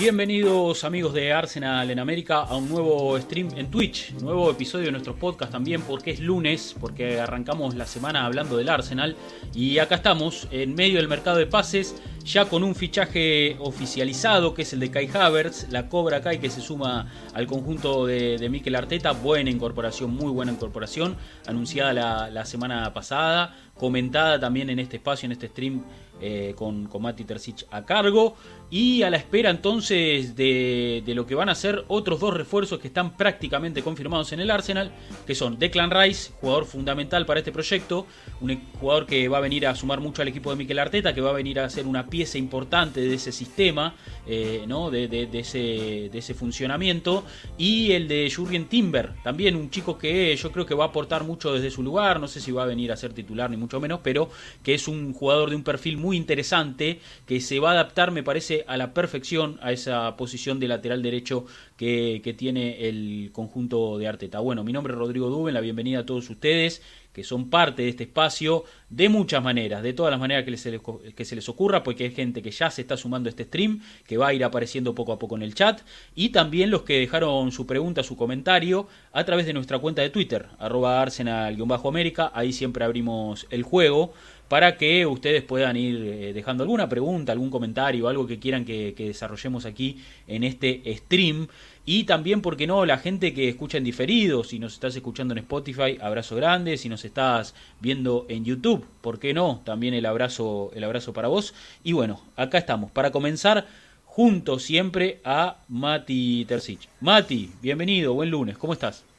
Bienvenidos amigos de Arsenal en América a un nuevo stream en Twitch, nuevo episodio de nuestro podcast también porque es lunes, porque arrancamos la semana hablando del Arsenal. Y acá estamos en medio del mercado de pases, ya con un fichaje oficializado que es el de Kai Havertz, la Cobra Kai que se suma al conjunto de, de Mikel Arteta, buena incorporación, muy buena incorporación, anunciada la, semana pasada, comentada también en este espacio, en este stream eh, con, con Mati Terzic a cargo. Y a la espera entonces de, de, lo que van a ser otros dos refuerzos que están prácticamente confirmados en el Arsenal, que son Declan Rice, jugador fundamental para este proyecto, un jugador que va a venir a sumar mucho al equipo de Mikel Arteta, que va a venir a ser una pieza importante de ese sistema, eh, ¿no? de, de, ese, de ese funcionamiento, y el de Jurgen Timber, también un chico que yo creo que va a aportar mucho desde su lugar, no sé si va a venir a ser titular ni mucho menos, pero que es un jugador de un perfil muy interesante, que se va a adaptar, me parece, a la perfección a esa posición de lateral derecho que, tiene el conjunto de Arteta. Bueno, mi nombre es Rodrigo Duben, la bienvenida a todos ustedes que son parte de este espacio de muchas maneras, de todas las maneras que, les, que se les ocurra, porque hay gente que ya se está sumando a este stream, que va a ir apareciendo poco a poco en el chat, y también los que dejaron su pregunta, su comentario, a través de nuestra cuenta de Twitter, arroba arsenal-américa, ahí siempre abrimos el juego, para que ustedes puedan ir dejando alguna pregunta, algún comentario, algo que quieran que, desarrollemos aquí en este stream. Y también, porque no, la gente que escucha en diferido, si nos estás escuchando en Spotify, abrazo grande, si nos estás viendo en YouTube, ¿por qué no? También el abrazo, el abrazo para vos. Y bueno, acá estamos, para comenzar junto siempre a Mati Terzic. Mati, bienvenido, buen lunes, ¿cómo estás?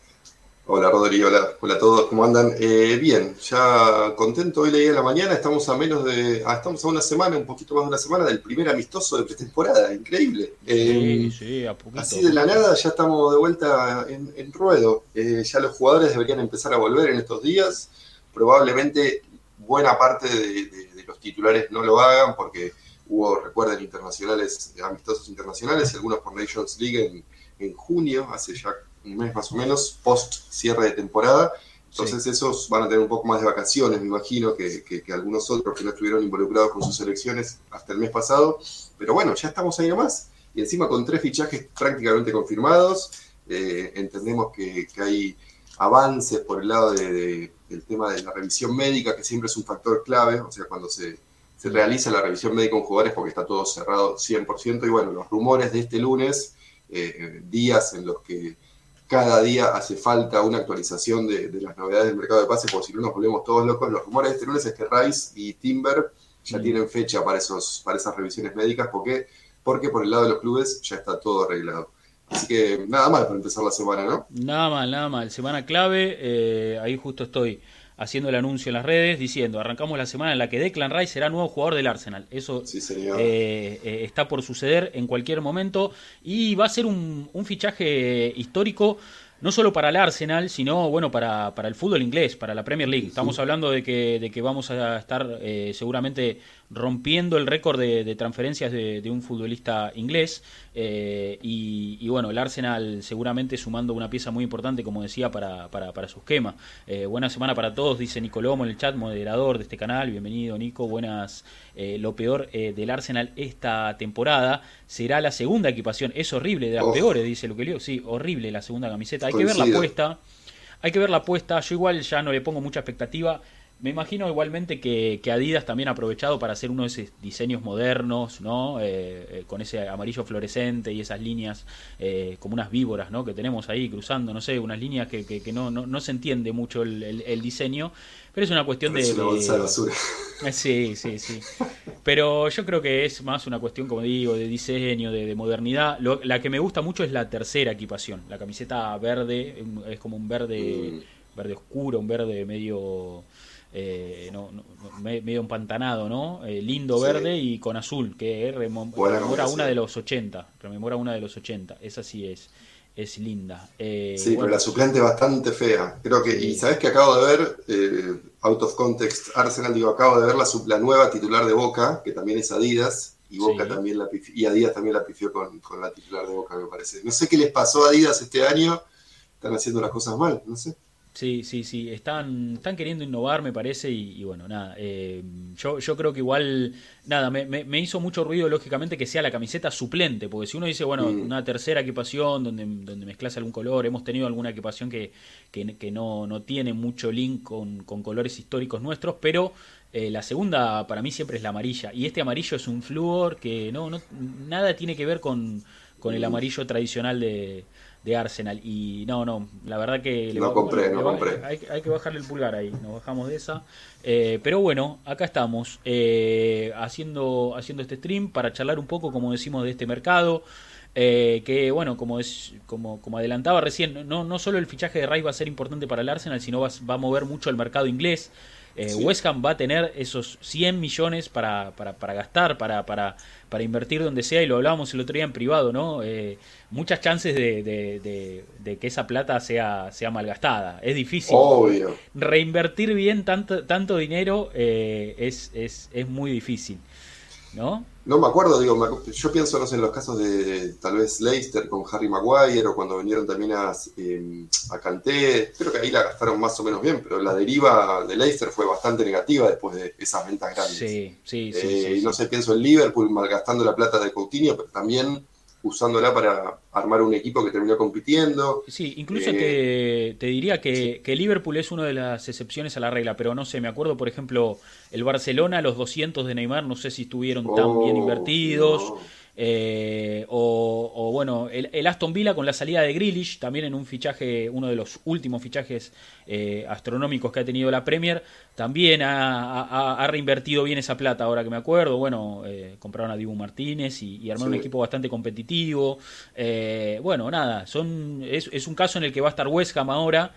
Hola Rodrigo, hola, hola a todos, ¿cómo andan? Eh, bien, ya contento, hoy leí en la mañana, estamos a menos de, ah, estamos a una semana, un poquito más de una semana del primer amistoso de pretemporada, increíble. Eh, sí, sí, a poquito. Así de la nada ya estamos de vuelta en, en ruedo, eh, ya los jugadores deberían empezar a volver en estos días, probablemente buena parte de, de, de los titulares no lo hagan porque hubo, recuerden, internacionales, amistosos internacionales, algunos por Nations League en, en junio, hace ya un mes más o menos, post cierre de temporada. Entonces sí. esos van a tener un poco más de vacaciones, me imagino, que, que, que, algunos otros que no estuvieron involucrados con sus selecciones hasta el mes pasado. Pero bueno, ya estamos ahí nomás. Y encima con tres fichajes prácticamente confirmados. Eh, entendemos que, que, hay avances por el lado de, de, del tema de la revisión médica, que siempre es un factor clave. O sea, cuando se, se realiza la revisión médica con jugadores porque está todo cerrado 100%. Y bueno, los rumores de este lunes, eh, días en los que cada día hace falta una actualización de, de, las novedades del mercado de pases, porque si no nos volvemos todos locos. Los rumores de este lunes es que Rice y Timber ya tienen fecha para, esos, para esas revisiones médicas, porque, porque por el lado de los clubes ya está todo arreglado. Así que nada mal para empezar la semana, ¿no? Nada mal, nada mal. Semana clave, eh, ahí justo estoy haciendo el anuncio en las redes diciendo arrancamos la semana en la que Declan Rice será nuevo jugador del Arsenal. Eso sí, eh, eh, está por suceder en cualquier momento y va a ser un, un fichaje histórico no solo para el Arsenal, sino bueno para, para el fútbol inglés, para la Premier League. Estamos sí. hablando de que, de que vamos a estar eh, seguramente rompiendo el récord de, de transferencias de, de, un futbolista inglés. Eh, y, y, bueno, el Arsenal seguramente sumando una pieza muy importante, como decía, para, para, para su esquema. Eh, buena semana para todos, dice Nicolomo en el chat, moderador de este canal. Bienvenido, Nico. Buenas. Eh, lo peor del Arsenal esta temporada será la segunda equipación. Es horrible, de las oh. peores, dice lo que leo. Sí, horrible la segunda camiseta. Hay Coincido. que ver la apuesta. Hay que ver la apuesta. Yo igual ya no le pongo mucha expectativa. Me imagino igualmente que, que, Adidas también ha aprovechado para hacer uno de esos diseños modernos, ¿no? Eh, eh, con ese amarillo fluorescente y esas líneas eh, como unas víboras, ¿no? Que tenemos ahí cruzando, no sé, unas líneas que, que, que no, no, no, se entiende mucho el, el, el, diseño, pero es una cuestión de... Una de basura. Sí, sí, sí. Pero yo creo que es más una cuestión, como digo, de diseño, de, de modernidad. Lo, la que me gusta mucho es la tercera equipación, la camiseta verde, es como un verde, mm. verde oscuro, un verde medio eh, no, medio empantanado, ¿no? Eh, lindo verde y con azul, que rememora una de los 80, rememora una de los 80, esa sí es, es linda. Eh, sí, pero la suplente bastante fea, creo que, y sabes que acabo de ver, out of context, Arsenal, digo, acabo de ver la, la nueva titular de Boca, que también es Adidas, y Boca también la y Adidas también la pifió con, con la titular de Boca, me parece. No sé qué les pasó a Adidas este año, están haciendo las cosas mal, no sé. Sí, sí, sí, están, están queriendo innovar, me parece, y, bueno, nada, eh, yo, yo creo que igual, nada, me, me, hizo mucho ruido, lógicamente, que sea la camiseta suplente, porque si uno dice, bueno, mm. una tercera equipación donde, donde mezclas algún color, hemos tenido alguna equipación que, que, no, no tiene mucho link con, con colores históricos nuestros, pero eh, la segunda para mí siempre es la amarilla, y este amarillo es un flúor que no, no nada tiene que ver con, con el mm. amarillo tradicional de de Arsenal. Y no, no, la verdad que... no compré, no compré. Hay, hay, que bajarle el pulgar ahí, nos bajamos de esa. Eh, pero bueno, acá estamos eh, haciendo, haciendo este stream para charlar un poco, como decimos, de este mercado. Eh, que bueno, como es como, como adelantaba recién, no, no solo el fichaje de Rice va a ser importante para el Arsenal, sino va, va a mover mucho el mercado inglés. Eh, West Ham va a tener esos 100 millones para, para, para gastar, para, para, para, invertir donde sea, y lo hablábamos el otro día en privado, ¿no? Eh, muchas chances de, de, que esa plata sea, sea malgastada. Es difícil. Obvio. Reinvertir bien tanto, tanto dinero eh, es, es, es muy difícil. ¿no? No me acuerdo, digo, yo pienso, no sé, en los casos de, tal vez Leicester con Harry Maguire o cuando vinieron también a, eh, a Canté, creo que ahí la gastaron más o menos bien, pero la deriva de Leicester fue bastante negativa después de esas ventas grandes. Sí, sí, sí. Eh, no sé, pienso en Liverpool malgastando la plata de Coutinho, pero también usándola para armar un equipo que terminó compitiendo. Sí, incluso eh, te, diría que, que, Liverpool es una de las excepciones a la regla, pero no sé, me acuerdo, por ejemplo, el Barcelona, los 200 de Neymar, no sé si estuvieron tan bien oh, invertidos. Eh, o, bueno, el, Aston Villa con la salida de Grealish, también en un fichaje, uno de los últimos fichajes eh, astronómicos que ha tenido la Premier, también ha, reinvertido bien esa plata, ahora que me acuerdo. Bueno, eh, compraron a Dibu Martínez y, armaron un equipo bastante competitivo. bueno, nada, son, es, es un caso en el que va a estar West Ham ahora.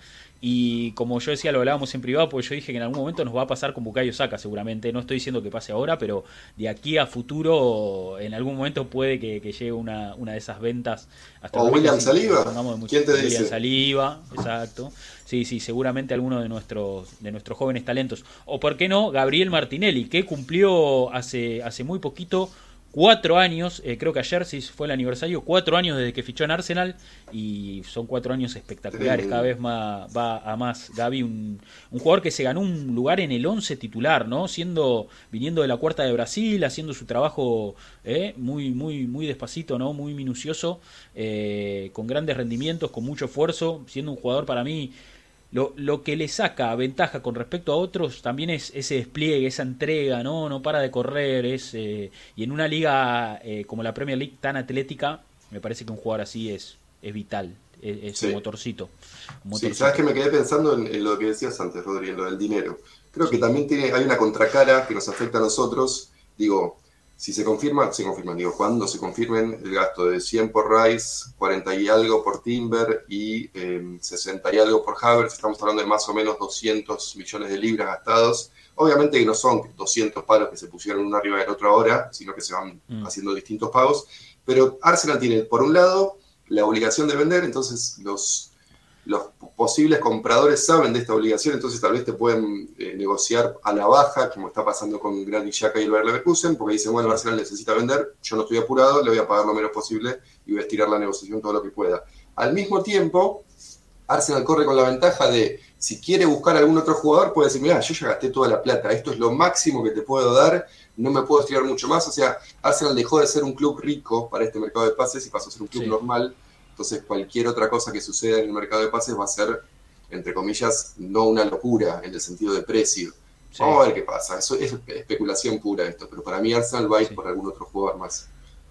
Y como yo decía, lo hablábamos en privado, porque yo dije que en algún momento nos va a pasar con Bukayo Saka, seguramente. No estoy diciendo que pase ahora, pero de aquí a futuro, en algún momento puede que, llegue una, una de esas ventas. Hasta o William Saliba. ¿Quién te dice? William Saliba, exacto. Sí, sí, seguramente alguno de nuestros, de nuestros jóvenes talentos. O por qué no, Gabriel Martinelli, que cumplió hace, hace muy poquito cuatro años, eh, creo que ayer sí fue el aniversario, cuatro años desde que fichó en Arsenal y son cuatro años espectaculares, cada vez más va a más. Gaby, un, un jugador que se ganó un lugar en el once titular, ¿no? Siendo, viniendo de la cuarta de Brasil, haciendo su trabajo eh, muy, muy, muy despacito, ¿no? Muy minucioso, eh, con grandes rendimientos, con mucho esfuerzo, siendo un jugador para mí lo, lo, que le saca ventaja con respecto a otros también es ese despliegue, esa entrega, ¿no? No para de correr. Es, eh, y en una liga eh, como la Premier League tan atlética, me parece que un jugador así es, es vital. Es, un motorcito. Sí, sabes que me quedé pensando en, lo que decías antes, Rodri, en lo del dinero. Creo que también tiene, hay una contracara que nos afecta a nosotros. Digo, si se confirma, se confirma, digo, cuando se confirmen el gasto de 100 por Rice, 40 y algo por Timber y 60 em, y algo por Havertz, estamos hablando de más o menos 200 millones de libras gastados. Obviamente que no son 200 palos que se pusieron uno arriba del otro ahora, sino que se van mm. haciendo distintos pagos. Pero Arsenal tiene, por un lado, la obligación de vender, entonces los los posibles compradores saben de esta obligación, entonces tal vez te pueden eh, negociar a la baja, como está pasando con Granit Xhaka y el Bayer Leverkusen, porque dicen, bueno, Arsenal necesita vender, yo no estoy apurado, le voy a pagar lo menos posible y voy a estirar la negociación todo lo que pueda. Al mismo tiempo, Arsenal corre con la ventaja de, si quiere buscar algún otro jugador, puede decir, mira, yo ya gasté toda la plata, esto es lo máximo que te puedo dar, no me puedo estirar mucho más. O sea, Arsenal dejó de ser un club rico para este mercado de pases y pasó a ser un club normal entonces, cualquier otra cosa que suceda en el mercado de pases va a ser, entre comillas, no una locura en el sentido de precio. Vamos a ver qué pasa. Eso es especulación pura esto, pero para mí Arsenal va a ir por algún otro jugador más.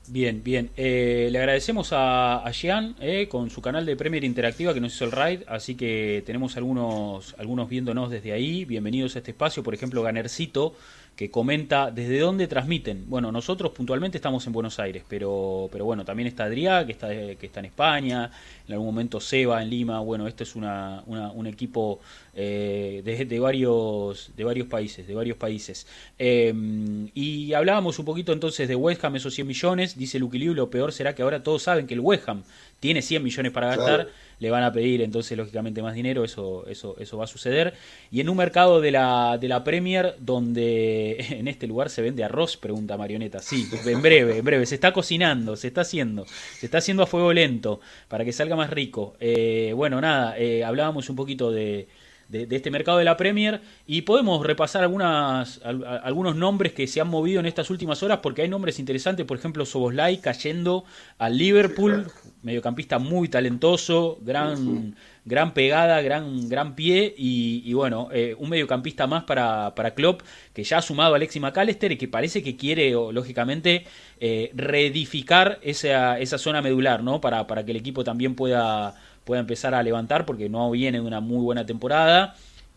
Bien, bien. Eh, le agradecemos a, a Jean eh, con su canal de Premier Interactiva que nos hizo el ride, así que tenemos algunos, algunos viéndonos desde ahí. Bienvenidos a este espacio, por ejemplo, Ganercito que comenta desde dónde transmiten. Bueno, nosotros puntualmente estamos en Buenos Aires, pero, pero bueno, también está Adrià, que está, que está en España, en algún momento Seba en Lima. Bueno, esto es una, un equipo eh, de, varios, de varios países, de varios países. Em, y hablábamos un poquito entonces de West Ham, esos 100 millones. Dice Luke lo peor será que ahora todos saben que el West Ham tiene 100 millones para gastar le van a pedir entonces lógicamente más dinero, eso, eso, eso va a suceder. Y en un mercado de la, de la Premier donde en este lugar se vende arroz, pregunta Marioneta. Sí, en breve, en breve, se está cocinando, se está haciendo, se está haciendo a fuego lento para que salga más rico. Eh, bueno, nada, eh, hablábamos un poquito de, de, este mercado de la Premier y podemos repasar algunas, algunos nombres que se han movido en estas últimas horas porque hay nombres interesantes, por ejemplo Soboslai cayendo al Liverpool, mediocampista muy talentoso, gran, gran pegada, gran, gran pie y, bueno, eh, un mediocampista más para, para Klopp que ya ha sumado a Alexis McAllister y que parece que quiere, lógicamente, eh, reedificar esa, esa zona medular, ¿no? Para, para que el equipo también pueda pueda empezar a levantar porque no viene de una muy buena temporada.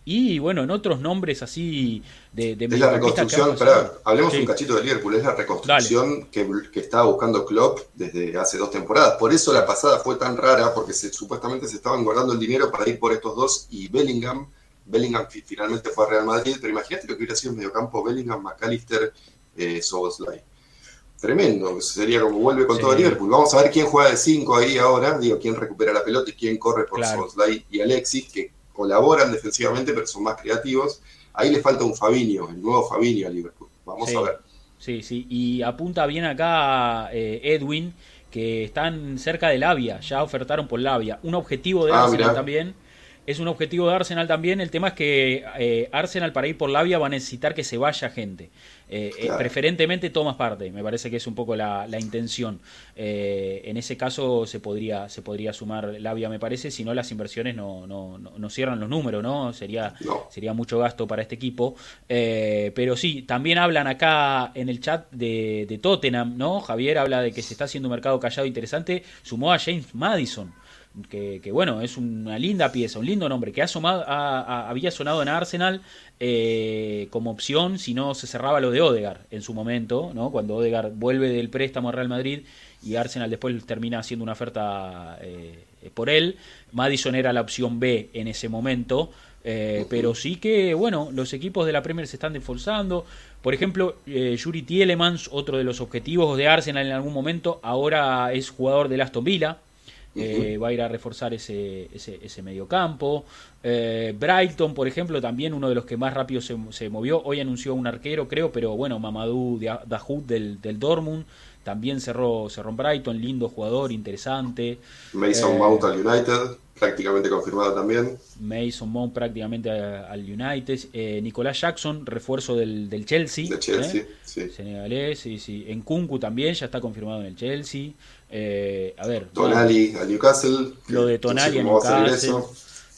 Y bueno, en otros nombres así de... de es la reconstrucción, hablemos un cachito de Liverpool, es la reconstrucción que, que, estaba buscando Klopp desde hace dos temporadas. Por eso la pasada fue tan rara, porque se, supuestamente se estaban guardando el dinero para ir por estos dos y Bellingham, Bellingham finalmente fue a Real Madrid, pero imagínate lo que hubiera sido el mediocampo Bellingham, McAllister, eh, Soboslai tremendo. Sería como vuelve con todo Liverpool. Vamos a ver quién juega de 5 ahí ahora. Digo, quién recupera la pelota y quién corre por claro. y Alexis, que colaboran defensivamente, pero son más creativos. Ahí le falta un Fabinho, el nuevo Fabinho a Liverpool. Vamos a ver. Sí, sí. Y apunta bien acá eh, Edwin, que están cerca de Labia. Ya ofertaron por Labia. Un objetivo de ah, Arsenal también. Es un objetivo de Arsenal también. El tema es que eh, Arsenal para ir por Labia va a necesitar que se vaya gente. Eh, eh, preferentemente tomas parte, me parece que es un poco la, intención. Eh, en ese caso se podría, se podría sumar Labia, me parece, si no las inversiones no, no, no, cierran los números, ¿no? Sería, sería mucho gasto para este equipo. pero sí, también hablan acá en el chat de, de Tottenham, ¿no? Javier habla de que se está haciendo un mercado callado interesante, sumó a James Madison que, bueno, es una linda pieza, un lindo nombre, que ha había sonado en Arsenal eh, como opción si no se cerraba lo de Odegar en su momento, ¿no? cuando Odegar vuelve del préstamo a Real Madrid y Arsenal después termina haciendo una oferta eh, por él. Madison era la opción B en ese momento. Eh, pero sí que, bueno, los equipos de la Premier se están esforzando. Por ejemplo, Yuri Tielemans, otro de los objetivos de Arsenal en algún momento, ahora es jugador del Aston Villa. Eh, va a ir a reforzar ese, ese, ese mediocampo. Eh, Brighton, por ejemplo, también uno de los que más rápido se, movió. Hoy anunció un arquero, creo, pero bueno, Mamadou Dahoud del, del Dortmund también cerró, cerró Brighton, lindo jugador, interesante. Mason eh, Mount al United, prácticamente confirmado también. Mason Mount prácticamente al United. Eh, Nicolás Jackson, refuerzo del, del Chelsea. De Chelsea, sí. Senegalés, sí, sí. En Kunku también ya está confirmado en el Chelsea. Eh, a ver. Tonali al Newcastle. Lo de Tonali al Newcastle.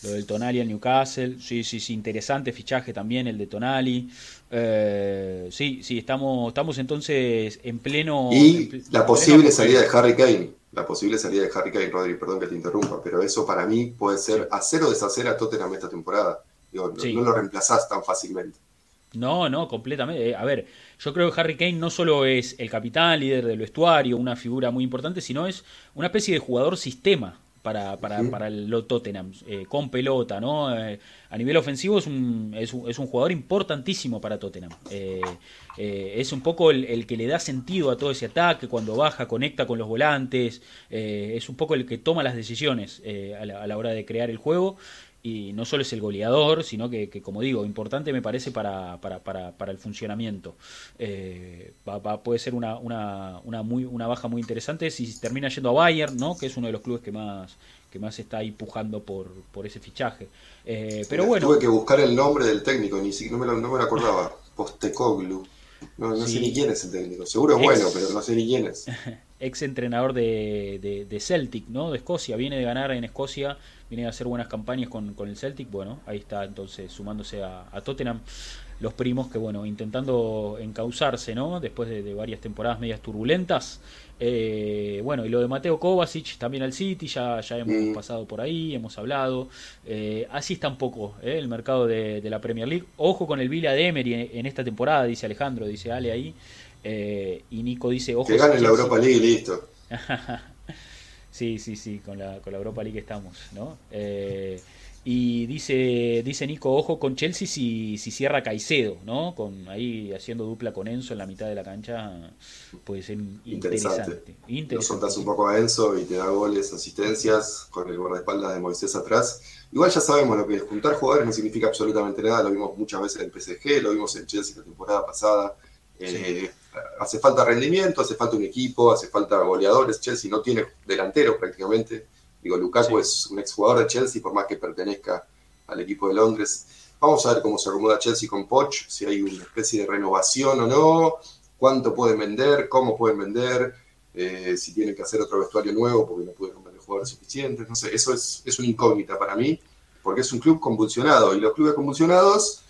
Lo del Tonali al Newcastle. Sí, sí, sí. Interesante fichaje también el de Tonali. Eh, sí, sí, estamos, estamos entonces en pleno. Y la posible salida de Harry Kane. La posible salida de Harry Kane, Rodri, perdón que te interrumpa, pero eso para mí puede ser hacer o deshacer a Tottenham esta temporada. no, no lo reemplazás tan fácilmente. No, no, completamente. Eh, a ver, yo creo que Harry Kane no solo es el capitán, líder del vestuario, una figura muy importante, sino es una especie de jugador sistema para, para, para el Tottenham, eh, con pelota, ¿no? Eh, a nivel ofensivo es un, es un, es un jugador importantísimo para Tottenham. es un poco el, el, que le da sentido a todo ese ataque, cuando baja, conecta con los volantes, es un poco el que toma las decisiones a la, a la hora de crear el juego y no solo es el goleador, sino que, como digo, importante me parece para, para, para, para el funcionamiento. Eh, va, puede ser una, una, una, muy, una baja muy interesante si termina yendo a Bayern, ¿no? que es uno de los clubes que más que más está ahí pujando por, por ese fichaje. Eh, pero bueno. Tuve que buscar el nombre del técnico, ni siquiera no me lo, no me lo acordaba. Postecoglu. No, no sé ni quién es el técnico. Seguro es bueno, pero no sé ni quién es. Ex entrenador de, de, de Celtic, ¿no? De Escocia. Viene de ganar en Escocia viene a hacer buenas campañas con, con, el Celtic, bueno, ahí está entonces sumándose a, Tottenham. Los primos que, bueno, intentando encauzarse, ¿no? Después de, varias temporadas medias turbulentas. Eh, bueno, y lo de Mateo Kovacic también al City, ya, ya hemos mm. pasado por ahí, hemos hablado. Eh, así está un poco el mercado de, la Premier League. Ojo con el Villa de Emery en, esta temporada, dice Alejandro, dice Ale ahí. y Nico dice, ojo. Que gane la Europa League listo. Sí, sí, sí, con la, con la Europa League estamos, ¿no? Eh, y dice, dice Nico, ojo con Chelsea si, si cierra Caicedo, ¿no? Con ahí haciendo dupla con Enzo en la mitad de la cancha, puede ser interesante. interesante. Lo un poco a Enzo y te da goles, asistencias, con el guardaespaldas de Moisés atrás. Igual ya sabemos lo que es juntar jugadores no significa absolutamente nada, lo vimos muchas veces en PSG, lo vimos en Chelsea la temporada pasada. Eh, hace falta rendimiento, hace falta un equipo, hace falta goleadores. Chelsea no tiene delantero prácticamente. Digo, Lukaku es un exjugador de Chelsea, por más que pertenezca al equipo de Londres. Vamos a ver cómo se acomoda Chelsea con Poch, si hay una especie de renovación o no, cuánto pueden vender, cómo pueden vender, eh, si tienen que hacer otro vestuario nuevo porque no pudieron vender jugadores suficientes. No sé, eso es, es una incógnita para mí, porque es un club convulsionado y los clubes convulsionados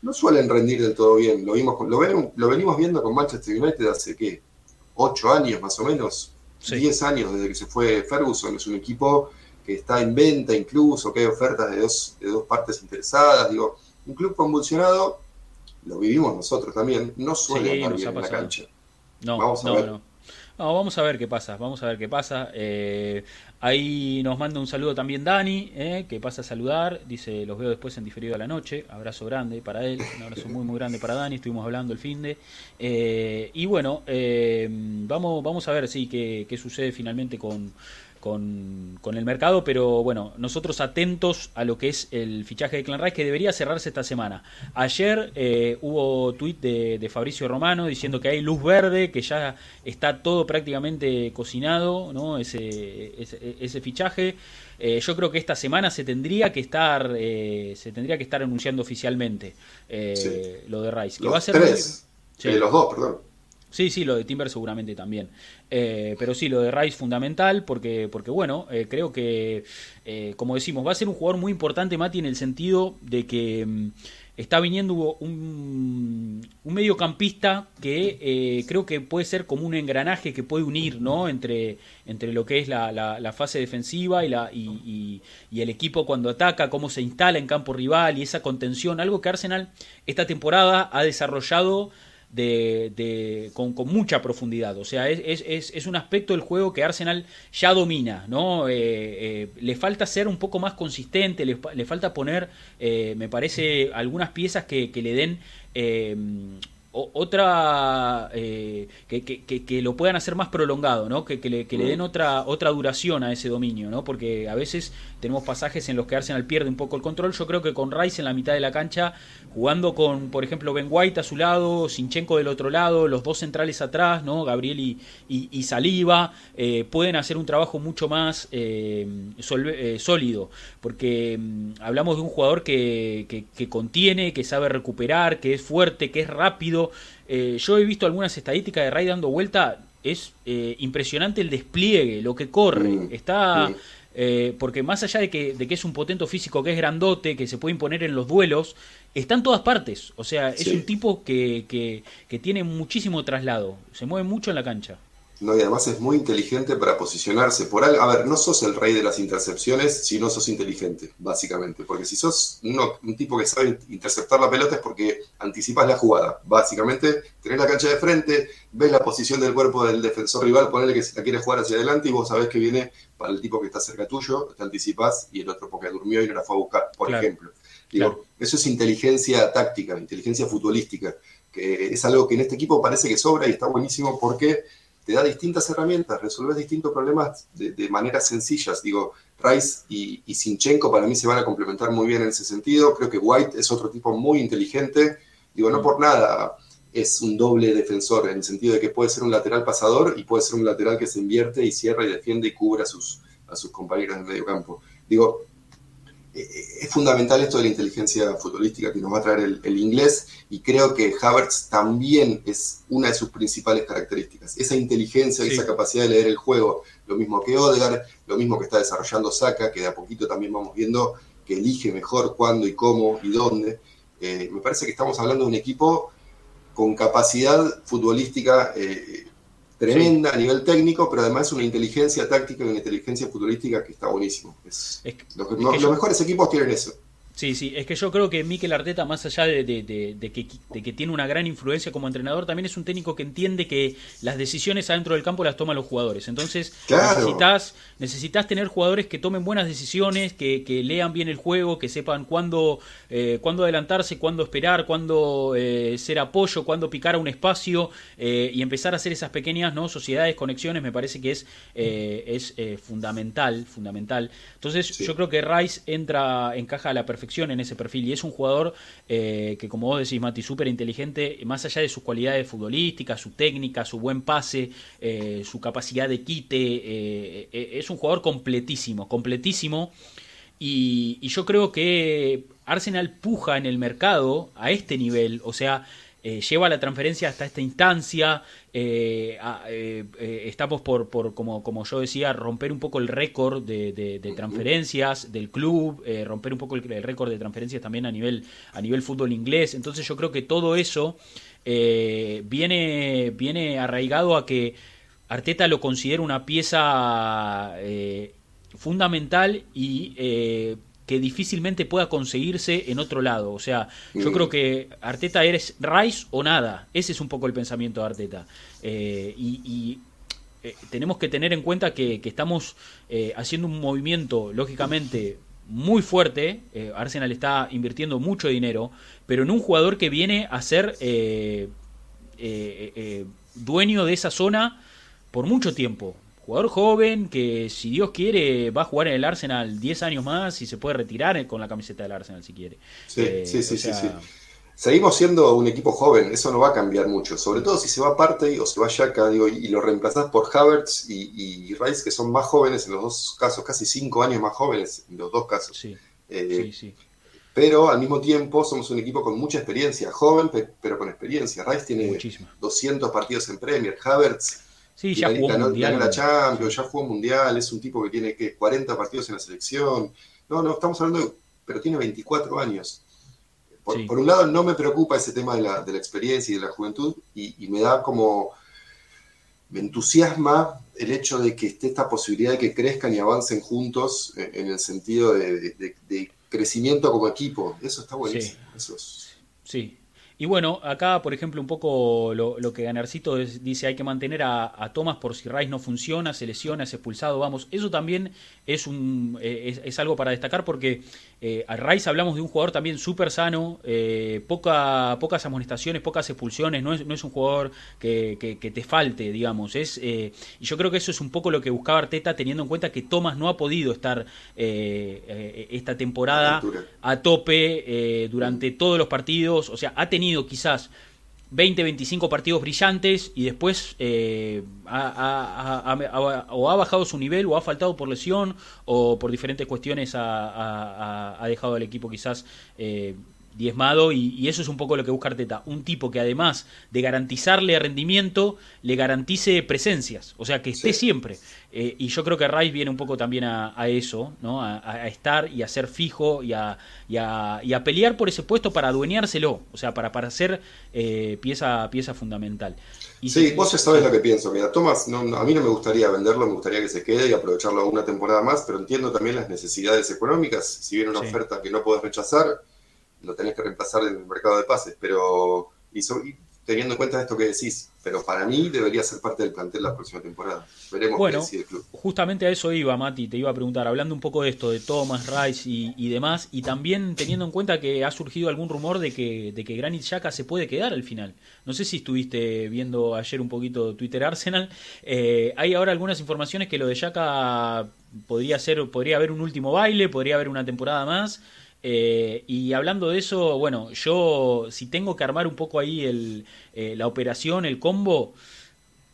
no suelen rendir del todo bien. Lo, vimos lo, lo venimos viendo con Manchester United hace, ¿qué? ¿Ocho años más o menos? Diez años desde que se fue Ferguson. Es un equipo que está en venta incluso, que hay ofertas de dos, de dos partes interesadas. Digo, un club convulsionado, lo vivimos nosotros también, no suele estar bien en la cancha. No, Vamos a ver. no. No, vamos a ver qué pasa, vamos a ver qué pasa. Eh, ahí nos manda un saludo también Dani, eh, que pasa a saludar, dice, los veo después en diferido a la noche, abrazo grande para él, un abrazo muy muy grande para Dani, estuvimos hablando el fin de... Eh, y bueno, vamos, vamos a ver sí, qué, qué sucede finalmente con con, con, el mercado, pero bueno, nosotros atentos a lo que es el fichaje de Clan Rice que debería cerrarse esta semana. Ayer eh, hubo tuit de, de, Fabricio Romano diciendo que hay luz verde, que ya está todo prácticamente cocinado, ¿no? Ese, ese, fichaje. Eh, yo creo que esta semana se tendría que estar eh, se tendría que estar anunciando oficialmente lo de Rice. Que va a ser tres. los dos, perdón. Sí, sí, lo de Timber seguramente también. Eh, pero sí, lo de Rice fundamental porque, porque bueno, eh, creo que, eh, como decimos, va a ser un jugador muy importante, Mati, en el sentido de que mm, está viniendo un, un mediocampista que creo que puede ser como un engranaje que puede unir ¿no? entre, entre lo que es la, la, fase defensiva y, la, y, y, el equipo cuando ataca, cómo se instala en campo rival y esa contención, algo que Arsenal esta temporada ha desarrollado de, de con, mucha profundidad. O sea, es, un aspecto del juego que Arsenal ya domina, ¿no? Eh, eh, le falta ser un poco más consistente, le, falta poner, eh, me parece, algunas piezas que, que le den otra eh, que, que, que, lo puedan hacer más prolongado, ¿no? Que, le, le, den otra, otra duración a ese dominio, ¿no? Porque a veces tenemos pasajes en los que Arsenal pierde un poco el control. Yo creo que con Rice en la mitad de la cancha, jugando con, por ejemplo, Ben White a su lado, Sinchenko del otro lado, los dos centrales atrás, ¿no? Gabriel y, y, Saliva, eh, pueden hacer un trabajo mucho más eh, sólido. Porque mm, hablamos de un jugador que, que contiene, que sabe recuperar, que es fuerte, que es rápido eh, yo he visto algunas estadísticas de Ray dando vuelta. Es eh, impresionante el despliegue, lo que corre. Mm, Está. Eh, porque más allá de que, de que es un potente físico, que es grandote, que se puede imponer en los duelos, está en todas partes. O sea, es un tipo que, que, que tiene muchísimo traslado. Se mueve mucho en la cancha. No, y además es muy inteligente para posicionarse por algo. A ver, no sos el rey de las intercepciones si no sos inteligente, básicamente. Porque si sos un tipo que sabe interceptar la pelota es porque anticipas la jugada. Básicamente, tenés la cancha de frente, ves la posición del cuerpo del defensor rival, ponele que la quiere jugar hacia adelante y vos sabés que viene para el tipo que está cerca tuyo, te anticipás y el otro porque durmió y no la fue a buscar, por ejemplo. Digo, eso es inteligencia táctica, inteligencia futbolística, que es algo que en este equipo parece que sobra y está buenísimo porque te da distintas herramientas, resolver distintos problemas de, maneras sencillas. Digo, Rice y, y, Sinchenko para mí se van a complementar muy bien en ese sentido. Creo que White es otro tipo muy inteligente. Digo, no por nada es un doble defensor, en el sentido de que puede ser un lateral pasador y puede ser un lateral que se invierte y cierra y defiende y cubre a sus, a sus compañeros del medio campo. Digo, es fundamental esto de la inteligencia futbolística que nos va a traer el, inglés y creo que Havertz también es una de sus principales características. Esa inteligencia y esa capacidad de leer el juego, lo mismo que Odegaard, lo mismo que está desarrollando Saka, que de a poquito también vamos viendo que elige mejor cuándo y cómo y dónde. Eh, me parece que estamos hablando de un equipo con capacidad futbolística eh, tremenda a nivel técnico, pero además una inteligencia táctica y una inteligencia futbolística que está buenísimo. los mejores equipos tienen eso. Sí, sí, es que yo creo que Mikel Arteta, más allá de, que, tiene una gran influencia como entrenador, también es un técnico que entiende que las decisiones adentro del campo las toman los jugadores. Entonces necesitas, necesitas tener jugadores que tomen buenas decisiones, que, lean bien el juego, que sepan cuándo, eh, cuándo adelantarse, cuándo esperar, cuándo eh, ser apoyo, cuándo picar a un espacio eh, y empezar a hacer esas pequeñas ¿no? sociedades, conexiones, me parece que es, es fundamental, fundamental. Entonces yo creo que Rice entra, encaja a la perfección en ese perfil y es un jugador eh, que, como vos decís, Mati, súper inteligente, más allá de sus cualidades futbolísticas, su técnica, su buen pase, eh, su capacidad de quite, eh, es un jugador completísimo, completísimo. Y, y, yo creo que Arsenal puja en el mercado a este nivel, o sea, eh, lleva la transferencia hasta esta instancia. Eh, eh, estamos por, como, yo decía, romper un poco el récord de, transferencias del club, romper un poco el, récord de transferencias también a nivel, a nivel fútbol inglés. Entonces yo creo que todo eso viene, viene arraigado a que Arteta lo considera una pieza fundamental y que difícilmente pueda conseguirse en otro lado. O sea, yo creo que Arteta eres Rice o nada. Ese es un poco el pensamiento de Arteta. Eh, y, eh, tenemos que tener en cuenta que, estamos eh, haciendo un movimiento, lógicamente, muy fuerte. Arsenal está invirtiendo mucho dinero, pero en un jugador que viene a ser dueño de esa zona por mucho tiempo jugador joven que si Dios quiere va a jugar en el Arsenal 10 años más y se puede retirar con la camiseta del Arsenal si quiere. Sí, eh, sí, sí, sí, Seguimos siendo un equipo joven, eso no va a cambiar mucho, sobre todo si se va Partey o se va Yaka, digo, y lo reemplazás por Havertz y, Rice, que son más jóvenes en los dos casos, casi 5 años más jóvenes en los dos casos. Sí, eh, sí, sí. Pero al mismo tiempo somos un equipo con mucha experiencia, joven pero con experiencia. Rice tiene 200 partidos en Premier, Havertz Sí, ya jugó mundial. la Champions, ya jugó mundial, es un tipo que tiene que 40 partidos en la selección. No, no, estamos hablando, de, pero tiene 24 años. Por, un lado, no me preocupa ese tema de la, de la experiencia y de la juventud, y, me da como. Me entusiasma el hecho de que esté esta posibilidad de que crezcan y avancen juntos en, el sentido de, crecimiento como equipo. Eso está buenísimo. Sí. Eso sí, y bueno, acá, por ejemplo, un poco lo, que Ganercito dice, hay que mantener a, Thomas por si Rice no funciona, se lesiona, es expulsado, vamos. Eso también es, un, eh, es, algo para destacar porque eh, a Rice hablamos de un jugador también súper sano, eh, poca, pocas amonestaciones, pocas expulsiones, no es, no es un jugador que, que, te falte, digamos. Es, y yo creo que eso es un poco lo que buscaba Arteta teniendo en cuenta que Thomas no ha podido estar esta temporada a tope durante todos los partidos, o sea, ha tenido quizás 20, 25 partidos brillantes y después eh, o ha bajado su nivel o ha faltado por lesión o por diferentes cuestiones ha, dejado al equipo quizás eh, diezmado y, eso es un poco lo que busca Arteta, un tipo que además de garantizarle rendimiento, le garantice presencias, o sea, que esté siempre. Eh, y yo creo que Rice viene un poco también a, eso, ¿no? A, estar y a ser fijo y a, y a, pelear por ese puesto para adueñárselo, o sea, para, para ser eh, pieza, pieza fundamental. Y sí, vos ya sabes lo que pienso. Mira, Tomás, no, a mí no me gustaría venderlo, me gustaría que se quede y aprovecharlo una temporada más, pero entiendo también las necesidades económicas. Si viene una oferta que no podés rechazar, lo tenés que reemplazar en el mercado de pases, pero y, teniendo en cuenta esto que decís, pero para mí debería ser parte del plantel la próxima temporada. Veremos bueno, qué el club. Justamente a eso iba, Mati, te iba a preguntar, hablando un poco de esto, de Thomas, Rice y, demás, y también teniendo en cuenta que ha surgido algún rumor de que, de que Granit Xhaka se puede quedar al final. No sé si estuviste viendo ayer un poquito Twitter Arsenal. Eh, hay ahora algunas informaciones que lo de Xhaka podría ser, podría haber un último baile, podría haber una temporada más. Eh, y hablando de eso, bueno, yo si tengo que armar un poco ahí el, eh, la operación, el combo,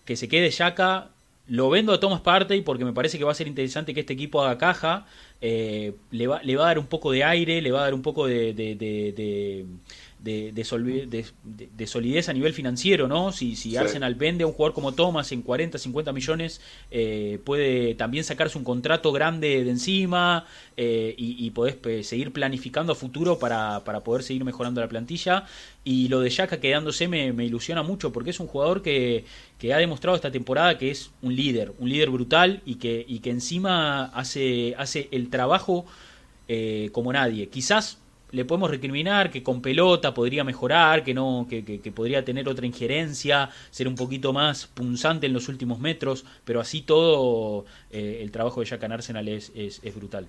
que se quede Yaka, lo vendo a Thomas Partey porque me parece que va a ser interesante que este equipo haga caja. Eh, le, va, le va a dar un poco de aire, le va a dar un poco de, de, solidez a nivel financiero, ¿no? Si, si Arsenal vende a un jugador como Thomas en 40, 50 millones, eh, puede también sacarse un contrato grande de encima eh, y, y, podés seguir planificando a futuro para, para, poder seguir mejorando la plantilla. Y lo de Yaka quedándose me, me ilusiona mucho porque es un jugador que, que, ha demostrado esta temporada que es un líder, un líder brutal y que, y que encima hace, hace el trabajo eh, como nadie. Quizás le podemos recriminar que con pelota podría mejorar, que no, que, que, podría tener otra injerencia, ser un poquito más punzante en los últimos metros, pero así todo eh, el trabajo de Jack Arsenal es, es, brutal.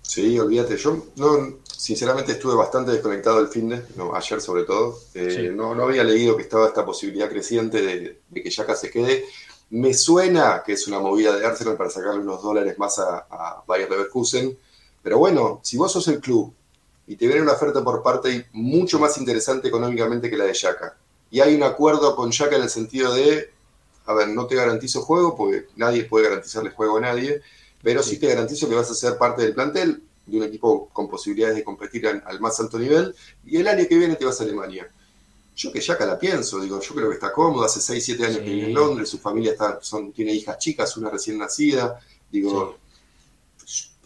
Sí, olvídate, yo no, sinceramente estuve bastante desconectado el fin de, no, ayer sobre todo, eh, no, no había leído que estaba esta posibilidad creciente de, que Jack se quede. Me suena que es una movida de Arsenal para sacarle unos dólares más a, a Bayer Leverkusen, pero bueno, si vos sos el club y te viene una oferta por parte mucho más interesante económicamente que la de Yaka. Y hay un acuerdo con Yaka en el sentido de, a ver, no te garantizo juego, porque nadie puede garantizarle juego a nadie, pero sí te garantizo que vas a ser parte del plantel de un equipo con posibilidades de competir al, más alto nivel, y el año que viene te vas a Alemania. Yo que Yaka la pienso, digo, yo creo que está cómodo, hace 6, 7 años que vive en Londres, su familia está, son, tiene hijas chicas, una recién nacida, digo,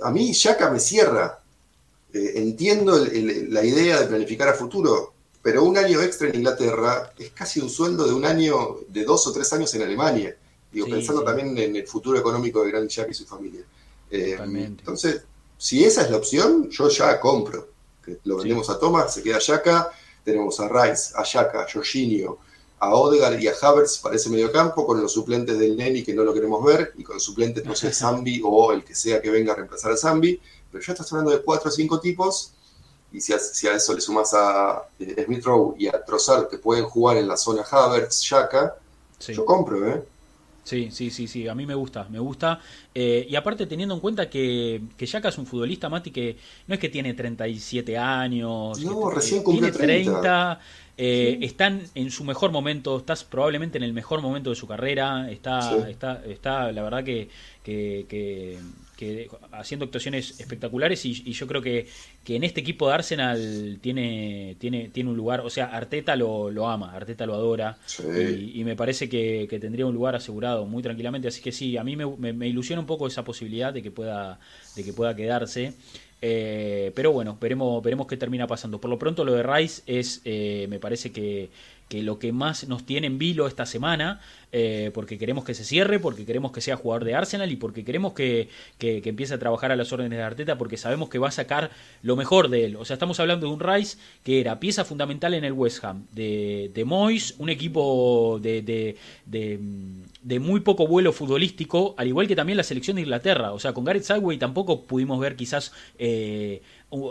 a mí Yaka me cierra, eh, entiendo la idea de planificar a futuro, pero un año extra en Inglaterra es casi un sueldo de un año, de dos o tres años en Alemania. Digo, pensando también en el futuro económico de Gran Jack y su familia. Eh, entonces, si esa es la opción, yo ya compro. lo vendemos a Thomas, se queda Yaka, tenemos a Rice, a Yaka, a Jorginho, a Odegaard y a Havertz para ese mediocampo, con los suplentes del Neni que no lo queremos ver, y con suplentes, no sé, Zambi o el que sea que venga a reemplazar a Zambi pero ya estás hablando de cuatro o cinco tipos, y si a, eso le sumas a eh, Smith Rowe y a Trossard que pueden jugar en la zona Havertz, Shaka, yo compro, ¿eh? Sí, sí, sí, sí, a mí me gusta, me gusta. Eh, y aparte teniendo en cuenta que, que Yaka es un futbolista, Mati, que no es que tiene 37 años, no, recién cumple 30. Eh, están en su mejor momento, estás probablemente en el mejor momento de su carrera, está, está, está la verdad que, que, haciendo actuaciones espectaculares y, yo creo que, que, en este equipo de Arsenal tiene, tiene, tiene un lugar, o sea, Arteta lo, lo ama, Arteta lo adora y, me parece que, tendría un lugar asegurado muy tranquilamente, así que sí, a mí me, me, ilusiona un poco esa posibilidad de que pueda, de que pueda quedarse. Eh, pero bueno, veremos, veremos qué termina pasando. Por lo pronto lo de Rice es, eh, me parece que, que lo que más nos tiene en vilo esta semana, eh, porque queremos que se cierre, porque queremos que sea jugador de Arsenal y porque queremos que, que, empiece a trabajar a las órdenes de Arteta, porque sabemos que va a sacar lo mejor de él. O sea, estamos hablando de un Rice que era pieza fundamental en el West Ham, de, de Moyes, un equipo de, de, de, muy poco vuelo futbolístico, al igual que también la selección de Inglaterra. O sea, con Gareth Southgate tampoco pudimos ver quizás... Eh,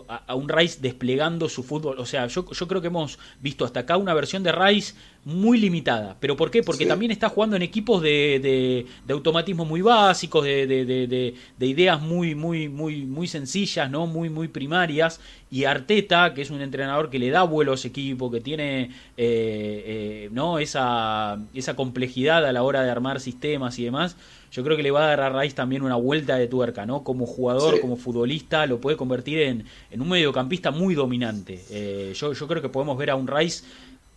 a un Rice desplegando su fútbol. O sea, yo, yo creo que hemos visto hasta acá una versión de Rice muy limitada. ¿Pero por qué? Porque también está jugando en equipos de, de, de automatismo muy básicos, de, de, ideas muy, muy, muy, muy sencillas, ¿no? Muy, muy primarias. Y Arteta, que es un entrenador que le da vuelo a ese equipo, que tiene eh, eh, ¿no? esa, esa complejidad a la hora de armar sistemas y demás yo creo que le va a dar a Rice también una vuelta de tuerca, ¿no? Como jugador, como futbolista, lo puede convertir en, en un mediocampista muy dominante. Eh, yo, yo creo que podemos ver a un Rice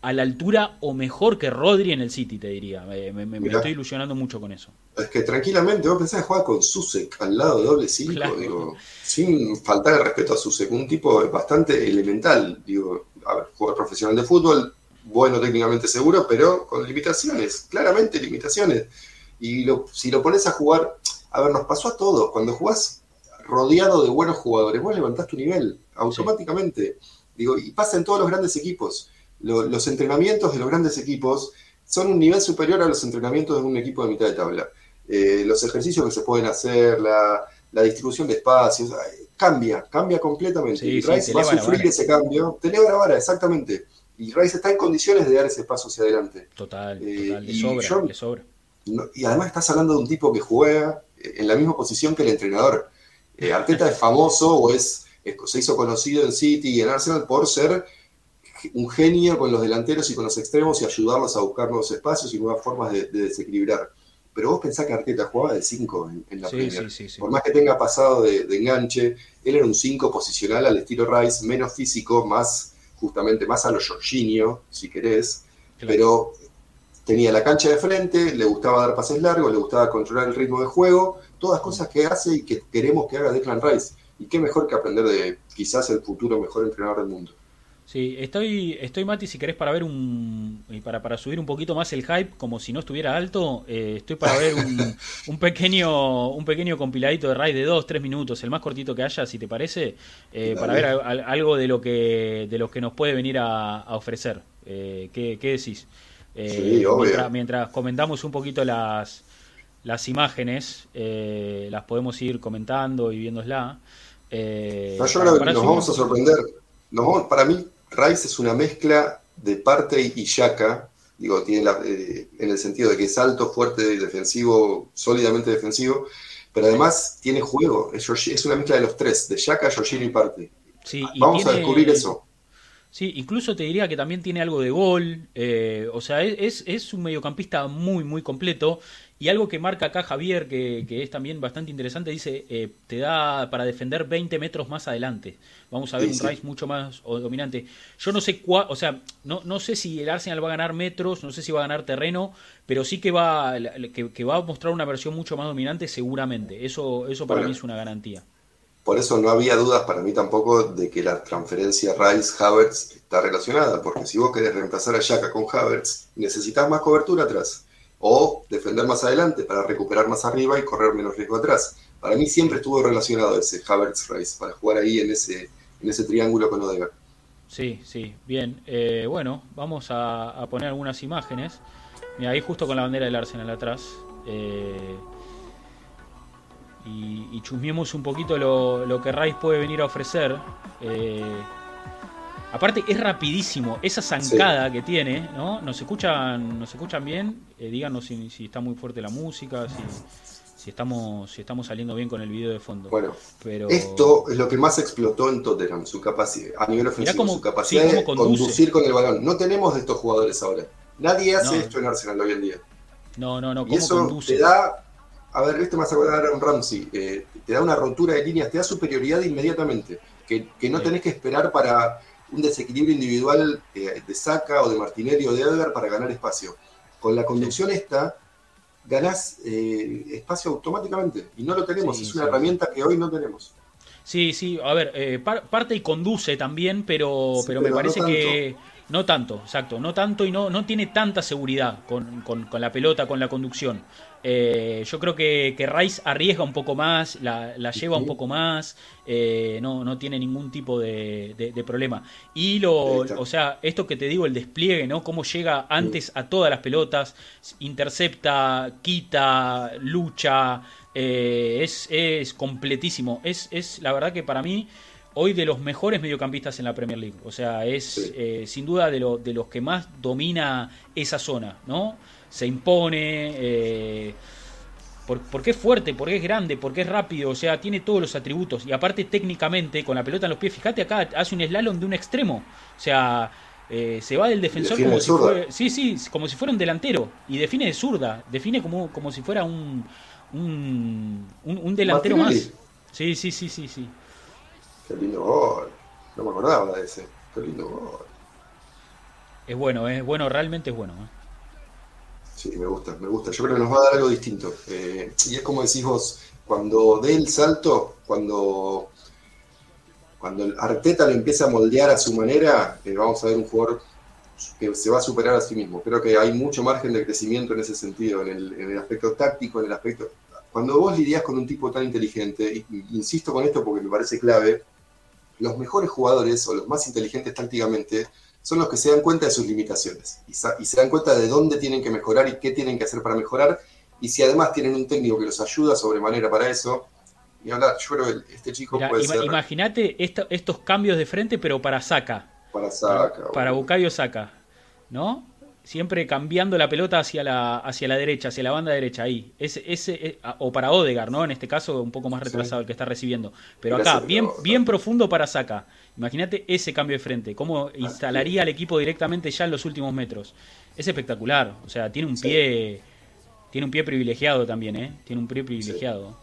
a la altura o mejor que Rodri en el City, te diría. Me, estoy ilusionando mucho con eso. Es que tranquilamente, vos pensás jugar con Susek al lado de doble 5, digo, sin faltar el respeto a Susek, un tipo bastante elemental, digo, a ver, jugador profesional de fútbol, bueno técnicamente seguro, pero con limitaciones, claramente limitaciones. Y si lo pones a jugar, a ver, nos pasó a todos, cuando jugás rodeado de buenos jugadores, vos levantás tu nivel automáticamente. Digo, y pasa en todos los grandes equipos. Los entrenamientos de los grandes equipos son un nivel superior a los entrenamientos de un equipo de mitad de tabla. Eh, los ejercicios que se pueden hacer, la, distribución de espacios, cambia, cambia completamente. y Rice va a sufrir ese cambio. Te eleva la vara, exactamente. Y Rice está en condiciones de dar ese paso hacia adelante. Total, eh, total. Le sobra, le sobra y además estás hablando de un tipo que juega eh, en la misma posición que el entrenador. Eh, Arteta es famoso o es, se hizo conocido en City y en Arsenal por ser un genio con los delanteros y con los extremos y ayudarlos a buscar nuevos espacios y nuevas formas de, desequilibrar. Pero vos pensás que Arteta jugaba de 5 en, la sí, por más que tenga pasado de, enganche, él era un 5 posicional al estilo Rice, menos físico, más justamente más a lo Jorginho, si querés, pero tenía la cancha de frente, le gustaba dar pases largos, le gustaba controlar el ritmo de juego, todas cosas que hace y que queremos que haga Declan Rice. Y qué mejor que aprender de quizás el futuro mejor entrenador del mundo. Sí, estoy, estoy Mati, si querés para ver un, para, para subir un poquito más el hype, como si no estuviera alto, eh, estoy para ver un, un, pequeño, un pequeño compiladito de raid de 2, 3 minutos, el más cortito que haya, si te parece, eh, para ver algo de lo que, de lo que nos puede venir a, ofrecer. Eh, ¿qué, ¿qué, decís? Sí, mientras, mientras, comentamos un poquito las, las imágenes, las podemos ir comentando y viéndosla. No, yo creo que nos vamos a sorprender. Nos para mí, Rice es una mezcla de parte y Yaka, digo, tiene eh, en el sentido de que es alto, fuerte, defensivo, sólidamente defensivo, pero además tiene juego, es, es una mezcla de los tres, de Yaka, Jorginho y parte. Sí, Vamos a descubrir eso. Sí, incluso te diría que también tiene algo de gol, eh, o sea, es, es un mediocampista muy, muy completo y algo que marca acá Javier, que, es también bastante interesante, dice, eh, te da para defender 20 metros más adelante. Vamos a ver un Rice mucho más dominante. Yo no sé cuál, o sea, no, no sé si el Arsenal va a ganar metros, no sé si va a ganar terreno, pero sí que va, que, va a mostrar una versión mucho más dominante seguramente. Eso, eso para mí es una garantía. Por eso no había dudas para mí tampoco de que la transferencia Rice-Havertz está relacionada, porque si vos querés reemplazar a Yaka con Havertz, necesitas más cobertura atrás o defender más adelante para recuperar más arriba y correr menos riesgo atrás. Para mí siempre estuvo relacionado ese Havertz Rice para jugar ahí en ese, en ese triángulo con Odegaard. Sí, sí, bien. Eh, bueno, vamos a, poner algunas imágenes. Mira, ahí justo con la bandera del Arsenal atrás. Eh, y, y chusmiemos un poquito lo, lo, que Rice puede venir a ofrecer. Eh, Aparte es rapidísimo, esa zancada que tiene, ¿no? ¿Nos escuchan, nos escuchan bien? Eh, díganos si, está muy fuerte la música, si, estamos, si estamos saliendo bien con el video de fondo. Bueno, pero... esto es lo que más explotó en Tottenham, su capacidad, a nivel ofensivo, su capacidad de conducir con el balón. No tenemos de estos jugadores ahora. Nadie hace esto en Arsenal hoy en día. No, no, no, y eso te da, a ver, este más a acordar a un Ramsey, eh, te da una rotura de líneas, te da superioridad inmediatamente, que, que no tenés que esperar para un desequilibrio individual de Saca o de Martinelli o de Edgar para ganar espacio. Con la conducción esta, ganás eh, espacio automáticamente y no lo tenemos. es una herramienta que hoy no tenemos. Sí, sí, a ver, eh, parte y conduce también, pero, pero, me parece que no tanto, exacto, no tanto y no, no tiene tanta seguridad con, con, la pelota, con la conducción. Eh, yo creo que, que, Rice arriesga un poco más, la, lleva un poco más, eh, no, no tiene ningún tipo de, de, problema. Y lo, o sea, esto que te digo, el despliegue, ¿no? Cómo llega antes a todas las pelotas, intercepta, quita, lucha, eh, es, es completísimo. Es, es la verdad que para mí hoy de los mejores mediocampistas en la Premier League. O sea, es eh, sin duda de, de, los que más domina esa zona, ¿no? Se impone. Eh, porque es fuerte, porque es grande, porque es rápido, o sea, tiene todos los atributos. Y aparte, técnicamente, con la pelota en los pies, fíjate acá, hace un slalom de un extremo. O sea, eh, se va del defensor como si fuera. Sí, sí, como si fuera un delantero. Y define de zurda. Define como, como si fuera un. un, un, delantero más. Sí, sí, sí, sí, sí. Qué lindo gol. No me acordaba de ese. Qué lindo gol. Es bueno, es bueno, realmente es bueno. ¿eh? Sí, me gusta, me gusta. Yo creo que nos va a dar algo distinto. Eh, y es como decís vos, cuando dé el salto, cuando, cuando el Arteta lo empieza a moldear a su manera, eh, vamos a ver un jugador que se va a superar a sí mismo. Creo que hay mucho margen de crecimiento en ese sentido, en el, en el aspecto táctico, en el aspecto... Cuando vos lidias con un tipo tan inteligente, insisto con esto porque me parece clave, los mejores jugadores o los más inteligentes tácticamente son los que se dan cuenta de sus limitaciones y, se dan cuenta de dónde tienen que mejorar y qué tienen que hacer para mejorar. Y si además tienen un técnico que los ayuda sobremanera para eso, y hablar, yo creo que este chico puede ser... Imagínate estos cambios de frente, pero para Saca. Para Saca. Para, Bucayo Saca. ¿No? siempre cambiando la pelota hacia la, hacia la derecha, hacia la banda derecha, ahí. Ese, ese, eh, o para Odegar, ¿no? En este caso, un poco más retrasado el que está recibiendo. Pero acá, bien, bien profundo para Saca. Imagínate ese cambio de frente, cómo instalaría al equipo directamente ya en los últimos metros. Es espectacular, o sea, tiene un pie tiene un pie privilegiado también, ¿eh? Tiene un pie privilegiado.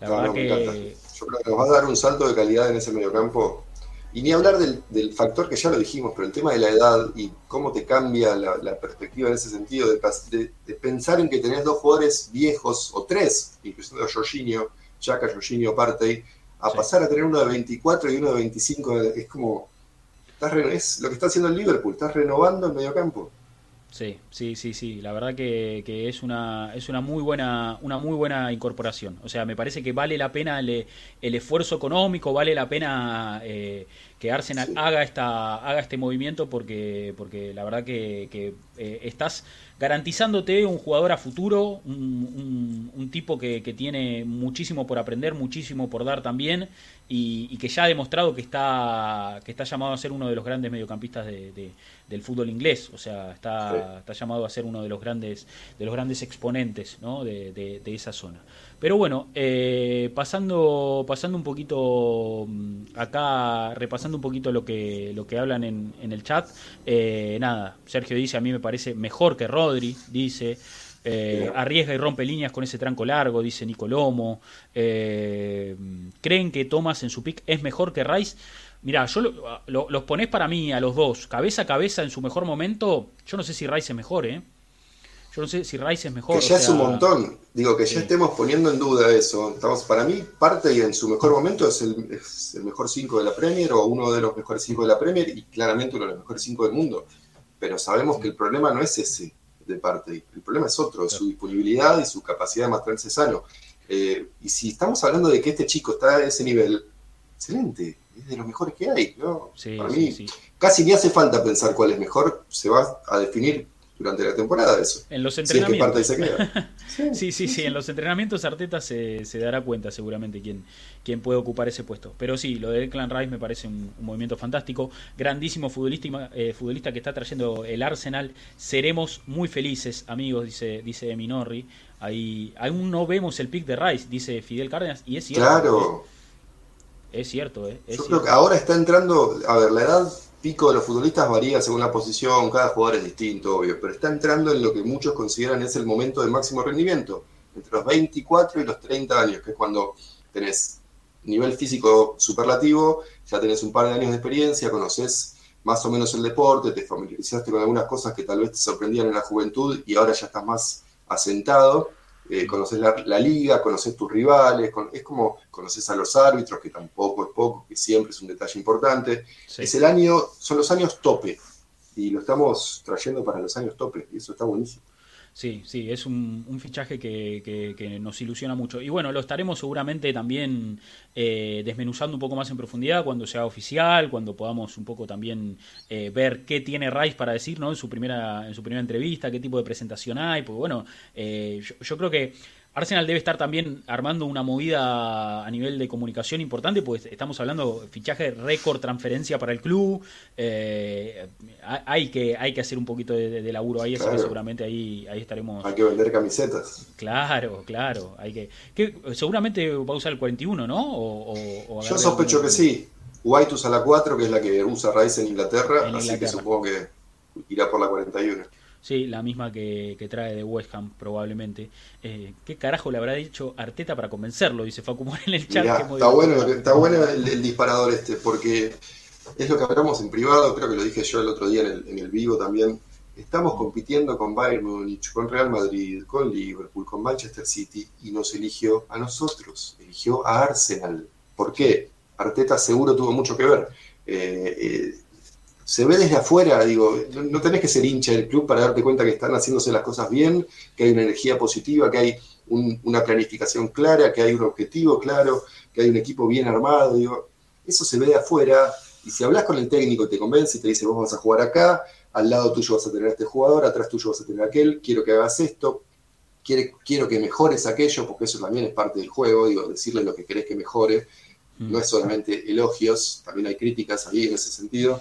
La verdad que... Yo creo que nos va a dar un salto de calidad en ese mediocampo Y ni hablar del, factor que ya lo dijimos, pero el tema de la edad y cómo te cambia la, perspectiva en ese sentido, de, pensar en que tenés dos jugadores viejos, o tres, incluyendo a Jorginho, Chaka, Jorginho, Partey, a pasar a tener uno de 24 y uno de 25, es como, es lo que está haciendo el Liverpool, estás renovando el mediocampo. Sí, sí, sí, sí. La verdad que, es una es una muy buena una muy buena incorporación. O sea, me parece que vale la pena el, esfuerzo económico, vale la pena eh, que Arsenal haga esta haga este movimiento porque porque la verdad que, eh, estás garantizándote un jugador a futuro, un, tipo que, tiene muchísimo por aprender, muchísimo por dar también y, que ya ha demostrado que está que está llamado a ser uno de los grandes mediocampistas de del fútbol inglés, o sea, está, está, llamado a ser uno de los grandes, de los grandes exponentes ¿no? de, de, esa zona. Pero bueno, eh, pasando, pasando un poquito mm, acá, repasando un poquito lo que, lo que hablan en, en el chat, eh, nada, Sergio dice, a mí me parece mejor que Rodri, dice. Eh, arriesga y rompe líneas con ese tranco largo, dice Nicolomo. ¿Creen que Thomas en su pick es mejor que Rice? Mira, yo los ponés para mí a los dos, cabeza a cabeza en su mejor momento. Yo no sé si Rice es mejor, ¿eh? Yo no sé si Rice es mejor. Que ya es un montón. Digo, que ya estemos poniendo en duda eso. Estamos, para mí, parte y en su mejor momento es el, mejor 5 de la Premier o uno de los mejores 5 de la Premier y claramente uno de los mejores 5 del mundo. Pero sabemos que el problema no es ese de parte. El problema es otro, su disponibilidad y su capacidad de mantenerse sano. Eh, y si estamos hablando de que este chico está a ese nivel, excelente es de los mejores que hay. ¿no? Para mí, casi ni hace falta pensar cuál es mejor, se va a definir durante la temporada eso. En los entrenamientos. sí, sí, sí, en los entrenamientos Arteta se, dará cuenta seguramente quién, quién puede ocupar ese puesto. Pero sí, lo de Clan Rice me parece un, movimiento fantástico. Grandísimo futbolista, eh, futbolista que está trayendo el Arsenal. Seremos muy felices, amigos, dice, dice Minorri. Ahí, aún no vemos el pick de Rice, dice Fidel Cárdenas, y es cierto. Claro. Es cierto, ¿eh? Yo creo que ahora está entrando, a ver, la edad pico de los futbolistas varía según la posición, cada jugador es distinto, obvio, pero está entrando en lo que muchos consideran es el momento de máximo rendimiento, entre los 24 y los 30 años, que es cuando tenés nivel físico superlativo, ya tenés un par de años de experiencia, conoces más o menos el deporte, te familiarizaste con algunas cosas que tal vez te sorprendían en la juventud y ahora ya estás más asentado eh, conoces la, liga, conoces tus rivales, es como conoces a los árbitros, que tampoco es poco, que siempre es un detalle importante. Es el año, son los años tope, y lo estamos trayendo para los años tope, y eso está buenísimo. Sí, sí, es un, fichaje que, nos ilusiona mucho. Y bueno, lo estaremos seguramente también eh, desmenuzando un poco más en profundidad cuando sea oficial, cuando podamos un poco también eh, ver qué tiene Rice para decir ¿no? en, su primera, en su primera entrevista, qué tipo de presentación hay. Porque bueno, eh, yo creo que Arsenal debe estar también armando una movida a nivel de comunicación importante, pues estamos hablando de fichaje récord, transferencia para el club. Eh, hay, que, hay que hacer un poquito de, laburo ahí, así que seguramente ahí, ahí estaremos. Hay que vender camisetas. Claro, claro. Hay que, que seguramente va a usar el 41, ¿no? O, Yo sospecho que sí. White usa la 4, que es la que usa Rice en Inglaterra, así que supongo que irá por la 41. Sí, la misma que, trae de West Ham, probablemente. Eh, ¿Qué carajo le habrá dicho Arteta para convencerlo? Dice Facu en el chat. está, bueno, está bueno el, disparador este, porque es lo que hablamos en privado, creo que lo dije yo el otro día en el, en el vivo también. Estamos compitiendo con Bayern Múnich, con Real Madrid, con Liverpool, con Manchester City y nos eligió a nosotros, eligió a Arsenal. ¿Por qué? Arteta seguro tuvo mucho que ver. Eh, eh, se ve desde afuera, digo, no tenés que ser hincha del club para darte cuenta que están haciéndose las cosas bien, que hay una energía positiva, que hay una planificación clara, que hay un objetivo claro, que hay un equipo bien armado, digo, eso se ve de afuera, y si hablas con el técnico y te convence y te dice, vos vas a jugar acá, al lado tuyo vas a tener a este jugador, atrás tuyo vas a tener a aquel, quiero que hagas esto, quiero que mejores aquello, porque eso también es parte del juego, digo, decirle lo que querés que mejore, no es solamente elogios, también hay críticas ahí en ese sentido,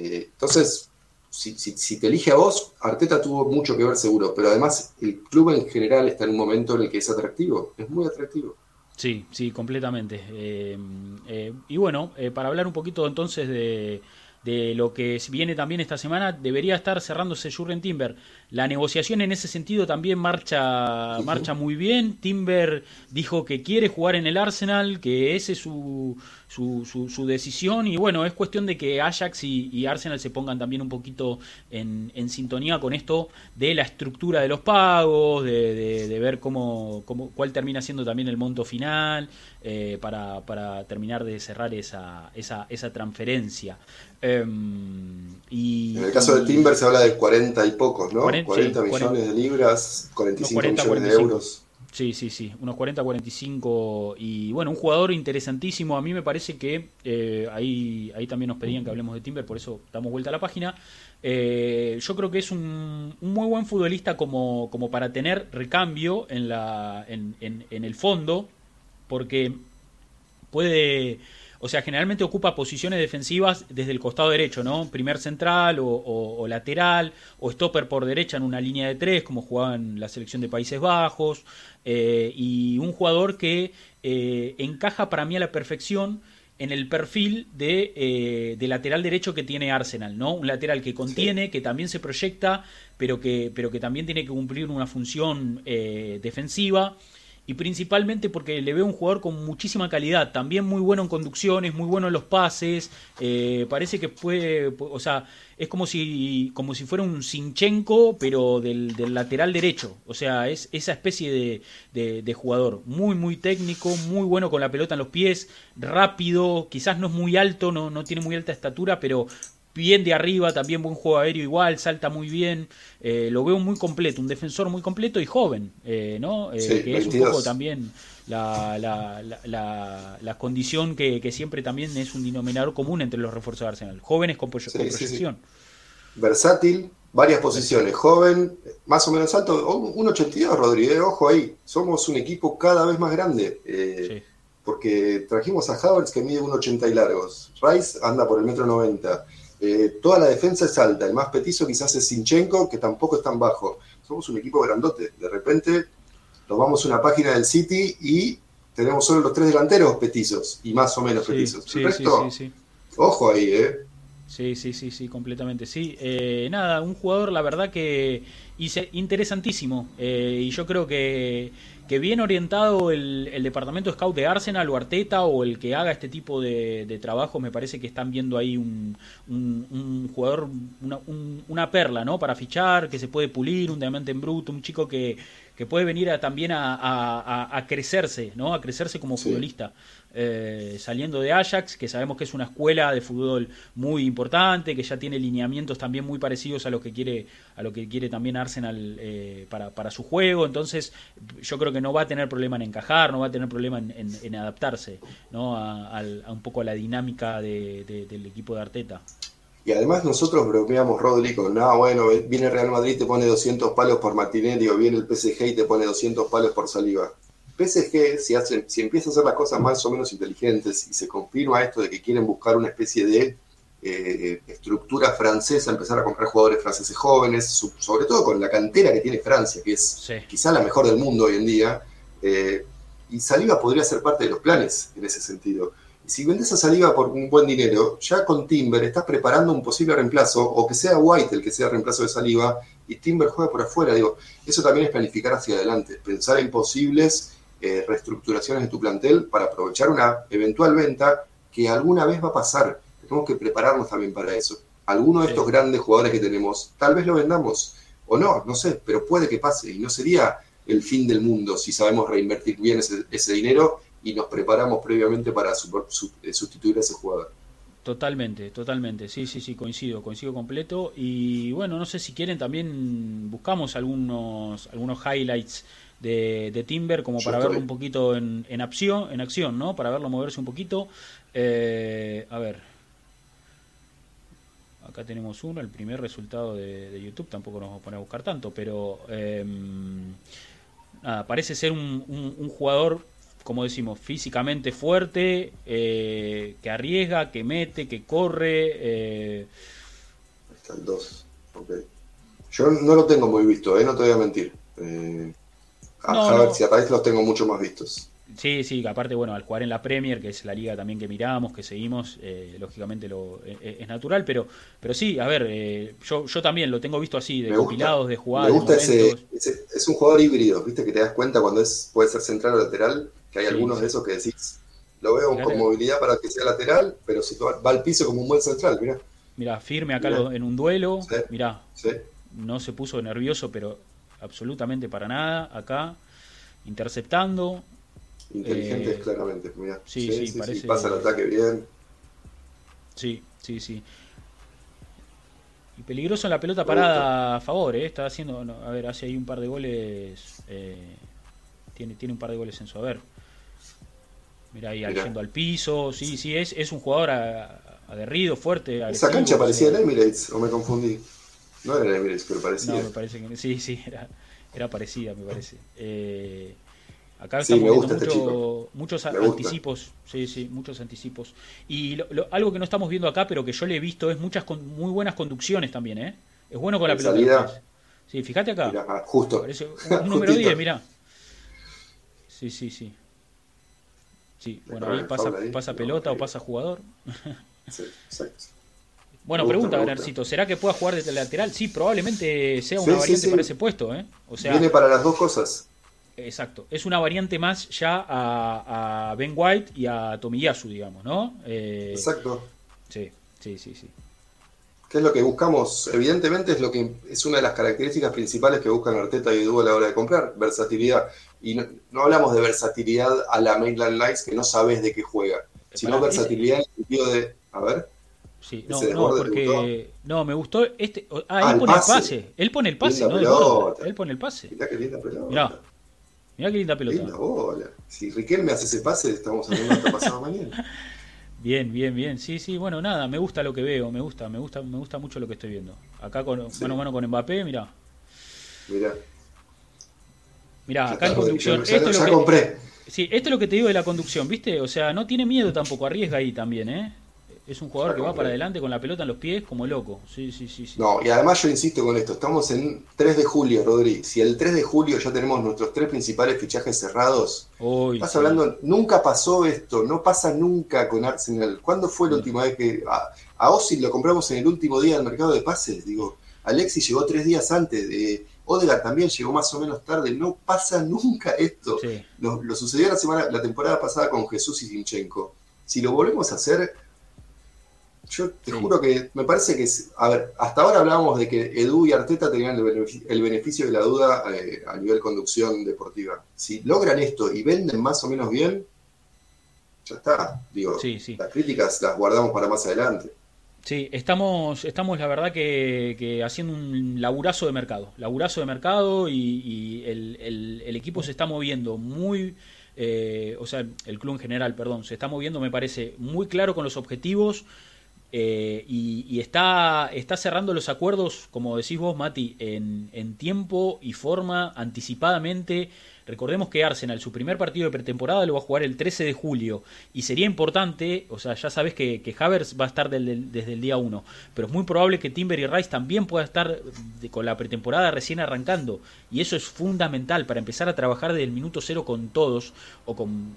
eh, entonces, si, te elige a vos, Arteta tuvo mucho que ver seguro, pero además el club en general está en un momento en el que es atractivo, es muy atractivo. Sí, sí, completamente. Eh, eh, y bueno, para hablar un poquito entonces de, de lo que viene también esta semana, debería estar cerrándose Jurgen Timber. La negociación en ese sentido también marcha, marcha muy bien. Timber dijo que quiere jugar en el Arsenal, que ese es su, su, su, decisión y bueno, es cuestión de que Ajax y, Arsenal se pongan también un poquito en, en, sintonía con esto de la estructura de los pagos, de, de, ver cómo, cómo, cuál termina siendo también el monto final eh, para, para, terminar de cerrar esa, esa, esa transferencia. Em, y, en el caso de Timber se habla de 40 y pocos, ¿no? 40, millones de libras, 45 millones de euros. Sí, sí, sí, unos 40-45 y bueno, un jugador interesantísimo. A mí me parece que eh, ahí, ahí también nos pedían que hablemos de Timber, por eso damos vuelta a la página. Eh, yo creo que es un, muy buen futbolista como, como para tener recambio en, la, en, en, en el fondo, porque puede o sea, generalmente ocupa posiciones defensivas desde el costado derecho, ¿no? Primer central o, lateral, o stopper por derecha en una línea de tres, como jugaba en la selección de Países Bajos. Eh, y un jugador que eh, encaja para mí a la perfección en el perfil de, eh, lateral derecho que tiene Arsenal, ¿no? Un lateral que contiene, que también se proyecta, pero que, pero que también tiene que cumplir una función defensiva y principalmente porque le veo un jugador con muchísima calidad, también muy bueno en conducciones, muy bueno en los pases, eh, parece que puede, o sea, es como si, como si fuera un Sinchenko, pero del, lateral derecho, o sea, es esa especie de, de, jugador, muy, muy técnico, muy bueno con la pelota en los pies, rápido, quizás no es muy alto, no, no tiene muy alta estatura, pero bien de arriba, también buen juego aéreo igual, salta muy bien, eh, lo veo muy completo, un defensor muy completo y joven, eh, ¿no? Eh, que es un poco también la, la, la, la condición que, que, siempre también es un denominador común entre los refuerzos de Arsenal, jóvenes con, proyección. Versátil, varias posiciones, joven, más o menos alto, un 82 Rodríguez, ojo ahí, somos un equipo cada vez más grande. Porque trajimos a Havertz que mide un 80 y largos. Rice anda por el metro 90. Eh, toda la defensa es alta, el más petizo quizás es Sinchenko, que tampoco es tan bajo. Somos un equipo grandote. De repente tomamos una página del City y tenemos solo los tres delanteros petizos y más o menos petizos. Sí, sí, ojo ahí, ¿eh? Sí, sí, sí, sí, completamente. Sí, eh, nada, un jugador, la verdad que interesantísimo. Eh, y yo creo que que bien orientado el, departamento scout de Arsenal o Arteta o el que haga este tipo de, trabajo, me parece que están viendo ahí un, jugador, una, perla, ¿no? Para fichar, que se puede pulir, un diamante en bruto, un chico que, que puede venir también a, crecerse, ¿no? A crecerse como futbolista. Eh, saliendo de Ajax, que sabemos que es una escuela de fútbol muy importante, que ya tiene lineamientos también muy parecidos a lo que quiere, a lo que quiere también Arsenal eh, para, para, su juego. Entonces, yo creo que no va a tener problema en encajar, no va a tener problema en, adaptarse ¿no? A, un poco a la dinámica del equipo de Arteta. Y además nosotros bromeamos, Rodri, con, ah, bueno, viene Real Madrid, te pone 200 palos por Martinelli, o viene el PSG y te pone 200 palos por Saliva. PSG, si, hacen, si empieza a hacer las cosas más o menos inteligentes y se confirma esto de que quieren buscar una especie de eh, estructura francesa, empezar a comprar jugadores franceses jóvenes, sobre todo con la cantera que tiene Francia, que es quizá la mejor del mundo hoy en día, eh, y Saliva podría ser parte de los planes en ese sentido. Si vendes a Saliva por un buen dinero, ya con Timber estás preparando un posible reemplazo, o que sea White el que sea el reemplazo de Saliva, y Timber juega por afuera. Digo, eso también es planificar hacia adelante, pensar en posibles eh, reestructuraciones de tu plantel para aprovechar una eventual venta que alguna vez va a pasar. Tenemos que prepararnos también para eso. Alguno de estos grandes jugadores que tenemos, tal vez lo vendamos o no, no sé, pero puede que pase y no sería el fin del mundo si sabemos reinvertir bien ese, dinero y nos preparamos previamente para eh, sustituir a ese jugador. Totalmente, totalmente, sí, sí, sí, coincido, coincido completo. Y bueno, no sé si quieren también buscamos algunos, algunos highlights de, Timber como para verlo un poquito en, en, acción, en acción, ¿no? Para verlo moverse un poquito. Eh, a ver. Acá tenemos uno, el primer resultado de, YouTube, tampoco nos vamos a poner a buscar tanto, pero em, parece ser un, un, jugador, como decimos, físicamente fuerte, eh, que arriesga, que mete, que corre. Eh. Están dos, Yo no lo tengo muy visto, ¿eh? no te voy a mentir. A, ver si a raíz los tengo mucho más vistos. Sí, sí, aparte, bueno, al jugar en la Premier, que es la liga también que miramos, que seguimos, eh, lógicamente lo, eh, eh, es natural, pero, pero sí, a ver, yo, yo también lo tengo visto así, de compilados, de jugadas. Me gusta ese, es un jugador híbrido, viste, que te das cuenta cuando es puede ser central o lateral, que hay algunos de esos que decís, lo veo con movilidad para que sea lateral, pero si va, al piso como un buen central, mira. Mira, firme acá en un duelo, mira, no se puso nervioso, pero absolutamente para nada, acá, interceptando, Inteligentes, eh, claramente. Sí, sí, parece... pasa el ataque bien. Sí, sí, sí. Y peligroso en la pelota parada a favor, ¿eh? Está haciendo. a ver, hace ahí un par de goles. Eh, tiene, tiene un par de goles en su haber. Mira ahí yendo al piso. Sí, sí, es, es un jugador aguerrido, fuerte. ¿Esa cancha parecía el Emirates o me confundí? No era el Emirates, pero parecía. No, me parece que sí, sí, era, era parecida, me parece. Eh, Acá estamos viendo este muchos anticipos, sí, sí, muchos anticipos. Y algo que no estamos viendo acá, pero que yo le he visto, es muchas muy buenas conducciones también, ¿eh? Es bueno con la pelota. Sí, fíjate acá. Justo. un, número 10, mirá. Sí, sí, sí. Sí, bueno, ahí pasa, pasa pelota o pasa jugador. Sí, exacto. Bueno, pregunta, Bernarcito, ¿será que pueda jugar desde lateral? Sí, probablemente sea una variante para ese puesto, ¿eh? O sea, Viene para las dos cosas. Exacto. Es una variante más ya a, Ben White y a Tomiyasu, digamos, ¿no? Eh, Exacto. Sí, sí, sí, sí. ¿Qué es lo que buscamos? Evidentemente es lo que es una de las características principales que buscan Arteta y Edu a la hora de comprar, versatilidad. Y no, hablamos de versatilidad a la Mainland Lights que no sabes de qué juega, sino versatilidad en el sentido de, a ver. Sí, no, no, porque no, me gustó este. Ah, ah él pone el pase. Él pone el pase, ¿no? Él pone el pase. Mirá qué linda pelota. Mirá qué linda pelota. Linda bola. Si Riquelme hace ese pase, estamos hablando hasta pasado mañana. Bien, bien, bien. Sí, sí, bueno, nada, me gusta lo que veo, me gusta, me gusta, me gusta mucho lo que estoy viendo. Acá con mano a mano con Mbappé, mirá. Mirá. Mirá, acá en conducción. Ya, esto lo compré. Sí, esto es lo que te digo de la conducción, ¿viste? O sea, no tiene miedo tampoco, arriesga ahí también, ¿eh? es un jugador que va para adelante con la pelota en los pies como loco. Sí, sí, sí, No, y además yo insisto con esto, estamos en 3 de julio, Rodri. Si el 3 de julio ya tenemos nuestros tres principales fichajes cerrados, estás hablando, nunca pasó esto, no pasa nunca con Arsenal. ¿Cuándo fue la última vez que a, a lo compramos en el último día del mercado de pases? Digo, Alexis llegó tres días antes, de Odegaard también llegó más o menos tarde, no pasa nunca esto. Lo, lo, sucedió la semana, la temporada pasada con Jesús y Zinchenko. Si lo volvemos a hacer, yo te juro que me parece que, a ver, hasta ahora hablábamos de que Edu y Arteta tenían el beneficio, de la duda eh, a nivel conducción deportiva. Si logran esto y venden más o menos bien, ya está. Digo, las críticas las guardamos para más adelante. Sí, estamos, estamos la verdad que, haciendo un laburazo de mercado. Laburazo de mercado y, el, equipo se está moviendo muy... Eh, o sea, el club en general, perdón, se está moviendo, me parece, muy claro con los objetivos, eh, y, está, está cerrando los acuerdos, como decís vos, Mati, en, en tiempo y forma, anticipadamente, Recordemos que Arsenal, su primer partido de pretemporada lo va a jugar el 13 de julio y sería importante, o sea, ya sabes que, que Havers va a estar desde el día 1, pero es muy probable que Timber y Rice también pueda estar con la pretemporada recién arrancando y eso es fundamental para empezar a trabajar desde el minuto cero con todos o con,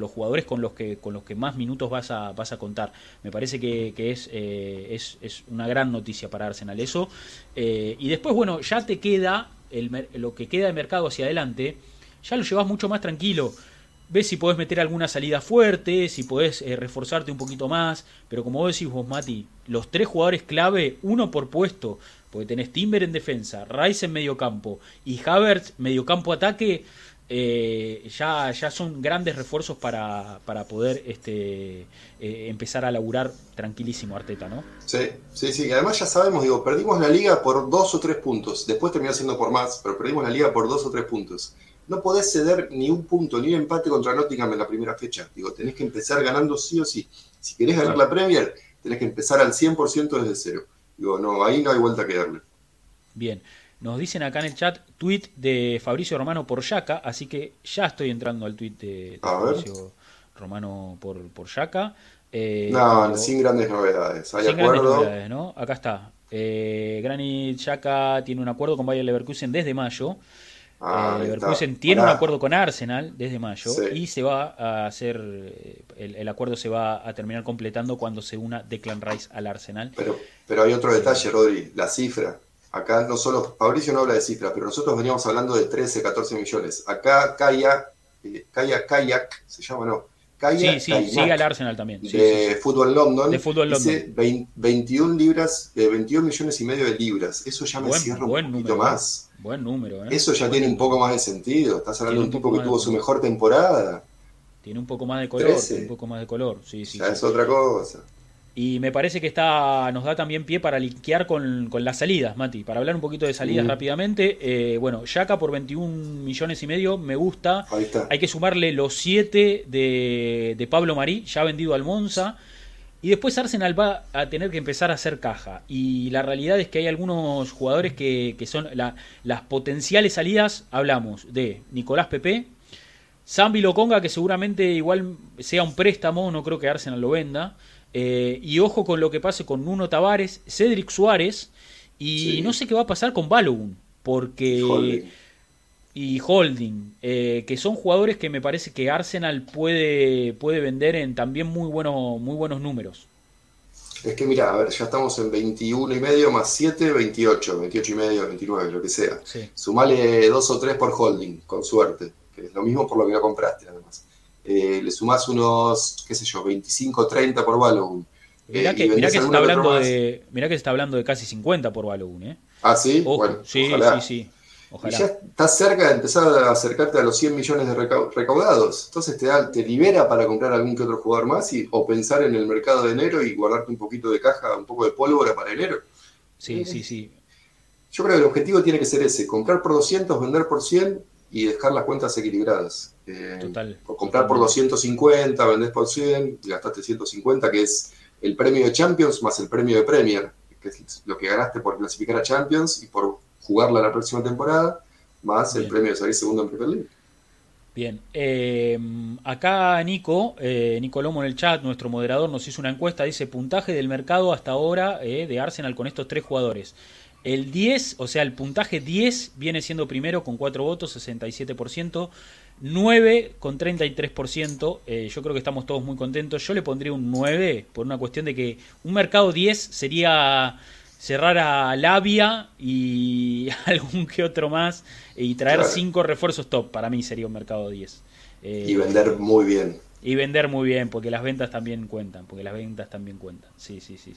los jugadores con los que con los que más minutos vas a, vas a contar. Me parece que, es, eh, es, es, una gran noticia para Arsenal eso. Eh, y después, bueno, ya te queda el, lo que queda de mercado hacia adelante ya lo llevas mucho más tranquilo. Ves si podés meter alguna salida fuerte, si podés eh, reforzarte un poquito más, pero como vos decís vos, Mati, los tres jugadores clave, uno por puesto, porque tenés Timber en defensa, Rice en medio campo y Havertz medio campo ataque, eh, ya, ya son grandes refuerzos para, para poder este, eh, empezar a laburar tranquilísimo Arteta, ¿no? Sí, sí, sí. Además ya sabemos, digo, perdimos la liga por dos o tres puntos. Después terminó siendo por más, pero perdimos la liga por dos o tres puntos no podés ceder ni un punto, ni un empate contra Nottingham en la primera fecha. Digo, tenés que empezar ganando sí o sí. Si querés ganar la Premier, tenés que empezar al 100% desde cero. Digo, no, ahí no hay vuelta que darle. Bien. Nos dicen acá en el chat, tweet de Fabricio Romano por Yaca, así que ya estoy entrando al tweet de, Fabricio Romano por, por Yaca. Eh, no, sin grandes novedades. Hay sin acuerdo. Grandes novedades, ¿no? Acá está. Eh, Granit Yaca tiene un acuerdo con Bayer Leverkusen desde mayo. Ah, Leverkusen tiene un acuerdo con Arsenal desde mayo y se va a hacer, el, acuerdo se va a terminar completando cuando se una Declan Rice al Arsenal. Pero, pero hay otro detalle, Rodri, la cifra. Acá no solo, Fabricio no habla de cifras, pero nosotros veníamos hablando de 13, 14 millones. Acá Kayak, eh, Kayak, se llama, ¿no? Kayak, sí, sí, sigue al Arsenal también. de Fútbol London. De Fútbol London. 21 libras, 21 eh, millones y medio de libras. Eso ya me cierra un poquito número, más. Buen número, ¿eh? Eso ya tiene un poco más de sentido. Estás hablando de un tipo que tuvo su mejor temporada. Tiene un poco más de color, un poco más de color, sí, sí. Ya es otra cosa. Y me parece que está, nos da también pie para linkear con, las salidas, Mati. Para hablar un poquito de salidas rápidamente. Eh, bueno, Yaka por 21 millones y medio, me gusta. Hay que sumarle los 7 de, Pablo Marí, ya vendido al Monza. Y después Arsenal va a tener que empezar a hacer caja. Y la realidad es que hay algunos jugadores que, son las potenciales salidas. Hablamos de Nicolás Pepe, Zambi Loconga, que seguramente igual sea un préstamo, no creo que Arsenal lo venda. Eh, y ojo con lo que pase con Nuno Tavares, Cedric Suárez y no sé qué va a pasar con Balogun, porque... Y Holding, eh, que son jugadores que me parece que Arsenal puede, puede vender en también muy, bueno, muy buenos números. Es que mira, a ver, ya estamos en 21 y medio más 7, 28, 28 y medio, 29, lo que sea. Sumale dos o tres por holding, con suerte, que es lo mismo por lo que lo compraste, además. Eh, le sumás unos, qué sé yo, 25, 30 por Balogun. Mirá, que, que, se está hablando de, mirá que se está hablando de casi 50 por Balogun, ¿eh? Ah, sí, bueno, sí, sí, sí. Ojalá. Y ya estás cerca de empezar a acercarte a los 100 millones de recaudados. Entonces te, da, te libera para comprar algún que otro jugador más y, o pensar en el mercado de enero y guardarte un poquito de caja, un poco de pólvora para enero. Sí, sí, sí. Yo creo que el objetivo tiene que ser ese, comprar por 200, vender por 100 y dejar las cuentas equilibradas. Eh, Total. O comprar por 250, vendés por 100, y gastaste 150, que es el premio de Champions más el premio de Premier, que es lo que ganaste por clasificar a Champions y por jugarla la próxima temporada, más el premio de salir segundo en Premier League. Bien, eh, acá Nico, eh, Nico Lomo en el chat, nuestro moderador, nos hizo una encuesta, dice puntaje del mercado hasta ahora de Arsenal con estos tres jugadores. El 10, o sea, el puntaje 10 viene siendo primero con 4 votos, 67%. 9 con 33%. Eh, yo creo que estamos todos muy contentos. Yo le pondría un 9 por una cuestión de que un mercado 10 sería cerrar a Labia y algún que otro más y traer 5 refuerzos top. Para mí sería un mercado 10. y vender muy bien. Y vender muy bien, porque las ventas también cuentan, porque las ventas también cuentan. Sí, sí, sí.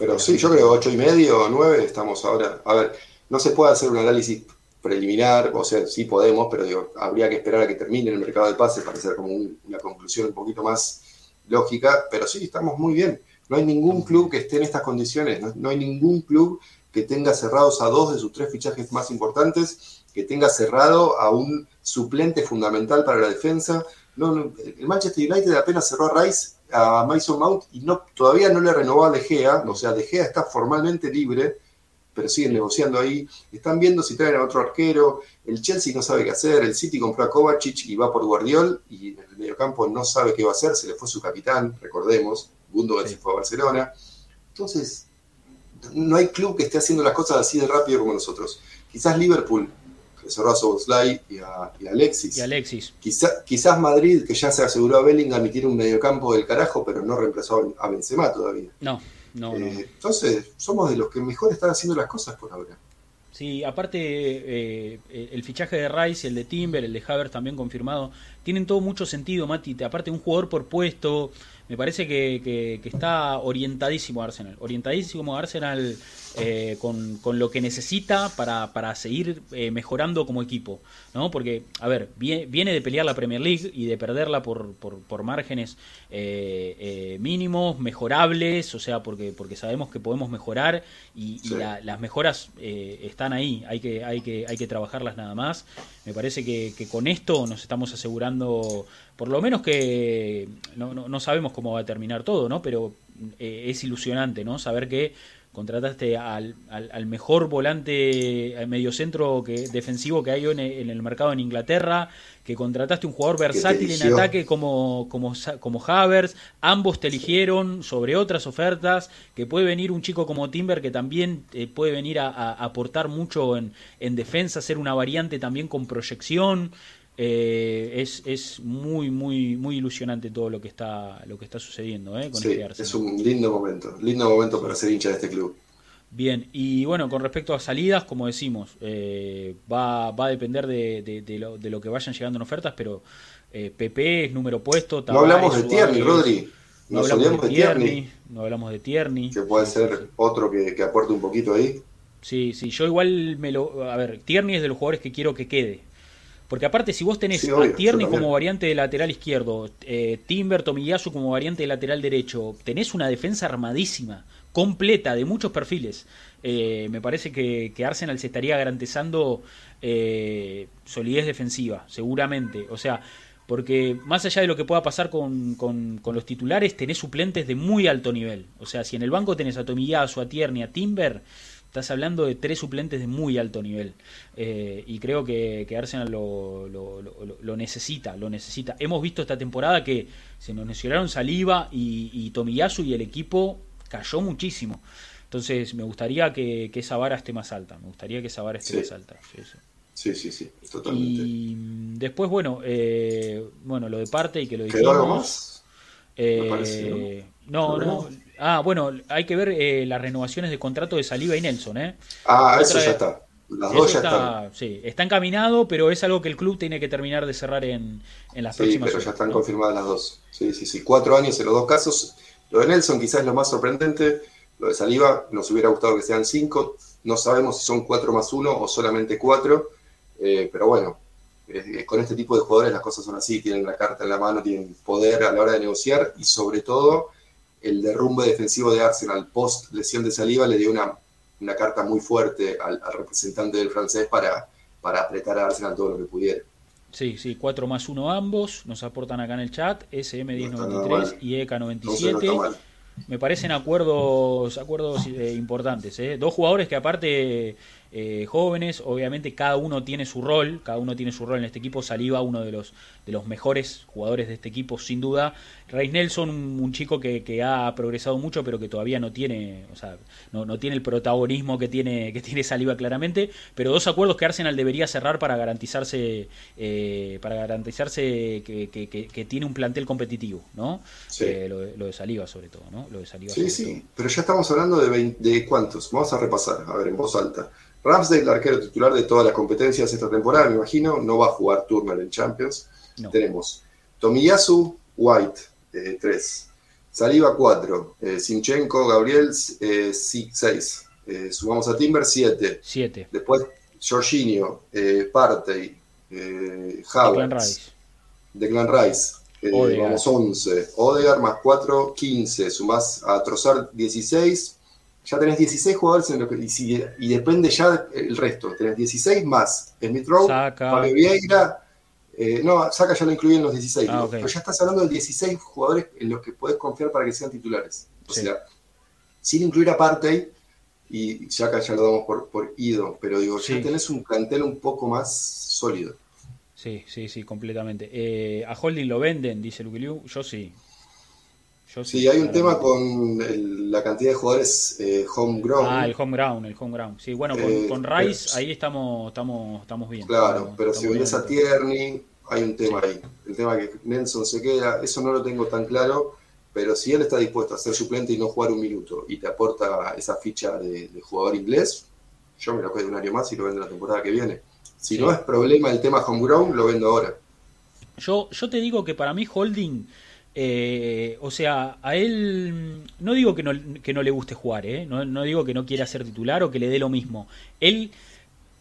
Pero sí, yo creo ocho y medio, nueve, estamos ahora. A ver, no se puede hacer un análisis preliminar, o sea, sí podemos, pero digo, habría que esperar a que termine el mercado de pases para hacer como una conclusión un poquito más lógica, pero sí, estamos muy bien. No hay ningún club que esté en estas condiciones, no, hay ningún club que tenga cerrados a dos de sus tres fichajes más importantes, que tenga cerrado a un suplente fundamental para la defensa. No, el Manchester United apenas cerró a Rice, a Mason Mount, y no, todavía no le renovó a De Gea, o sea, De Gea está formalmente libre, pero siguen negociando ahí. Están viendo si traen a otro arquero. El Chelsea no sabe qué hacer. El City compró a Kovacic y va por Guardiol. Y en el mediocampo no sabe qué va a hacer. Se le fue su capitán, recordemos. Gundogan se fue a Barcelona. Entonces, no hay club que esté haciendo las cosas así de rápido como nosotros. Quizás Liverpool, que cerró a Soboslai y a, Alexis. Y Alexis. quizás Madrid, que ya se aseguró a Bellingham y tiene un mediocampo del carajo, pero no reemplazó a Benzema todavía. No. No, eh, Entonces, somos de los que mejor están haciendo las cosas por ahora. Sí, aparte eh, el fichaje de Rice, el de Timber, el de Haver también confirmado, tienen todo mucho sentido, Mati. Aparte un jugador por puesto, me parece que, que, está orientadísimo Arsenal. Orientadísimo Arsenal eh, con, con, lo que necesita para, para seguir eh, mejorando como equipo. ¿no? Porque, a ver, viene, de pelear la Premier League y de perderla por, por, márgenes eh, mínimos, mejorables, o sea, porque, porque sabemos que podemos mejorar y, las mejoras están ahí, hay que, hay, que, hay que trabajarlas nada más. Me parece que, que con esto nos estamos asegurando, por lo menos que no, no, no sabemos cómo va a terminar todo, ¿no? Pero es ilusionante, ¿no? Saber que contrataste al, al, mejor volante al mediocentro que, defensivo que hay en, el mercado en Inglaterra, que contrataste un jugador versátil en ataque como, como, como Havers, ambos te eligieron sobre otras ofertas, que puede venir un chico como Timber que también eh, puede venir a, aportar mucho en, en defensa, ser una variante también con proyección. Eh, es, es muy muy muy ilusionante todo lo que está lo que está sucediendo ¿eh? con sí, este es un lindo momento lindo momento para ser hincha de este club. Bien y bueno con respecto a salidas como decimos eh, va, va a depender de, lo, de, lo, que vayan llegando en ofertas pero PP es número puesto no hablamos de Tierney Rodri. No hablamos de, Tierney, no hablamos de Tierney. Que puede ser otro que, que aporte un poquito ahí. Sí, sí, yo igual me lo... A ver, Tierney es de los jugadores que quiero que quede. Porque aparte, si vos tenés a Tierney como variante de lateral izquierdo, eh, Timber, Tomiyasu como variante de lateral derecho, tenés una defensa armadísima, completa, de muchos perfiles. Eh, me parece que, Arsenal se estaría garantizando eh, solidez defensiva, seguramente. O sea, porque más allá de lo que pueda pasar con, con, los titulares, tenés suplentes de muy alto nivel. O sea, si en el banco tenés a Tomiyasu, a Tierney, a Timber Estás hablando de tres suplentes de muy alto nivel. Eh, y creo que, Arsenal lo, lo, necesita, lo necesita. Hemos visto esta temporada que se nos lesionaron Saliva y, y Tomiyasu y el equipo cayó muchísimo. Entonces me gustaría que, esa vara esté más alta. Me gustaría que esa vara esté más alta. Sí, sí, sí, totalmente. Y después, bueno, eh, bueno, lo de parte y que lo dijimos. Eh, no, no, Ah, bueno, hay que ver eh, las renovaciones de contrato de Saliva y Nelson, ¿eh? Ah, eso ya está. Las dos ya están. Sí, está encaminado, pero es algo que el club tiene que terminar de cerrar en, en las próximas Sí, pero ya están confirmadas las dos. Sí, sí, sí. Cuatro años en los dos casos. Lo de Nelson quizás es lo más sorprendente. Lo de Saliva nos hubiera gustado que sean cinco. No sabemos si son cuatro más uno o solamente cuatro. Eh, pero bueno, con este tipo de jugadores las cosas son así. Tienen la carta en la mano, tienen poder a la hora de negociar y sobre todo el derrumbe defensivo de Arsenal post lesión de Saliva le dio una, una carta muy fuerte al, representante del francés para, para apretar a Arsenal todo lo que pudiera. Sí, sí, 4 más 1 ambos, nos aportan acá en el chat, SM1093 y EK97. Me parecen acuerdos, acuerdos eh, importantes. ¿eh? Dos jugadores que aparte eh, jóvenes, obviamente cada uno tiene su rol, cada uno tiene su rol en este equipo. Saliva, uno de los, de los mejores jugadores de este equipo, sin duda. Reis Nelson, un, chico que, que, ha progresado mucho, pero que todavía no tiene, o sea, no, no, tiene el protagonismo que tiene, que tiene Saliva claramente. Pero dos acuerdos que Arsenal debería cerrar para garantizarse, eh, para garantizarse que, que, tiene un plantel competitivo, ¿no? Eh, lo, de Saliva sobre todo, ¿no? Lo de Saliva sí, sí, pero ya estamos hablando de, de cuántos. Vamos a repasar, a ver, en voz alta. Ramsdale, el arquero titular de todas las competencias esta temporada, me imagino, no va a jugar Turner en Champions. Tenemos Tomiyasu, White, 3. Eh, Saliva, 4. Eh, Sinchenko, Gabriel, 6. Eh, sumamos a Timber, 7. 7. Después Jorginho, Partey, Havertz, Declan Rice. vamos 11. Odegar más 4, 15. Sumás a Trozar 16 ya tenés 16 jugadores en lo que, y, depende ya el resto. Tenés 16 más Smith Rowe, Fabio Vieira. Eh, no, Saca ya lo incluí en los 16. Ah, pero ya estás hablando de 16 jugadores en los que puedes confiar para que sean titulares. O sea, sin incluir a Partey, y Saca ya lo damos por, por ido, pero digo, ya tenés un plantel un poco más sólido. Sí, sí, sí, completamente. Eh, a Holding lo venden, dice Luke Liu. Yo sí sí, hay un tema con la cantidad de jugadores eh, homegrown. Ah, el homegrown, el homegrown. Sí, bueno, con, eh, Rice ahí estamos, estamos, estamos bien. Claro, pero si vienes a Tierney, hay un tema ahí. El tema que Nelson se queda, eso no lo tengo tan claro, pero si él está dispuesto a ser suplente y no jugar un minuto y te aporta esa ficha de, jugador inglés, yo me lo quedo un año más y lo vendo la temporada que viene. Si no es problema el tema homegrown, lo vendo ahora. Yo, yo te digo que para mí Holding eh, o sea, a él no digo que no, que no le guste jugar, ¿eh? no, digo que no quiera ser titular o que le dé lo mismo. Él,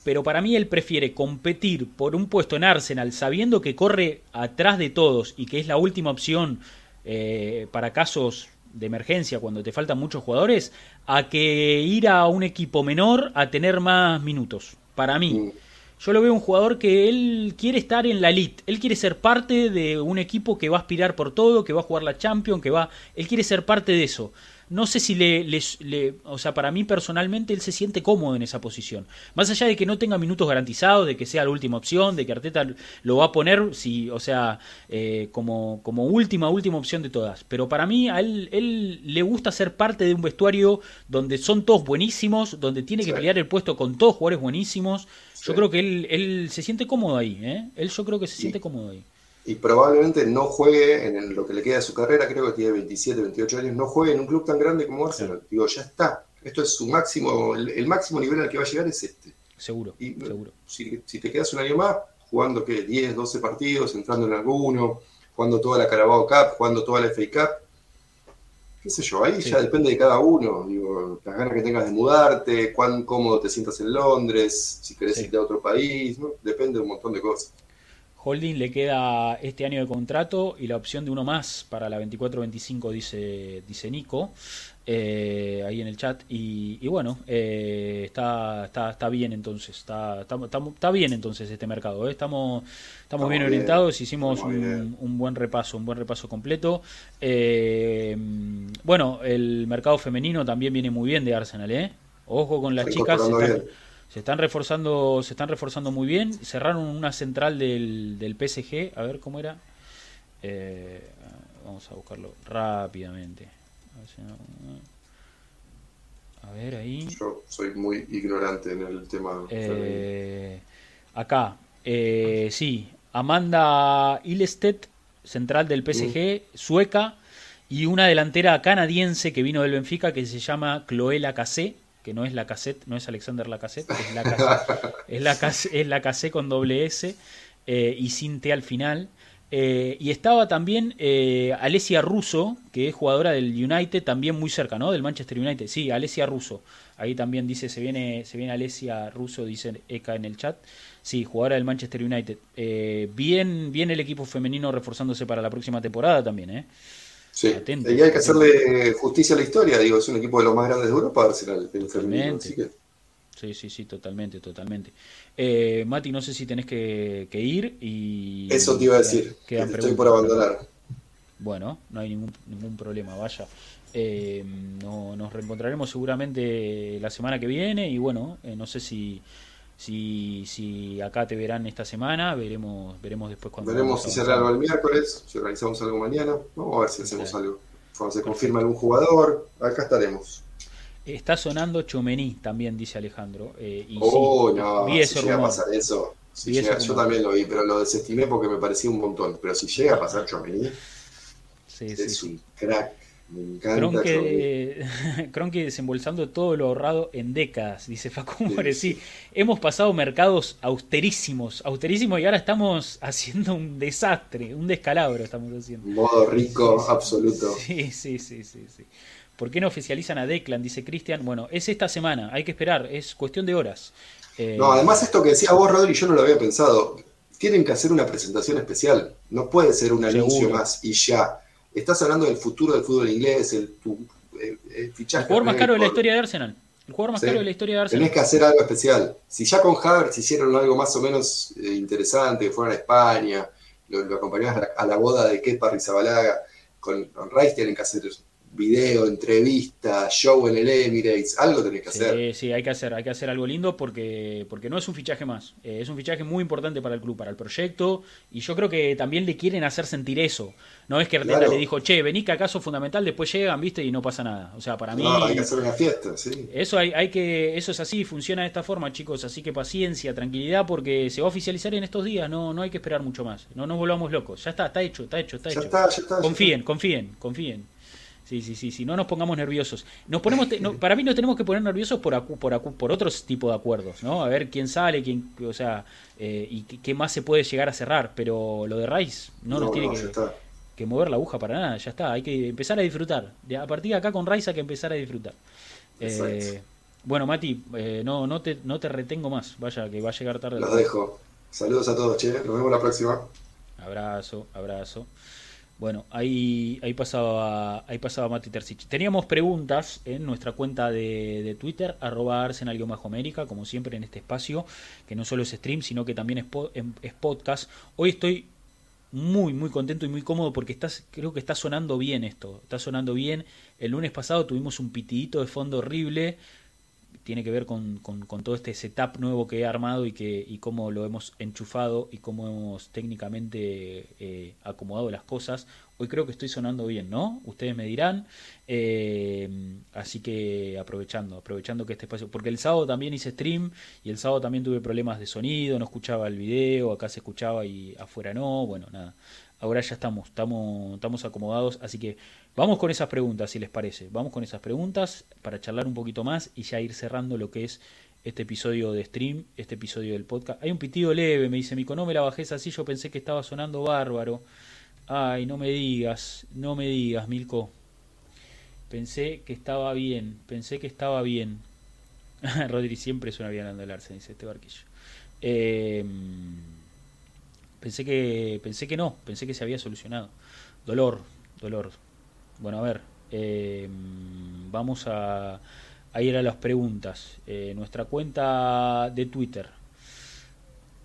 pero para mí él prefiere competir por un puesto en Arsenal sabiendo que corre atrás de todos y que es la última opción eh, para casos de emergencia cuando te faltan muchos jugadores, a que ir a un equipo menor a tener más minutos. Para mí. Yo lo veo un jugador que él quiere estar en la elite, él quiere ser parte de un equipo que va a aspirar por todo, que va a jugar la Champions, que va, él quiere ser parte de eso. No sé si le, le, o sea, para mí personalmente él se siente cómodo en esa posición. Más allá de que no tenga minutos garantizados, de que sea la última opción, de que Arteta lo va a poner, si, o sea, eh, como, como última, última opción de todas. Pero para mí a él, él le gusta ser parte de un vestuario donde son todos buenísimos, donde tiene que pelear el puesto con todos jugadores buenísimos. Yo creo que él, él se siente cómodo ahí, ¿eh? Él yo creo que se siente cómodo ahí y probablemente no juegue en lo que le queda de su carrera, creo que tiene 27, 28 años, no juegue en un club tan grande como Arsenal. Digo, ya está. Esto es su máximo, el, máximo nivel al que va a llegar es este. Seguro, y, seguro. Si, te quedas un año más, jugando que 10, 12 partidos, entrando en alguno, jugando toda la Carabao Cup, jugando toda la FA Cup, qué sé yo, ahí ya depende de cada uno. Digo, las ganas que tengas de mudarte, cuán cómodo te sientas en Londres, si querés irte a otro país, ¿no? depende de un montón de cosas. Holding le queda este año de contrato y la opción de uno más para la 24-25, dice, dice Nico, eh, ahí en el chat. Y, bueno, eh, está, está, está, bien entonces, está, está, está, bien entonces este mercado. ¿eh? Estamos, estamos, bien, orientados, hicimos un, un, buen repaso, un buen repaso completo. bueno, el mercado femenino también viene muy bien de Arsenal, ¿eh? Ojo con las chicas se están reforzando, se están reforzando muy bien. Cerraron una central del, del PSG, a ver cómo era. Eh, vamos a buscarlo rápidamente. A ver ahí. Yo soy muy ignorante en el tema. Eh, acá, eh, sí, Amanda Ilestedt, central del PSG, mm. sueca, y una delantera canadiense que vino del Benfica que se llama Cloela Cassé que no es la cassette, no es Alexander la cassette, es la cassette, es la cassette, es la cassette con doble S eh, y sin T al final. Eh, y estaba también eh, Alessia Russo, que es jugadora del United, también muy cerca, ¿no? Del Manchester United. Sí, Alessia Russo. Ahí también dice, se viene, se viene Alessia Russo, dice Eka en el chat. Sí, jugadora del Manchester United. bien, bien el equipo femenino reforzándose para la próxima temporada también, ¿eh? Sí, y hay que hacerle justicia a la historia, digo, es un equipo de los más grandes de Europa, Arsenal, el femenino, Sí, sí, sí, totalmente, totalmente. Eh, Mati, no sé si tenés que, ir y... Eso te iba a decir, que estoy por abandonar. Bueno, no hay ningún, ningún problema, vaya. Eh, no, nos reencontraremos seguramente la semana que viene y bueno, eh, no sé si si, si acá te verán esta semana, veremos veremos después cuando... Veremos si cerrar algo el miércoles, si organizamos algo mañana, vamos a ver si hacemos algo. Cuando se confirma algún jugador, acá estaremos. Está sonando Chomení también, dice Alejandro. Eh, y oh, no, vi si llega a pasar eso. yo también lo vi, pero lo desestimé porque me parecía un montón. Pero si llega a pasar Chomení, sí, es un crack. Me encanta. Cronky desembolsando todo lo ahorrado en décadas, dice Facundo sí. hemos pasado mercados austerísimos, austerísimos y ahora estamos haciendo un desastre, un descalabro estamos haciendo. Modo rico absoluto. Sí, sí, sí, sí, sí. ¿Por qué no oficializan a Declan? Dice Cristian. Bueno, es esta semana, hay que esperar, es cuestión de horas. Eh, no, además esto que decía vos, Rodri, yo no lo había pensado. Tienen que hacer una presentación especial. No puede ser un anuncio más y ya estás hablando del futuro del fútbol inglés, el, fichaje. El jugador más caro de la historia de Arsenal. El jugador más caro de la historia de Arsenal. Tenés que hacer algo especial. Si ya con Havertz hicieron algo más o menos eh, interesante, que fueron a España, lo, lo acompañabas a la, boda de Kepa Rizabalaga, con, con tienen que hacer video, entrevista, show en el Emirates, algo tenés que hacer. Sí, sí, hay que hacer, hay que hacer algo lindo porque, porque no es un fichaje más, eh, es un fichaje muy importante para el club, para el proyecto, y yo creo que también le quieren hacer sentir eso. No es que Arteta le dijo, che, vení que acaso fundamental, después llegan, viste, y no pasa nada. O sea, para mí. No, hay que hacer una fiesta, sí. Eso hay, hay que, eso es así, funciona de esta forma, chicos. Así que paciencia, tranquilidad, porque se va a oficializar en estos días, no, no hay que esperar mucho más. No nos volvamos locos. Ya está, está hecho, está hecho, está ya hecho. Está, ya está, confíen, confíen, confíen. Sí, sí, sí, sí, no nos pongamos nerviosos. Nos ponemos, para mí nos tenemos que poner nerviosos por, por, por otros tipos de acuerdos, ¿no? A ver quién sale, quién, o sea, eh, y qué, más se puede llegar a cerrar. Pero lo de Rice no, nos tiene que, mover la aguja para nada, ya está. Hay que empezar a disfrutar. A partir de acá con Rice hay que empezar a disfrutar. Eh, bueno, Mati, eh, no, no, te, no te retengo más. Vaya, que va a llegar tarde. Los dejo. Saludos a todos, che. Nos vemos la próxima. Abrazo, abrazo. Bueno, ahí, ahí, pasaba, ahí pasaba Mati Tercich. Teníamos preguntas en nuestra cuenta de, de Twitter, arroba arsenal-américa, como siempre en este espacio, que no solo es stream, sino que también es, es podcast. Hoy estoy muy, muy contento y muy cómodo porque estás, creo que está sonando bien esto. Está sonando bien. El lunes pasado tuvimos un pitidito de fondo horrible tiene que ver con, con, todo este setup nuevo que he armado y, que, y cómo lo hemos enchufado y cómo hemos técnicamente eh, acomodado las cosas. Hoy creo que estoy sonando bien, ¿no? Ustedes me dirán. Eh, así que aprovechando, aprovechando que este espacio, porque el sábado también hice stream y el sábado también tuve problemas de sonido, no escuchaba el video, acá se escuchaba y afuera no, bueno, nada. Ahora ya estamos, estamos, estamos acomodados, así que Vamos con esas preguntas, si les parece. Vamos con esas preguntas para charlar un poquito más y ya ir cerrando lo que es este episodio de stream, este episodio del podcast. Hay un pitido leve, me dice Mico, no me la bajés así, yo pensé que estaba sonando bárbaro. Ay, no me digas, no me digas, Milko. Pensé que estaba bien, pensé que estaba bien. Rodri siempre suena bien andalarse, dice este barquillo. Em, pensé que pensé que no, pensé que se había solucionado. Dolor, dolor. Bueno, a ver, eh, vamos a, ir a las preguntas. Eh, nuestra cuenta de Twitter,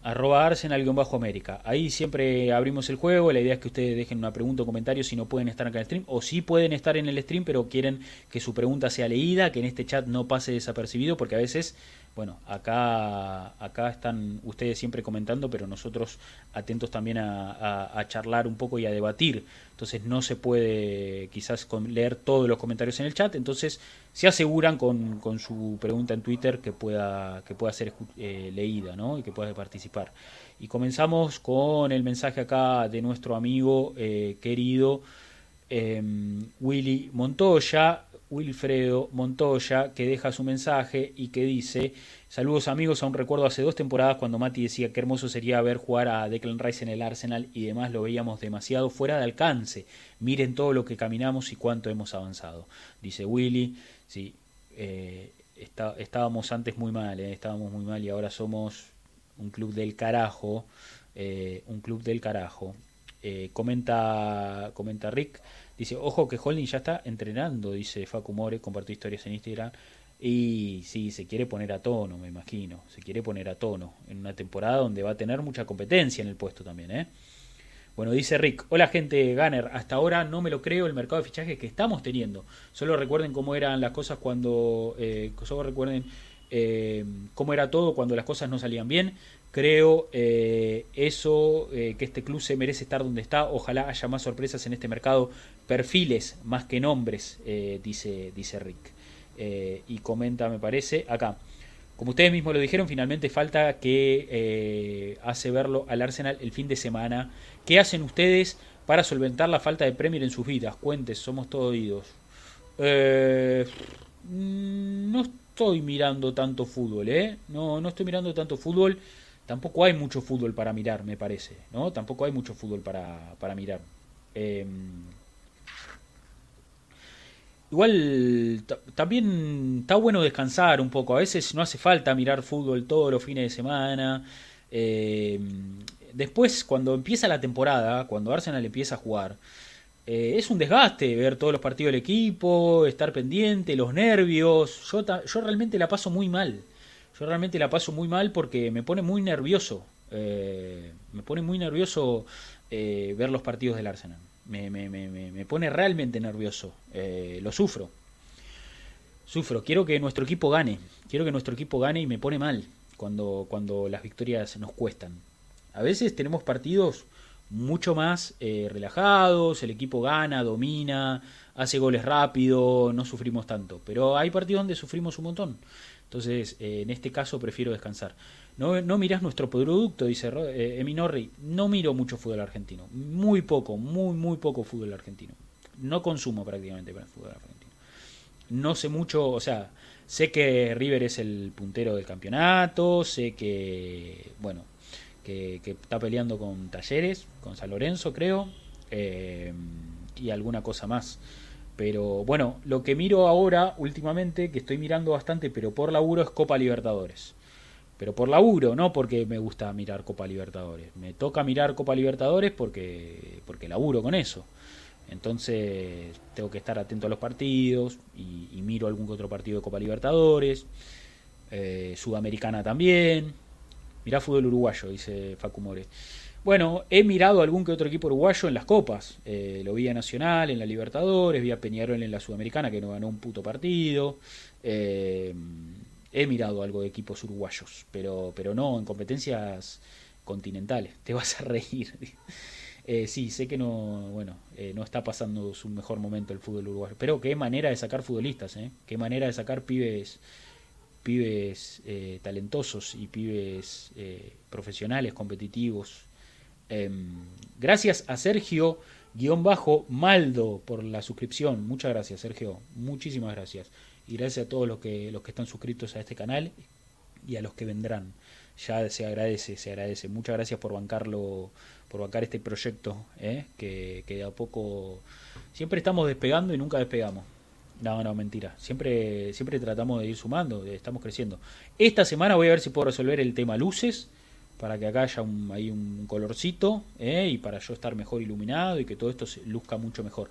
arroba arsenal-américa. Ahí siempre abrimos el juego. La idea es que ustedes dejen una pregunta o comentario si no pueden estar acá en el stream. O si pueden estar en el stream, pero quieren que su pregunta sea leída, que en este chat no pase desapercibido, porque a veces bueno, acá, acá están ustedes siempre comentando, pero nosotros atentos también a, charlar un poco y a debatir. Entonces no se puede quizás leer todos los comentarios en el chat. Entonces se aseguran con, con su pregunta en Twitter que pueda, que pueda ser eh, leída ¿no? y que pueda participar. Y comenzamos con el mensaje acá de nuestro amigo eh, querido em, Willy Montoya. Wilfredo Montoya, que deja su mensaje y que dice, saludos amigos, aún recuerdo hace dos temporadas cuando Mati decía que hermoso sería ver jugar a Declan Rice en el Arsenal y demás lo veíamos demasiado fuera de alcance. Miren todo lo que caminamos y cuánto hemos avanzado. Dice Willy, sí, eh, estábamos antes muy mal, eh, estábamos muy mal y ahora somos un club del carajo, eh, un club del carajo. comenta, comenta Rick. Dice, ojo que Holding ya está entrenando, dice Facu More, compartió historias en Instagram. Y sí, se quiere poner a tono, me imagino. Se quiere poner a tono en una temporada donde va a tener mucha competencia en el puesto también, ¿eh? Bueno, dice Rick, hola gente Gunner, hasta ahora no me lo creo el mercado de fichajes que estamos teniendo. Solo recuerden cómo eran las cosas cuando, eh, solo recuerden eh, cómo era todo cuando las cosas no salían bien. Creo eh, eso, eh, que este club se merece estar donde está. Ojalá haya más sorpresas en este mercado. Perfiles más que nombres, eh, dice, dice Rick. y comenta, me parece, acá. Como ustedes mismos lo dijeron, finalmente falta que hace verlo al Arsenal el fin de semana. ¿Qué hacen ustedes para solventar la falta de Premier en sus vidas? Cuentes, somos todos oídos. No estoy mirando tanto fútbol, ¿eh? No, no estoy mirando tanto fútbol tampoco hay mucho fútbol para mirar, me parece, ¿no? Tampoco hay mucho fútbol para, para mirar. Em, igual también está bueno descansar un poco. A veces no hace falta mirar fútbol todos los fines de semana. Em, después, cuando empieza la temporada, cuando Arsenal empieza a jugar, eh, es un desgaste ver todos los partidos del equipo, estar pendiente, los nervios. Yo, yo realmente la paso muy mal. Yo realmente la paso muy mal porque me pone muy nervioso. Eh, me pone muy nervioso eh, ver los partidos del Arsenal. Me, me, me, me pone realmente nervioso. Eh, lo sufro. Sufro. Quiero que nuestro equipo gane. Quiero que nuestro equipo gane y me pone mal cuando, cuando las victorias nos cuestan. A veces tenemos partidos mucho más relajados, el equipo gana, domina, hace goles rápido, no sufrimos tanto. Pero hay partidos donde sufrimos un montón. Entonces, eh, en este caso prefiero descansar. No, no mirás nuestro producto, dice eh, Eminorri. No miro mucho fútbol argentino. Muy poco, muy, muy poco fútbol argentino. No consumo prácticamente el fútbol argentino. No sé mucho, o sea, sé que River es el puntero del campeonato, sé que, bueno, que, está peleando con Talleres, con San Lorenzo creo, eh, y alguna cosa más. Pero bueno, lo que miro ahora, últimamente, que estoy mirando bastante, pero por laburo, es Copa Libertadores. Pero por laburo, no porque me gusta mirar Copa Libertadores. Me toca mirar Copa Libertadores porque, porque laburo con eso. Entonces tengo que estar atento a los partidos y, miro algún otro partido de Copa Libertadores. Eh, Sudamericana también. Mirá fútbol uruguayo, dice Facu More. Bueno, he mirado algún que otro equipo uruguayo en las copas. Eh, lo vi a Nacional, en la Libertadores, vi a Peñarol en la Sudamericana, que no ganó un puto partido. Eh, he mirado algo de equipos uruguayos, pero, pero no en competencias continentales. Te vas a reír. Eh, sí, sé que no, bueno, no está pasando su mejor momento el fútbol uruguayo. Pero qué manera de sacar futbolistas, ¿eh? Qué manera de sacar pibes pibes talentosos y pibes profesionales, competitivos. Em, gracias a Sergio guion bajo Maldo por la suscripción. Muchas gracias, Sergio. Muchísimas gracias. Y gracias a todos los que, los que están suscritos a este canal y a los que vendrán. Ya se agradece, se agradece. Muchas gracias por bancarlo, por bancar este proyecto, ¿eh? que, de a poco siempre estamos despegando y nunca despegamos. No, no, mentira. Siempre, siempre tratamos de ir sumando, estamos creciendo. Esta semana voy a ver si puedo resolver el tema luces para que acá haya un, ahí un colorcito ¿eh? y para yo estar mejor iluminado y que todo esto se luzca mucho mejor.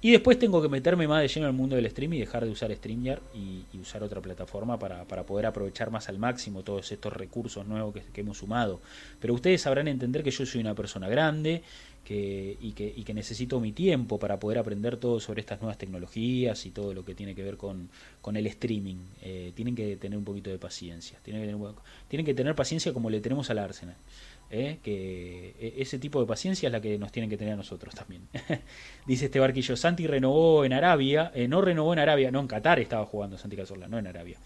Y después tengo que meterme más de lleno en el mundo del stream y dejar de usar StreamYard y, usar otra plataforma para, para, poder aprovechar más al máximo todos estos recursos nuevos que hemos sumado. Pero ustedes sabrán entender que yo soy una persona grande, que, y, que, y que necesito mi tiempo para poder aprender todo sobre estas nuevas tecnologías y todo lo que tiene que ver con, con el streaming. Eh, tienen que tener un poquito de paciencia. Tienen que tener, paciencia como le tenemos al Arsenal. ¿eh? que e, ese tipo de paciencia es la que nos tienen que tener a nosotros también. Dice este barquillo, Santi renovó en Arabia, eh, no renovó en Arabia, no, en Qatar estaba jugando Santi Cazorla, no en Arabia.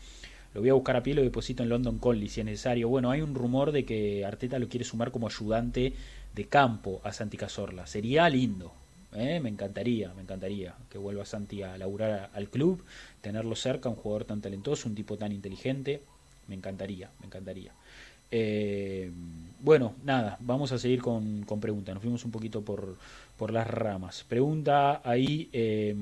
Lo voy a buscar a pie, lo deposito en London Conley si es necesario. Bueno, hay un rumor de que Arteta lo quiere sumar como ayudante de campo a Santi Cazorla. Sería lindo, ¿eh? me encantaría, me encantaría que vuelva Santi a laburar al club, tenerlo cerca, un jugador tan talentoso, un tipo tan inteligente, me encantaría, me encantaría. Eh, bueno, nada, vamos a seguir con, con, preguntas, nos fuimos un poquito por, por las ramas. Pregunta ahí... Eh,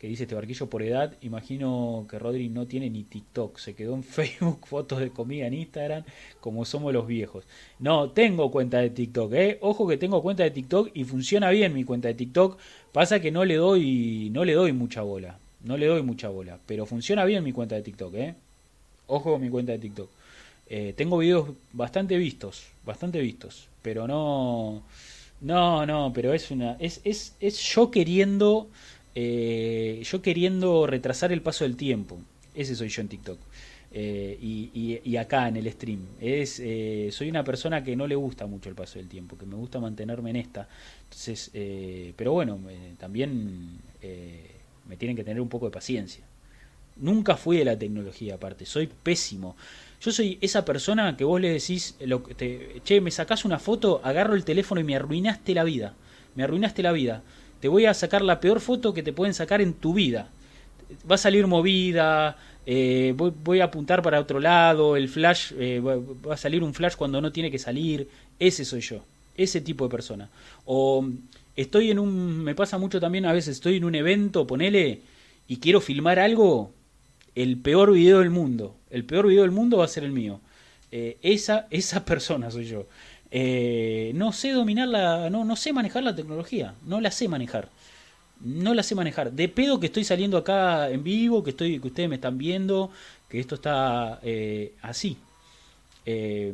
que dice este barquillo por edad, imagino que Rodri no tiene ni TikTok, se quedó en Facebook, fotos de comida en Instagram, como somos los viejos. No, tengo cuenta de TikTok, eh. Ojo que tengo cuenta de TikTok y funciona bien mi cuenta de TikTok. Pasa que no le doy, no le doy mucha bola. No le doy mucha bola. Pero funciona bien mi cuenta de TikTok, eh. Ojo con mi cuenta de TikTok. Eh, tengo videos bastante vistos, bastante vistos. Pero no. No, no, pero es una. Es, es, es yo queriendo eh, yo queriendo retrasar el paso del tiempo. Ese soy yo en TikTok. Eh, y, acá en el stream. Es, eh, soy una persona que no le gusta mucho el paso del tiempo, que me gusta mantenerme en esta. Entonces, pero bueno, también me tienen que tener un poco de paciencia. Nunca fui de la tecnología aparte, soy pésimo. Yo soy esa persona que vos le decís, lo, te, che, me sacás una foto, agarro el teléfono y me arruinaste la vida. Me arruinaste la vida te voy a sacar la peor foto que te pueden sacar en tu vida. Va a salir movida, eh, voy, a apuntar para otro lado, el flash, eh, va a salir un flash cuando no tiene que salir. Ese soy yo, ese tipo de persona. O estoy en un, me pasa mucho también a veces, estoy en un evento, ponele, y quiero filmar algo, el peor video del mundo. El peor video del mundo va a ser el mío. Eh, esa, esa persona soy yo. Eh, no sé dominar la. No, no sé manejar la tecnología. No la sé manejar. No la sé manejar. De pedo que estoy saliendo acá en vivo, que estoy, que ustedes me están viendo, que esto está eh, así. Eh,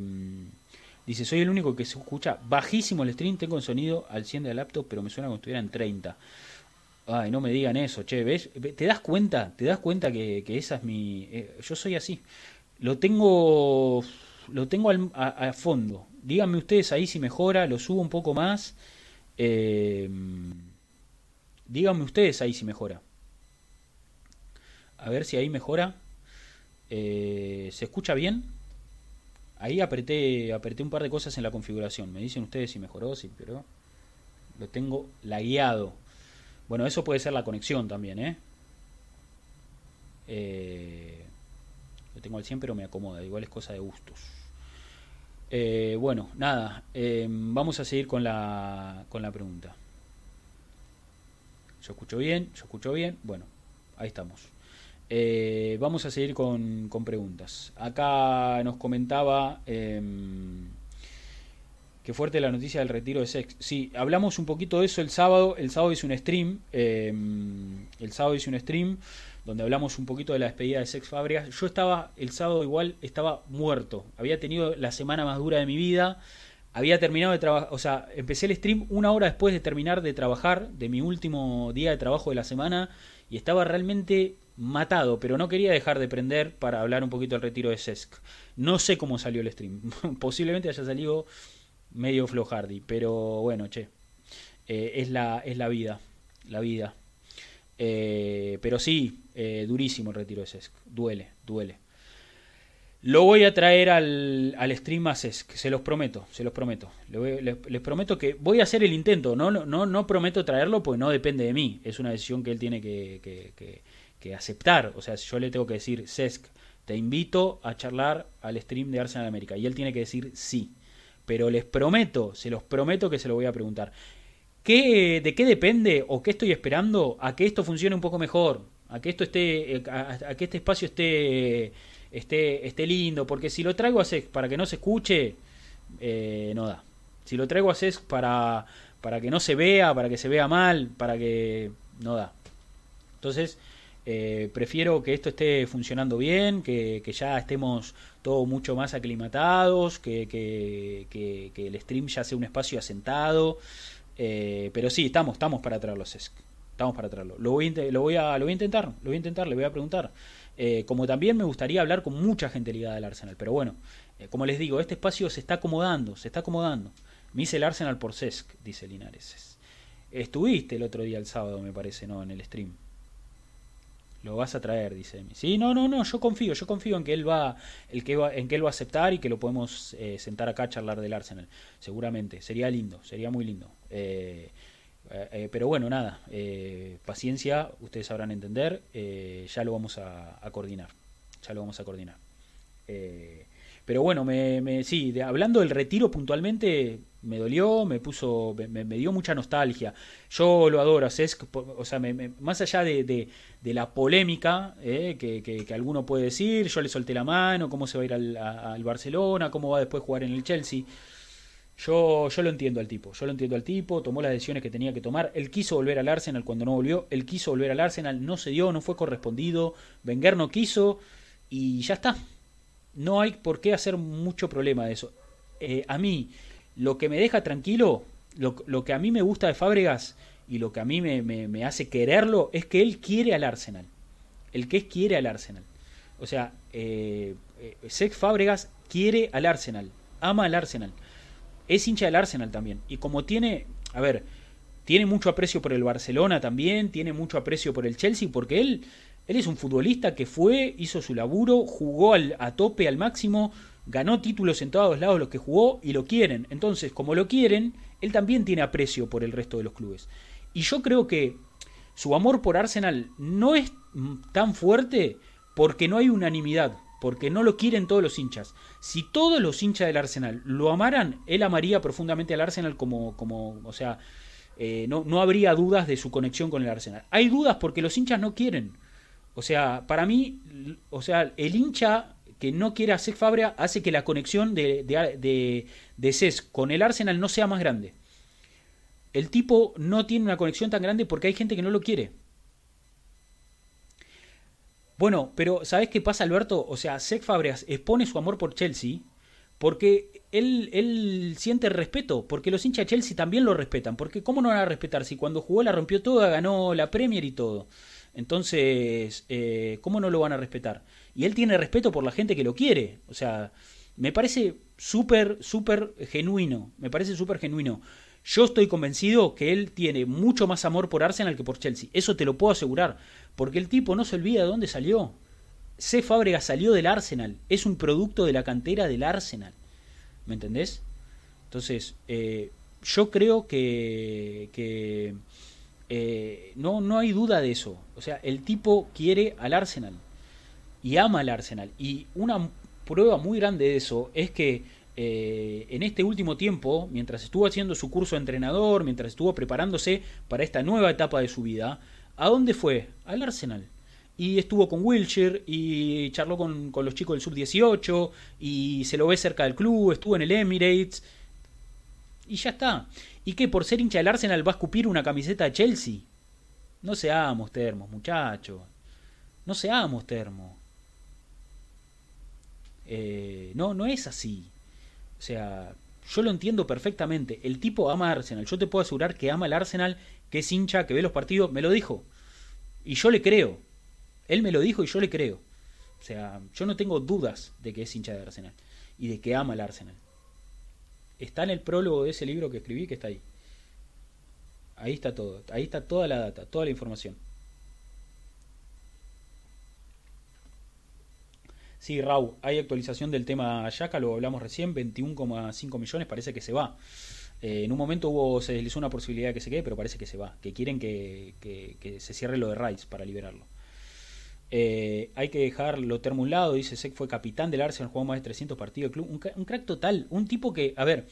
dice, soy el único que se escucha bajísimo el stream, tengo el sonido al 100 de la laptop, pero me suena como si estuviera en 30. Ay, no me digan eso, che, ¿ves? ¿Te das cuenta? ¿Te das cuenta que, que esa es mi... yo soy así. Lo tengo... Lo tengo al, a fondo díganme ustedes ahí si mejora, lo subo un poco más. Eh, díganme ustedes ahí si mejora. A ver si ahí mejora. Eh, ¿Se escucha bien? Ahí apreté, apreté un par de cosas en la configuración. Me dicen ustedes si mejoró, sí, pero lo tengo lagueado. Bueno, eso puede ser la conexión también, ¿eh? eh lo tengo al 100, pero me acomoda. Igual es cosa de gustos. Eh, bueno, nada, eh, vamos a seguir con la, con la pregunta. Yo escucho bien, yo escucho bien, bueno, ahí estamos. Eh, vamos a seguir con, con, preguntas. Acá nos comentaba Qué fuerte la noticia del retiro de Sex. Sí, hablamos un poquito de eso el sábado. El sábado hice un stream. Em, el sábado hice un stream donde hablamos un poquito de la despedida de Sex Fábricas. Yo estaba, el sábado igual, estaba muerto. Había tenido la semana más dura de mi vida. Había terminado de trabajar, o sea, empecé el stream una hora después de terminar de trabajar, de mi último día de trabajo de la semana, y estaba realmente matado, pero no quería dejar de prender para hablar un poquito del retiro de Sesc. No sé cómo salió el stream. Posiblemente haya salido medio flojardi, pero bueno, che. Eh, es, la, es la vida. La vida. Eh, pero sí, eh, durísimo el retiro de Sesc. Duele, duele. Lo voy a traer al, al stream a Sesc, se los prometo, se los prometo. Les, prometo que voy a hacer el intento, no, no, no prometo traerlo porque no depende de mí, es una decisión que él tiene que, que, que aceptar. O sea, yo le tengo que decir, Sesc, te invito a charlar al stream de Arsenal América. Y él tiene que decir sí pero les prometo, se los prometo que se lo voy a preguntar. ¿Qué, ¿De qué depende o qué estoy esperando a que esto funcione un poco mejor? A que esto esté, a, que este espacio esté, esté, esté lindo. Porque si lo traigo a Sex para que no se escuche, eh, no da. Si lo traigo a Sex para, para que no se vea, para que se vea mal, para que... no da. Entonces, eh, prefiero que esto esté funcionando bien, que, ya estemos todos mucho más aclimatados, que, que, el stream ya sea un espacio asentado. Eh, pero sí, estamos, estamos para traerlo, Estamos para traerlo. Lo voy, lo, voy a, lo voy a intentar, lo voy a intentar, le voy a preguntar. Eh, como también me gustaría hablar con mucha gente ligada al Arsenal. Pero bueno, como les digo, este espacio se está acomodando, se está acomodando. Me hice el Arsenal por Sesc, dice Linares. Estuviste el otro día, el sábado, me parece, ¿no? En el stream. Lo vas a traer, dice Emi. Sí, no, no, no, yo confío, yo confío en que él va, el que va, en que él va a aceptar y que lo podemos eh, sentar acá a charlar del Arsenal. Seguramente, sería lindo, sería muy lindo. Eh, eh, pero bueno, nada, paciencia, ustedes sabrán entender, ya lo vamos a, coordinar, ya lo vamos a coordinar. Pero bueno, me, me sí, hablando del retiro puntualmente, me dolió, me puso, me, dio mucha nostalgia. Yo lo adoro Cesc, o sea, más allá de, la polémica eh, que, alguno puede decir, yo le solté la mano, cómo se va a ir al, Barcelona, cómo va después a jugar en el Chelsea. Yo, yo lo entiendo al tipo, yo lo entiendo al tipo, tomó las decisiones que tenía que tomar, él quiso volver al Arsenal cuando no volvió, él quiso volver al Arsenal, no se dio, no fue correspondido, Wenger no quiso y ya está. No hay por qué hacer mucho problema de eso. Eh, a mí, lo que me deja tranquilo, lo, que a mí me gusta de Fábregas y lo que a mí me, hace quererlo es que él quiere al Arsenal. El que quiere al Arsenal. O sea, eh, eh Sex Fábregas quiere al Arsenal, ama al Arsenal. Es hincha del Arsenal también. Y como tiene, a ver, tiene mucho aprecio por el Barcelona también, tiene mucho aprecio por el Chelsea, porque él, él es un futbolista que fue, hizo su laburo, jugó al, a tope, al máximo, ganó títulos en todos lados los que jugó y lo quieren. Entonces, como lo quieren, él también tiene aprecio por el resto de los clubes. Y yo creo que su amor por Arsenal no es tan fuerte porque no hay unanimidad, porque no lo quieren todos los hinchas. Si todos los hinchas del Arsenal lo amaran, él amaría profundamente al Arsenal como, como o sea, eh, no, no habría dudas de su conexión con el Arsenal. Hay dudas porque los hinchas no quieren. O sea, para mí, o sea, el hincha que no quiere hacer Fabra hace que la conexión de, de, de, CES con el Arsenal no sea más grande. El tipo no tiene una conexión tan grande porque hay gente que no lo quiere. Bueno, pero ¿sabes qué pasa, Alberto? O sea, Sec Fabregas expone su amor por Chelsea porque él, él siente respeto, porque los hinchas de Chelsea también lo respetan. Porque ¿cómo no van a respetar si cuando jugó la rompió toda, ganó la Premier y todo? Entonces, eh, ¿cómo no lo van a respetar? y él tiene respeto por la gente que lo quiere. O sea, me parece súper, súper genuino. Me parece súper genuino. Yo estoy convencido que él tiene mucho más amor por Arsenal que por Chelsea. Eso te lo puedo asegurar. Porque el tipo no se olvida de dónde salió. C. Fábrega salió del Arsenal. Es un producto de la cantera del Arsenal. ¿Me entendés? Entonces, eh, yo creo que, que eh, no, no hay duda de eso. O sea, el tipo quiere al Arsenal y ama al Arsenal. Y una prueba muy grande de eso es que eh, en este último tiempo, mientras estuvo haciendo su curso de entrenador, mientras estuvo preparándose para esta nueva etapa de su vida, ¿a dónde fue? Al Arsenal. Y estuvo con Wilshire y charló con, con los chicos del sub-18 y se lo ve cerca del club, estuvo en el Emirates. Y ya está. ¿Y qué? ¿Por ser hincha del Arsenal va a escupir una camiseta de Chelsea? No seamos termos, muchachos. No seamos termos. Eh, no, no es así. O sea, yo lo entiendo perfectamente. El tipo ama Arsenal. Yo te puedo asegurar que ama el Arsenal, que es hincha, que ve los partidos. Me lo dijo. Y yo le creo. Él me lo dijo y yo le creo. O sea, yo no tengo dudas de que es hincha de Arsenal. Y de que ama el Arsenal. Está en el prólogo de ese libro que escribí que está ahí. Ahí está todo. Ahí está toda la data, toda la información. Sí, Raúl, hay actualización del tema Yaka, lo hablamos recién, 21,5 millones, parece que se va. Eh, en un momento hubo, se deslizó una posibilidad de que se quede, pero parece que se va, que quieren que, se cierre lo de Rice para liberarlo. Eh, hay que dejarlo termo un lado, dice Sek fue capitán del Arsenal, jugó más de 300 partidos de club, un, un, crack total, un tipo que, a ver,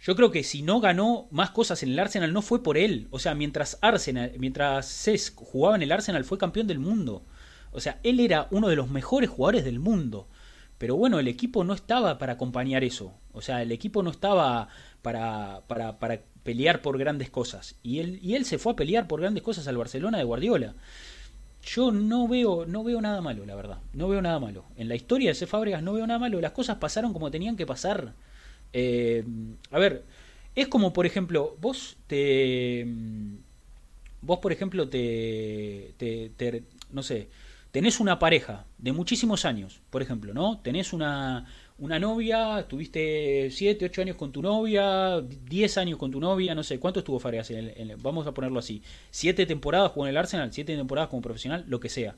yo creo que si no ganó más cosas en el Arsenal no fue por él, o sea, mientras Arsenal, mientras Cesc jugaba en el Arsenal fue campeón del mundo. O sea, él era uno de los mejores jugadores del mundo. Pero bueno, el equipo no estaba para acompañar eso. O sea, el equipo no estaba para, para, para pelear por grandes cosas. Y él, y él se fue a pelear por grandes cosas al Barcelona de Guardiola. Yo no veo, no veo nada malo, la verdad. No veo nada malo. En la historia de ese Fábregas no veo nada malo. Las cosas pasaron como tenían que pasar. Eh, a ver, es como, por ejemplo, vos te... Vos, por ejemplo, te, te no sé, tenés una pareja de muchísimos años, por ejemplo, ¿no? Tenés una, una novia, estuviste 7, 8 años con tu novia, 10 años con tu novia, no sé, ¿cuánto estuvo Fábregas? vamos a ponerlo así, 7 temporadas jugó en el Arsenal, 7 temporadas como profesional, lo que sea.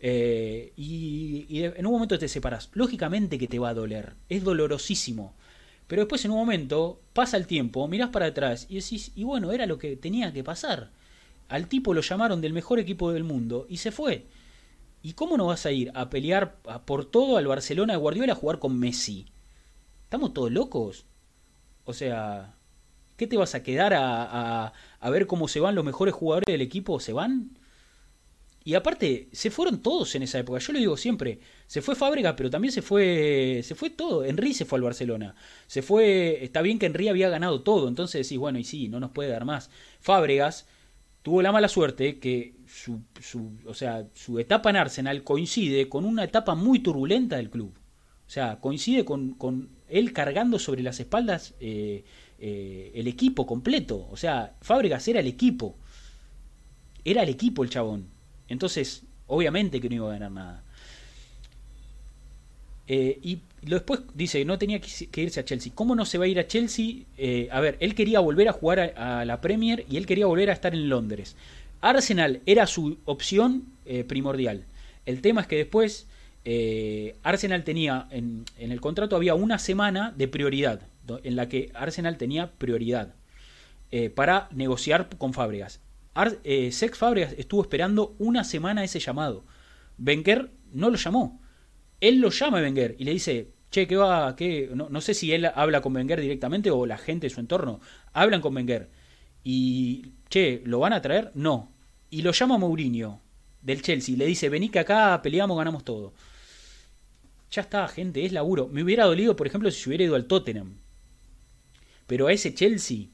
Eh, y, en un momento te separas. Lógicamente que te va a doler, es dolorosísimo. Pero después en un momento pasa el tiempo, mirás para atrás y decís, y bueno, era lo que tenía que pasar. Al tipo lo llamaron del mejor equipo del mundo y se fue. ¿Y cómo no vas a ir a pelear por todo al Barcelona de Guardiola a jugar con Messi? ¿Estamos todos locos? O sea, ¿qué te vas a quedar a, ver cómo se van los mejores jugadores del equipo? ¿Se van? Y aparte, se fueron todos en esa época. Yo lo digo siempre. Se fue Fábrega, pero también se fue. Se fue todo. Henry se fue al Barcelona. Se fue. Está bien que Henry había ganado todo. Entonces decís, bueno, y sí, no nos puede dar más. Fábregas tuvo la mala suerte que su, su, o sea, su etapa en Arsenal coincide con una etapa muy turbulenta del club. O sea, coincide con, con él cargando sobre las espaldas eh, eh, el equipo completo. O sea, Fábregas era el equipo. Era el equipo el chabón. Entonces, obviamente que no iba a ganar nada. Eh, y después dice, no tenía que irse a Chelsea. ¿Cómo no se va a ir a Chelsea? Eh, a ver, él quería volver a jugar a, la Premier y él quería volver a estar en Londres. Arsenal era su opción eh, primordial. El tema es que después Arsenal tenía, en, el contrato había una semana de prioridad, en la que Arsenal tenía prioridad para negociar con Fábregas. Sex Fábregas estuvo esperando una semana ese llamado. Wenger no lo llamó. Él lo llama a Wenger y le dice, che, ¿qué va? Qué? No, sé si él habla con Wenger directamente o la gente de su entorno. Hablan con Wenger. Y, che, ¿lo van a traer? No. Y lo llama Mourinho, del Chelsea. Le dice, vení que acá peleamos, ganamos todo. Ya está, gente, es laburo. Me hubiera dolido, por ejemplo, si hubiera ido al Tottenham. Pero a ese Chelsea...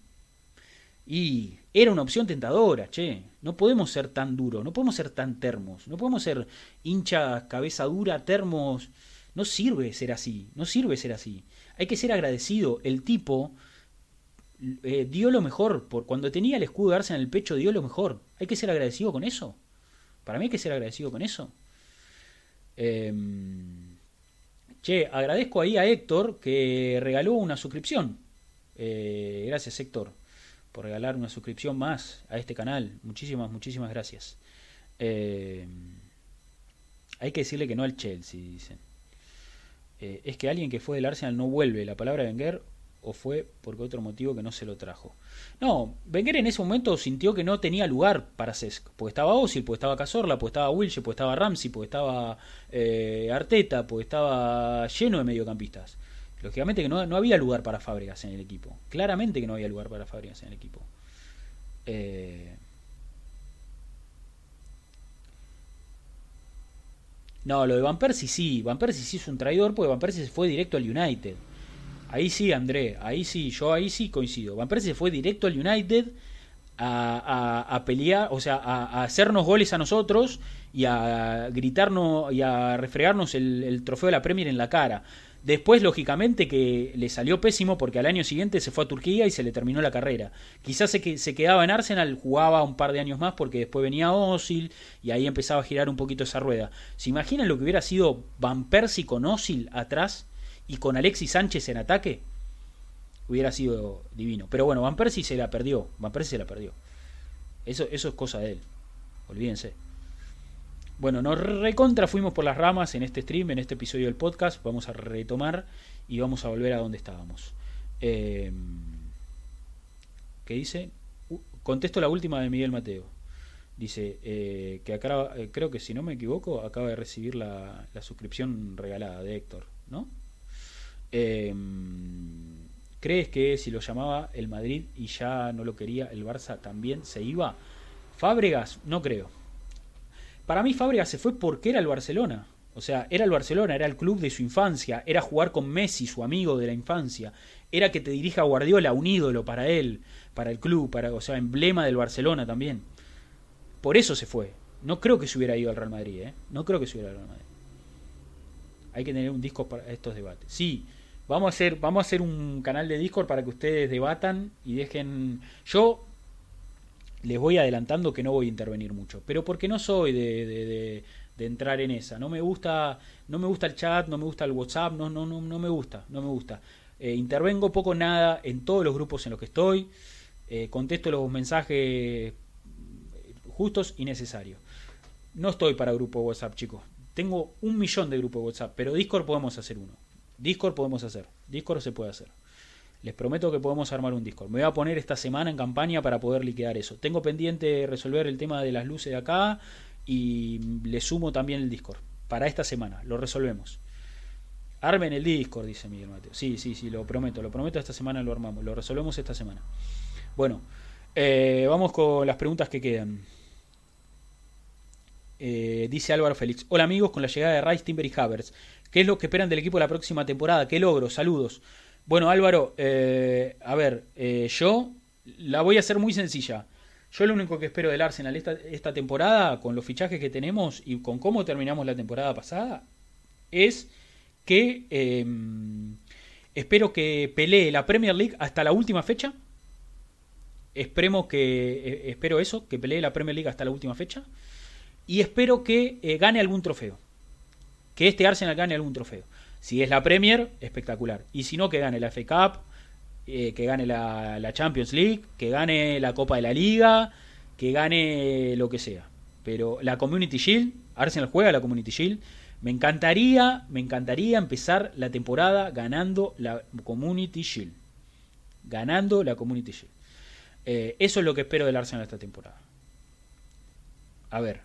Y era una opción tentadora, che. No podemos ser tan duros, no podemos ser tan termos, no podemos ser hincha, cabeza dura, termos no sirve ser así, no sirve ser así. Hay que ser agradecido. El tipo eh, dio lo mejor. Por cuando tenía el escudo de Arsenal en el pecho, dio lo mejor. Hay que ser agradecido con eso. Para mí hay que ser agradecido con eso. Em, che, agradezco ahí a Héctor que regaló una suscripción. Eh, gracias Héctor por regalar una suscripción más a este canal. Muchísimas, muchísimas gracias. Em, hay que decirle que no al Chelsea, dicen. Eh, es que alguien que fue del Arsenal no vuelve. La palabra Wenger o fue porque otro motivo que no se lo trajo. No, Wenger en ese momento sintió que no tenía lugar para Cesc, porque estaba Osil, porque estaba Cazorla, porque estaba Wilshere, porque estaba Ramsey, porque estaba eh, Arteta, porque estaba lleno de mediocampistas. Lógicamente que no, no, había lugar para Fábregas en el equipo. Claramente que no había lugar para Fábregas en el equipo. Eh, No, lo de Van Persie sí. Van Persie sí es un traidor porque Van Persie se fue directo al United. Ahí sí, André, ahí sí, yo ahí sí coincido. Van Persie se fue directo al United a, pelear, o sea, a, hacernos goles a nosotros y a gritarnos y a refregarnos el, trofeo de la Premier en la cara. Después, lógicamente, que le salió pésimo porque al año siguiente se fue a Turquía y se le terminó la carrera. Quizás se, se quedaba en Arsenal, jugaba un par de años más porque después venía Osil y ahí empezaba a girar un poquito esa rueda. ¿Se imaginan lo que hubiera sido Van Persie con Osil atrás y con Alexis Sánchez en ataque? hubiera sido divino. Pero bueno, Van Persie se la perdió. Van Persie se la perdió. Eso, eso es cosa de él. Olvídense. Bueno, nos recontra fuimos por las ramas en este stream, en este episodio del podcast. Vamos a retomar y vamos a volver a donde estábamos. Eh, ¿Qué dice? contesto la última de Miguel Mateo. Dice eh, que acá, eh, creo que si no me equivoco, acaba de recibir la, la suscripción regalada de Héctor, ¿no? Eh, ¿Crees que si lo llamaba el Madrid y ya no lo quería el Barça también se iba? Fábregas, no creo. Para mí Fábregas se fue porque era el Barcelona. O sea, era el Barcelona, era el club de su infancia, era jugar con Messi, su amigo de la infancia, era que te dirija Guardiola, un ídolo para él, para el club, para, o sea, emblema del Barcelona también. Por eso se fue. No creo que se hubiera ido al Real Madrid, ¿eh? No creo que se hubiera ido al Real Madrid. Hay que tener un disco para estos debates. Sí, Vamos a hacer, vamos a hacer un canal de Discord para que ustedes debatan y dejen. Yo les voy adelantando que no voy a intervenir mucho, pero porque no soy de, de, de, entrar en esa. No me gusta, no me gusta el chat, no me gusta el WhatsApp, no, no, no, no me gusta, no me gusta. Eh, intervengo poco nada en todos los grupos en los que estoy. Eh, contesto los mensajes justos y necesarios. No estoy para grupo WhatsApp, chicos. Tengo un millón de grupos WhatsApp, pero Discord podemos hacer uno. Discord podemos hacer. Discord se puede hacer. Les prometo que podemos armar un Discord. Me voy a poner esta semana en campaña para poder liquidar eso. Tengo pendiente resolver el tema de las luces de acá y le sumo también el Discord. Para esta semana, lo resolvemos. Armen el Discord, dice Miguel Mateo. Sí, sí, sí, lo prometo, lo prometo, esta semana lo armamos, lo resolvemos esta semana. Bueno, eh, vamos con las preguntas que quedan. Eh, dice Álvaro Félix. Hola amigos, con la llegada de Rice, Timber y Havers. ¿Qué es lo que esperan del equipo la próxima temporada? ¿Qué logro? Saludos. Bueno, Álvaro, eh, a ver, eh, yo la voy a hacer muy sencilla. Yo lo único que espero del Arsenal esta, temporada, con los fichajes que tenemos y con cómo terminamos la temporada pasada, es que em, espero que pelee la Premier League hasta la última fecha. Esperemos que, eh, espero eso, que pelee la Premier League hasta la última fecha. Y espero que gane algún trofeo que este Arsenal gane algún trofeo. Si es la Premier, espectacular. Y si no, que gane la FA Cup, eh, que gane la, Champions League, que gane la Copa de la Liga, que gane lo que sea. Pero la Community Shield, Arsenal juega la Community Shield. Me encantaría, me encantaría empezar la temporada ganando la Community Shield. Ganando la Community Shield. Eh, eso es lo que espero del Arsenal esta temporada. A ver,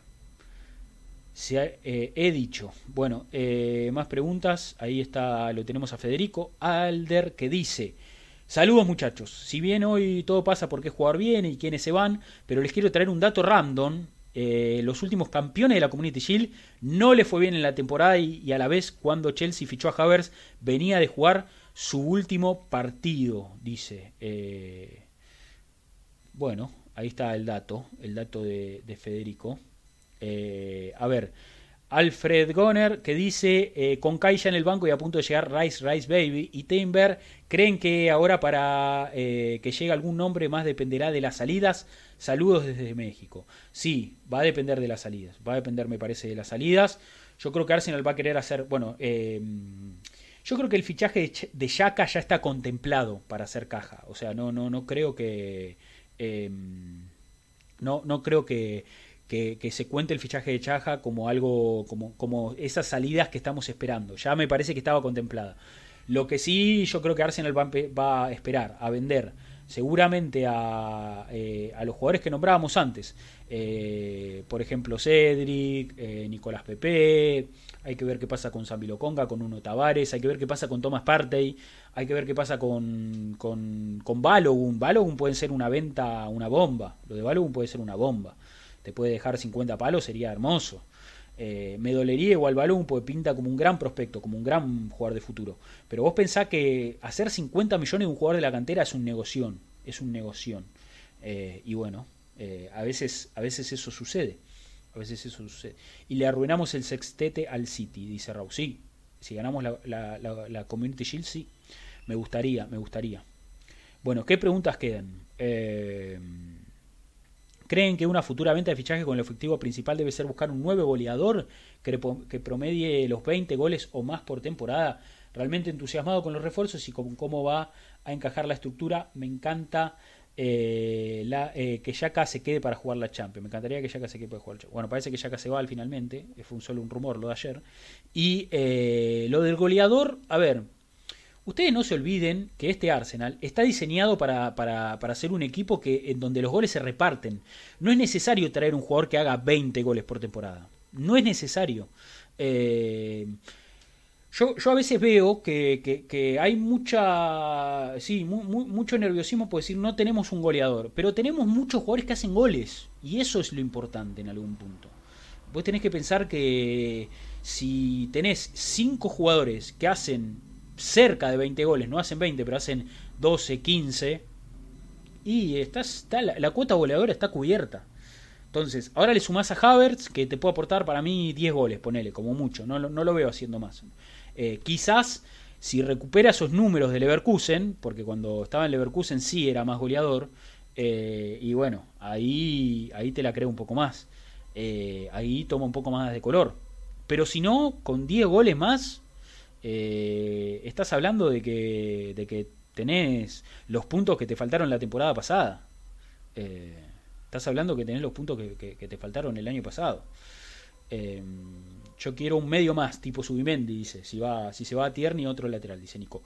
eh, he dicho. Bueno, eh, más preguntas. Ahí está, lo tenemos a Federico Alder que dice. Saludos muchachos. Si bien hoy todo pasa porque jugar bien y quiénes se van, pero les quiero traer un dato random. Eh, los últimos campeones de la Community Shield no le fue bien en la temporada y, a la vez cuando Chelsea fichó a Havers venía de jugar su último partido, dice. bueno, ahí está el dato, el dato de Federico. Eh, a ver, Alfred Goner que dice, eh, con Kai ya en el banco y a punto de llegar Rice Rice Baby y Timber, ¿creen que ahora para eh, que llegue algún nombre más dependerá de las salidas? Saludos desde México. Sí, va a depender de las salidas, va a depender me parece de las salidas. Yo creo que Arsenal va a querer hacer, bueno, yo creo que el fichaje de Yaka ya está contemplado para hacer caja. O sea, no, no, no creo que... no, no creo que que, se cuente el fichaje de Chaja como algo, como, como esas salidas que estamos esperando. Ya me parece que estaba contemplada. Lo que sí yo creo que Arsenal va, a esperar, a vender seguramente a, eh, a los jugadores que nombrábamos antes. Eh, por ejemplo, Cedric, eh, Nicolás Pepe, hay que ver qué pasa con Sambi Conga, con Uno Tavares, hay que ver qué pasa con Thomas Partey, hay que ver qué pasa con, con, con Balogun. Balogun puede ser una venta, una bomba. Lo de Balogun puede ser una bomba te puede dejar 50 palos, sería hermoso. Eh, me dolería igual balón porque pinta como un gran prospecto, como un gran jugador de futuro. Pero vos pensás que hacer 50 millones de un jugador de la cantera es un negocio. Es un negocio. Eh, y bueno, eh, a, veces, a veces eso sucede. A veces eso sucede. Y le arruinamos el sextete al City, dice Raúl. Sí, si ganamos la, la, la, Community Shield, sí. Me gustaría, me gustaría. Bueno, ¿qué preguntas quedan? Eh, ¿Creen que una futura venta de fichaje con el efectivo principal debe ser buscar un nuevo goleador que, promedie los 20 goles o más por temporada? Realmente entusiasmado con los refuerzos y con cómo va a encajar la estructura. Me encanta eh, eh, que Yaka se quede para jugar la Champions. Me encantaría que Yaka se quede para jugar la. Bueno, parece que Yaka se va al finalmente. Fue un solo un rumor lo de ayer. Y eh, lo del goleador, a ver, Ustedes no se olviden que este Arsenal está diseñado para, para, ser un equipo que, en donde los goles se reparten. No es necesario traer un jugador que haga 20 goles por temporada. No es necesario. Eh, yo, yo, a veces veo que, hay mucha. Sí, mucho nerviosismo por decir no tenemos un goleador. Pero tenemos muchos jugadores que hacen goles. Y eso es lo importante en algún punto. Vos tenés que pensar que si tenés 5 jugadores que hacen cerca de 20 goles, no hacen 20, pero hacen 12, 15. Y está, está la, cuota goleadora está cubierta. Entonces, ahora le sumás a Havertz, que te puede aportar para mí 10 goles, ponele, como mucho. No, no lo veo haciendo más. Eh, quizás, si recupera esos números de Leverkusen, porque cuando estaba en Leverkusen sí era más goleador, eh, y bueno, ahí, ahí te la creo un poco más. Eh, ahí toma un poco más de color. Pero si no, con 10 goles más, eh, estás hablando de que, de que tenés los puntos que te faltaron la temporada pasada. Eh, estás hablando que tenés los puntos que, te faltaron el año pasado. Eh, yo quiero un medio más, tipo Subimendi, dice. Si, va, si se va a Tierney, otro lateral, dice Nico.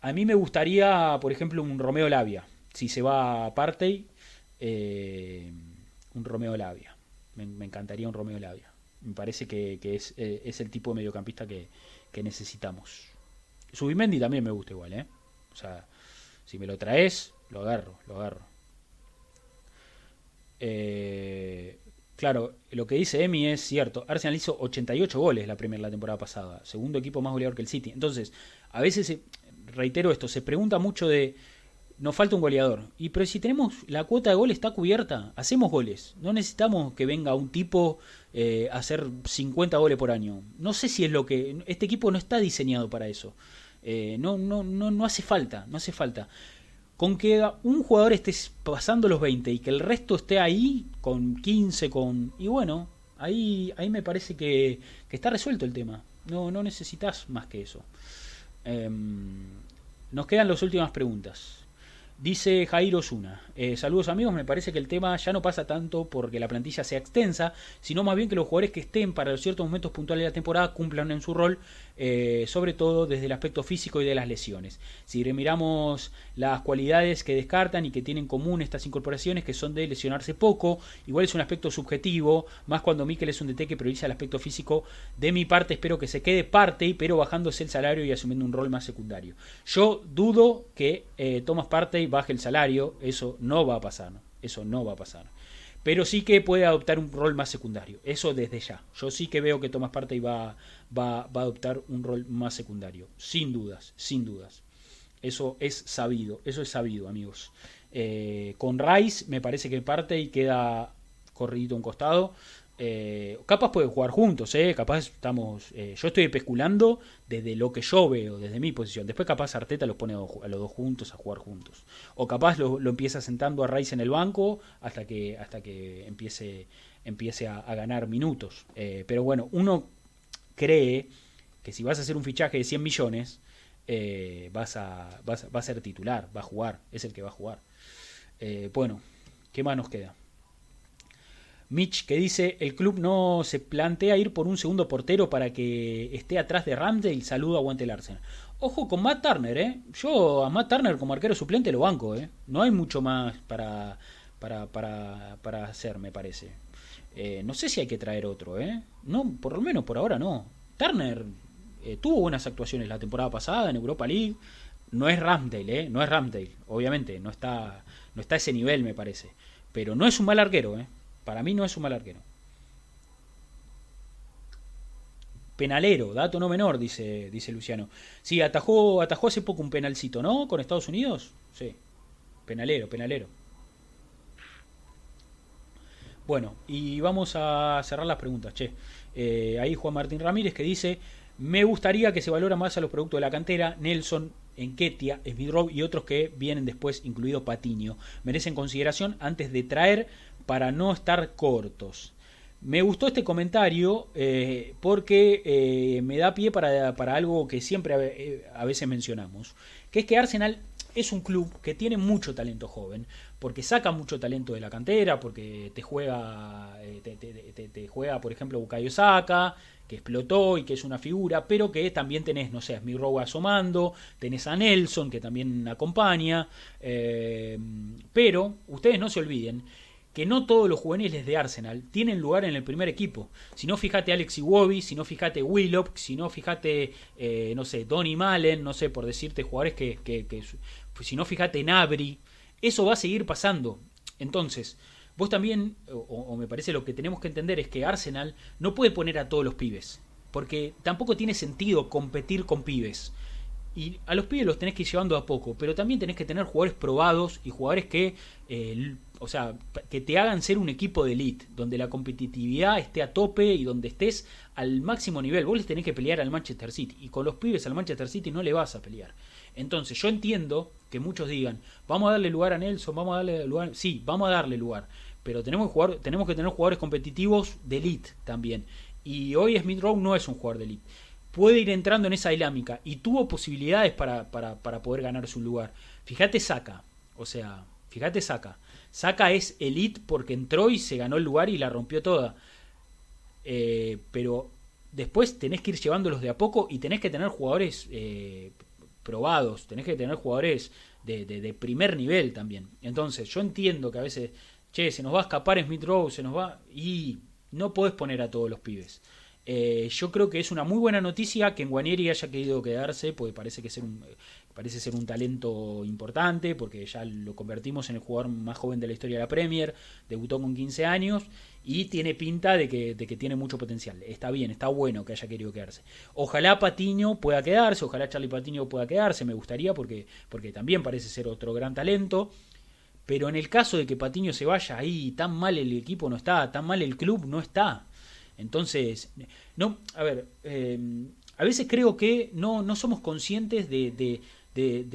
A mí me gustaría, por ejemplo, un Romeo Labia. Si se va a Partey, un Romeo Labia. Me, encantaría un Romeo Labia. Me parece que, es, es, el tipo de mediocampista que, que necesitamos. Subimendi también me gusta igual, ¿eh? O sea, si me lo traes, lo agarro, lo agarro. Eh, claro, lo que dice Emi es cierto. Arsenal hizo 88 goles la primera la temporada pasada, segundo equipo más goleador que el City. Entonces, a veces, reitero esto, se pregunta mucho de nos falta un goleador. Y pero si tenemos la cuota de gol está cubierta, hacemos goles. No necesitamos que venga un tipo eh, a hacer 50 goles por año. No sé si es lo que este equipo no está diseñado para eso. Eh, no, no, no, no hace falta, no hace falta. Con que un jugador esté pasando los 20 y que el resto esté ahí con 15, con y bueno, ahí ahí me parece que, está resuelto el tema. No no necesitas más que eso. Em, nos quedan las últimas preguntas. Dice Jairo Osuna, eh, saludos amigos, me parece que el tema ya no pasa tanto porque la plantilla sea extensa, sino más bien que los jugadores que estén para ciertos momentos puntuales de la temporada cumplan en su rol, eh, sobre todo desde el aspecto físico y de las lesiones. Si miramos las cualidades que descartan y que tienen en común estas incorporaciones, que son de lesionarse poco, igual es un aspecto subjetivo, más cuando Mikel es un DT que prioriza el aspecto físico, de mi parte espero que se quede parte, pero bajándose el salario y asumiendo un rol más secundario. Yo dudo que eh, Thomas Partey baje el salario, eso no va a pasar, eso no va a pasar. Pero sí que puede adoptar un rol más secundario, eso desde ya. Yo sí que veo que Thomas Partey va, va, va a adoptar un rol más secundario, sin dudas, sin dudas. Eso es sabido, eso es sabido, amigos. Eh, con Rice me parece que Partey queda corridito un costado. Eh, capaz pueden jugar juntos, eh, capaz estamos. Eh, yo estoy especulando desde lo que yo veo, desde mi posición. Después, capaz Arteta los pone a, los dos juntos a jugar juntos. O capaz lo, empieza sentando a Rice en el banco hasta que, hasta que empiece, empiece a, ganar minutos. Eh, pero bueno, uno cree que si vas a hacer un fichaje de 100 millones, vas, a, vas, va a ser titular, va a jugar, es el que va a jugar. bueno, ¿qué más nos queda? Mitch que dice, el club no se plantea ir por un segundo portero para que esté atrás de Ramsey. Saludo, aguante el Arsenal. Ojo con Matt Turner, ¿eh? Yo a Matt Turner como arquero suplente lo banco, ¿eh? No hay mucho más para, para, para, para hacer, me parece. Eh, no sé si hay que traer otro, ¿eh? No, por lo menos por ahora no. Turner eh, tuvo buenas actuaciones la temporada pasada en Europa League. No es Ramsdale, ¿eh? No es Ramsdale, obviamente. No está, no está a ese nivel, me parece. Pero no es un mal arquero, ¿eh? Para mí no es un mal arquero. Penalero, dato no menor, dice, dice Luciano. Sí, atajó, atajó hace poco un penalcito, ¿no? Con Estados Unidos. Sí. Penalero, penalero. Bueno, y vamos a cerrar las preguntas, che. Eh, ahí Juan Martín Ramírez que dice, me gustaría que se valora más a los productos de la cantera, Nelson, Enquetia, Smith y otros que vienen después, incluido Patiño. Merecen consideración antes de traer para no estar cortos. Me gustó este comentario eh, porque eh, me da pie para, para algo que siempre a, a, veces mencionamos, que es que Arsenal es un club que tiene mucho talento joven, porque saca mucho talento de la cantera, porque te juega, eh, te, juega por ejemplo Bukayo Saka, que explotó y que es una figura, pero que también tenés, no sé, a Smith asomando, tenés a Nelson que también acompaña, eh, pero ustedes no se olviden que no todos los juveniles de Arsenal tienen lugar en el primer equipo. Si no, fíjate Alex Iwobi, si no, fíjate Willock, si no, fíjate, eh, no sé, Donny Malen, no sé, por decirte jugadores que, que, que si no, fíjate Nabri. Eso va a seguir pasando. Entonces, vos también, o me parece lo que tenemos que entender es que Arsenal no puede poner a todos los pibes. Porque tampoco tiene sentido competir con pibes. Y a los pibes los tenés que ir llevando a poco, pero también tenés que tener jugadores probados y jugadores que, eh, o sea, que te hagan ser un equipo de elite, donde la competitividad esté a tope y donde estés al máximo nivel. Vos les tenés que pelear al Manchester City y con los pibes al Manchester City no le vas a pelear. Entonces yo entiendo que muchos digan, vamos a darle lugar a Nelson, vamos a darle lugar, sí, vamos a darle lugar, pero tenemos que, jugar, tenemos que tener jugadores competitivos de elite también. Y hoy Smith Rowe no es un jugador de elite puede ir entrando en esa dinámica y tuvo posibilidades para, para, para poder ganar su lugar. Fíjate Saca, o sea, fíjate Saca. Saca es elite porque entró y se ganó el lugar y la rompió toda. Eh, pero después tenés que ir llevándolos de a poco y tenés que tener jugadores eh, probados, tenés que tener jugadores de, de, de, primer nivel también. Entonces, yo entiendo que a veces, che, se nos va a escapar Smith Rowe, se nos va. Y no podés poner a todos los pibes. Eh, yo creo que es una muy buena noticia que en Guanieri haya querido quedarse, porque parece que ser un, parece ser un talento importante, porque ya lo convertimos en el jugador más joven de la historia de la Premier, debutó con 15 años y tiene pinta de que, de que tiene mucho potencial. Está bien, está bueno que haya querido quedarse. Ojalá Patiño pueda quedarse, ojalá Charlie Patiño pueda quedarse, me gustaría, porque, porque también parece ser otro gran talento. Pero en el caso de que Patiño se vaya ahí, tan mal el equipo no está, tan mal el club no está. Entonces, no, a ver, eh, a veces creo que no, no somos conscientes de,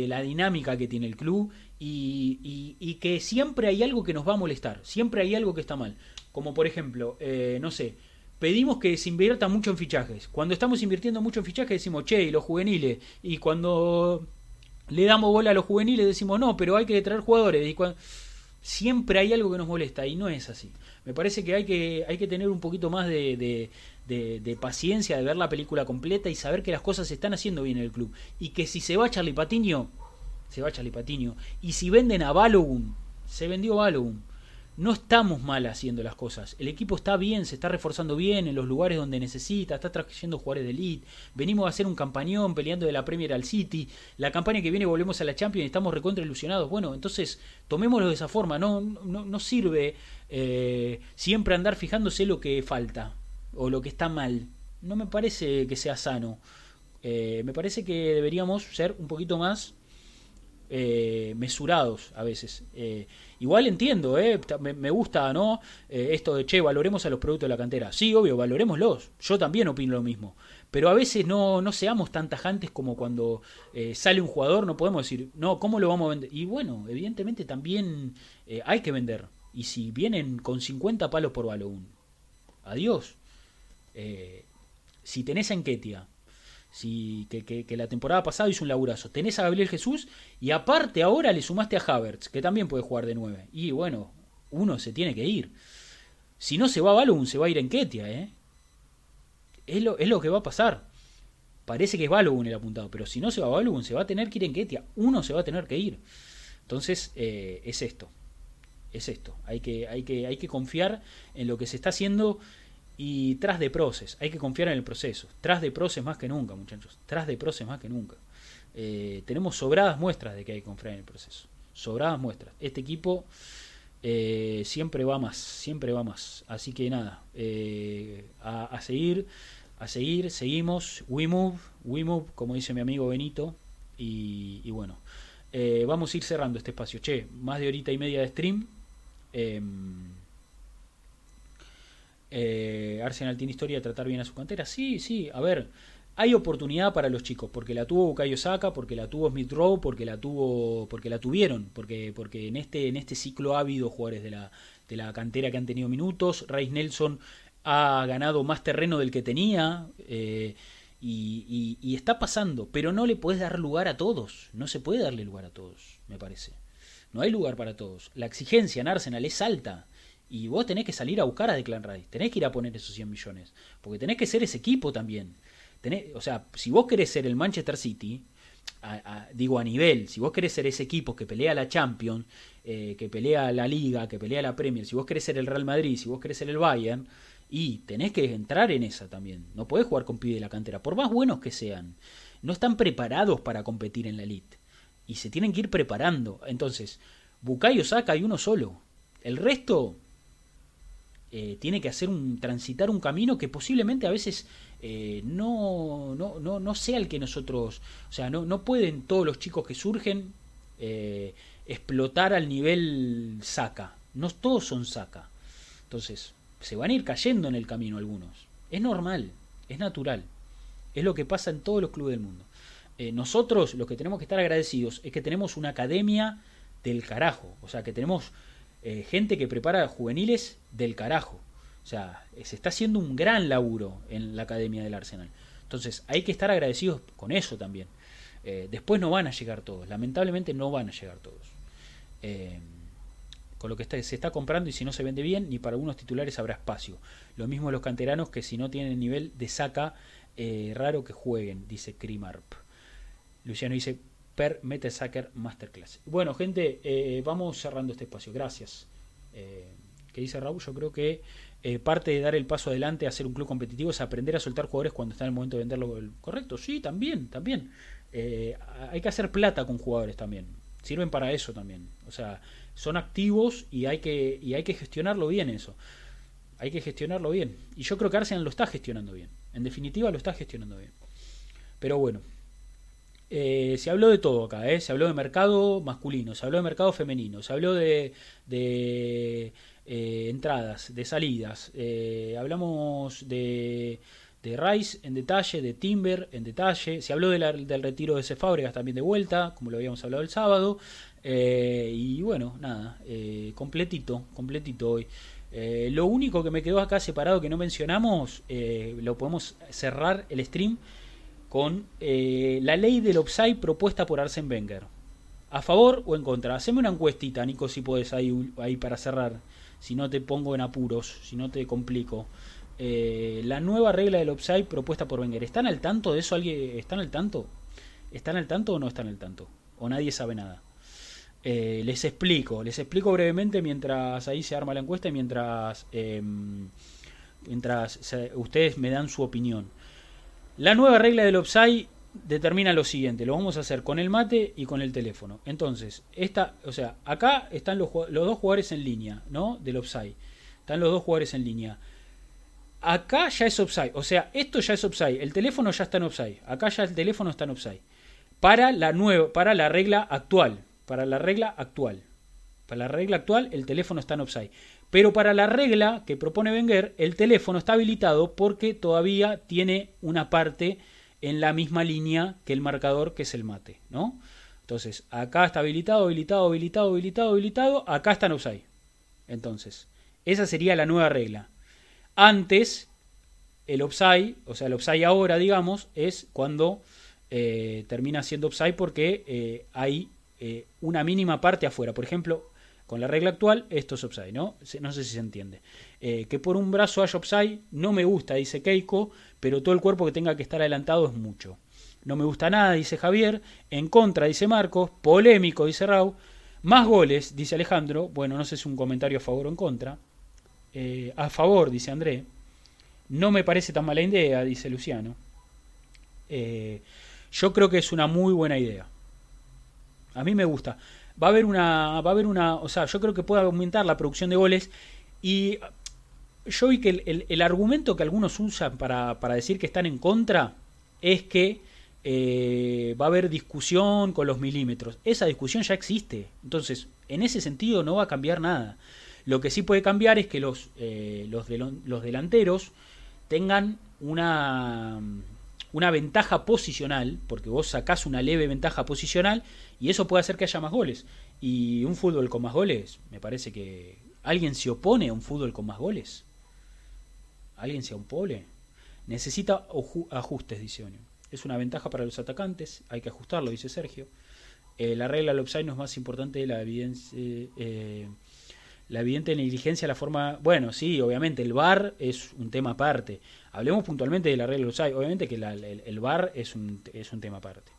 la dinámica que tiene el club y, que siempre hay algo que nos va a molestar, siempre hay algo que está mal. Como por ejemplo, eh, no sé, pedimos que se invierta mucho en fichajes. Cuando estamos invirtiendo mucho en fichajes decimos, che, y los juveniles. Y cuando le damos bola a los juveniles decimos, no, pero hay que traer jugadores. Y. Siempre hay algo que nos molesta y no es así me parece que hay que, hay que tener un poquito más de, de, de, paciencia, de ver la película completa y saber que las cosas se están haciendo bien en el club. Y que si se va Charlie Patiño, se va Charlie Patiño. Y si venden a Balogun, se vendió Balogun. No estamos mal haciendo las cosas. El equipo está bien, se está reforzando bien en los lugares donde necesita, está trayendo jugadores de elite. Venimos a hacer un campañón peleando de la Premier al City. La campaña que viene volvemos a la Champions y estamos recontra ilusionados. Bueno, entonces tomémoslo de esa forma. No, no, no sirve eh, siempre andar fijándose lo que falta o lo que está mal. No me parece que sea sano. Eh, me parece que deberíamos ser un poquito más eh, mesurados a veces. Igual entiendo, me, gusta, ¿no? Esto de, che, valoremos a los productos de la cantera. Sí, obvio, valorémoslos. Yo también opino lo mismo. Pero a veces no, no seamos tan tajantes como cuando sale un jugador, no podemos decir, no, ¿cómo lo vamos a vender? Y bueno, evidentemente también hay que vender. Y si vienen con 50 palos por balón, adiós. Eh, si tenés a Enquetia, si, que, la temporada pasada hizo un laburazo, tenés a Gabriel Jesús y aparte ahora le sumaste a Havertz, que también puede jugar de 9. Y bueno, uno se tiene que ir. Si no se va a Balloon, se va a ir Enquetia, ¿eh? Es lo, es lo que va a pasar. Parece que es Balogun el apuntado, pero si no se va a Balogun, se va a tener que ir en Ketia. Uno se va a tener que ir. Entonces, eh, es esto es esto. Hay que, hay, que, hay que confiar en lo que se está haciendo y tras de proces. Hay que confiar en el proceso. Tras de proces más que nunca, muchachos. Tras de proces más que nunca. Eh, tenemos sobradas muestras de que hay que confiar en el proceso. Sobradas muestras. Este equipo eh, siempre va más, siempre va más. Así que nada, eh, a, seguir, a seguir, seguimos, we move, we move, como dice mi amigo Benito, y, bueno, eh, vamos a ir cerrando este espacio. Che, más de horita y media de stream. Em, eh, Arsenal tiene historia de tratar bien a su cantera. Sí, sí, a ver, hay oportunidad para los chicos, porque la tuvo Bukayo Saka, porque la tuvo Smith Rowe, porque la tuvo, porque la tuvieron, porque, porque en este, en este ciclo ha habido jugadores de la, de la cantera que han tenido minutos. Rice Nelson ha ganado más terreno del que tenía. Eh, y, está pasando, pero no le puedes dar lugar a todos. No se puede darle lugar a todos, me parece. No hay lugar para todos. La exigencia en Arsenal es alta. Y vos tenés que salir a buscar a Declan Rice. Tenés que ir a poner esos 100 millones. Porque tenés que ser ese equipo también. o sea, si vos querés ser el Manchester City, digo a nivel, si vos querés ser ese equipo que pelea la Champions, eh, que pelea la Liga, que pelea la Premier, si vos querés ser el Real Madrid, si vos querés ser el Bayern, y tenés que entrar en esa también. No podés jugar con pibe de la cantera, por más buenos que sean. No están preparados para competir en la elite. Y se tienen que ir preparando. Entonces, Bukayo saca y uno solo. El resto eh, tiene que hacer un transitar un camino que posiblemente a veces eh, no, no, no, no, sea el que nosotros, o sea, no, no pueden todos los chicos que surgen eh, explotar al nivel saca. No todos son saca. Entonces, se van a ir cayendo en el camino algunos. Es normal, es natural. Es lo que pasa en todos los clubes del mundo. Eh, nosotros lo que tenemos que estar agradecidos es que tenemos una academia del carajo. O sea, que tenemos eh, gente que prepara juveniles del carajo. O sea, se está haciendo un gran laburo en la academia del Arsenal. Entonces, hay que estar agradecidos con eso también. Eh, después no van a llegar todos. Lamentablemente no van a llegar todos con lo que se está comprando y si no se vende bien, ni para algunos titulares habrá espacio. Lo mismo los canteranos que si no tienen nivel de saca, eh, raro que jueguen, dice Krimarp. Luciano dice, per Metasacker Masterclass. Bueno, gente, eh, vamos cerrando este espacio. Gracias. Eh, ¿Qué dice Raúl? Yo creo que parte de dar el paso adelante a ser un club competitivo es aprender a soltar jugadores cuando está en el momento de venderlo. Correcto, sí, también, también. hay que hacer plata con jugadores también. Sirven para eso también. O sea, son activos y hay que, y hay que gestionarlo bien eso. Hay que gestionarlo bien. Y yo creo que Arsenal lo está gestionando bien. En definitiva lo está gestionando bien. Pero bueno. Eh, se habló de todo acá, ¿eh? se habló de mercado masculino, se habló de mercado femenino, se habló de, eh, entradas, de salidas, hablamos de, de Rice en detalle, de Timber en detalle, se habló del retiro de Fábregas también de vuelta, como lo habíamos hablado el sábado, y bueno, nada, completito, completito hoy. Lo único que me quedó acá separado que no mencionamos, lo podemos cerrar el stream con la ley del offside propuesta por Arsen Wenger. ¿A favor o en contra? Haceme una encuestita, Nico, si puedes ahí, ahí para cerrar. Si no te pongo en apuros, si no te complico. la nueva regla del offside propuesta por Wenger. ¿Están al tanto de eso? ¿Alguien, ¿Están al tanto? ¿Están al tanto o no están al tanto? ¿O nadie sabe nada? Eh, les explico, les explico brevemente mientras ahí se arma la encuesta y mientras, em, mientras ustedes me dan su opinión. La nueva regla del offside determina lo siguiente, lo vamos a hacer con el mate y con el teléfono. Entonces, esta, o sea, acá están los, dos jugadores en línea, ¿no? Del offside. Están los dos jugadores en línea. Acá ya es offside, o sea, esto ya es offside, el teléfono ya está en offside. Acá ya el teléfono está en offside. Para la nueva, para la regla actual, para la regla actual. Para la regla actual, el teléfono está en offside. Pero para la regla que propone Wenger, el teléfono está habilitado porque todavía tiene una parte en la misma línea que el marcador, que es el mate, ¿no? Entonces, acá está habilitado, habilitado, habilitado, habilitado, habilitado, acá está en offside. Entonces, esa sería la nueva regla. Antes, el offside, o sea, el offside ahora, digamos, es cuando eh, termina siendo offside porque eh, hay eh, una mínima parte afuera. Por ejemplo, con la regla actual, esto es offside, ¿no? No sé si se entiende. Eh, que por un brazo haya offside, no me gusta, dice Keiko, pero todo el cuerpo que tenga que estar adelantado es mucho. No me gusta nada, dice Javier. En contra, dice Marcos. Polémico, dice Rau. Más goles, dice Alejandro. Bueno, no sé si es un comentario a favor o en contra. Eh, a favor, dice André. No me parece tan mala idea, dice Luciano. yo creo que es una muy buena idea. A mí me gusta. Va a haber una, va a haber una, o sea, yo creo que puede aumentar la producción de goles y yo vi que el, argumento que algunos usan para, decir que están en contra es que eh, va a haber discusión con los milímetros. Esa discusión ya existe. Entonces, en ese sentido no va a cambiar nada. Lo que sí puede cambiar es que los, eh, los, los delanteros tengan una, una ventaja posicional, porque vos sacás una leve ventaja posicional y eso puede hacer que haya más goles. Y un fútbol con más goles, me parece que alguien se opone a un fútbol con más goles. ¿Alguien se opone? Necesita ajustes, dice Onio. Es una ventaja para los atacantes, hay que ajustarlo, dice Sergio. Eh, la regla del offside no es más importante la evidencia. Eh, la evidente negligencia, la forma. Bueno, sí, obviamente, el VAR es un tema aparte. Hablemos puntualmente de la regla offside. Obviamente que el, VAR es un, es un tema aparte.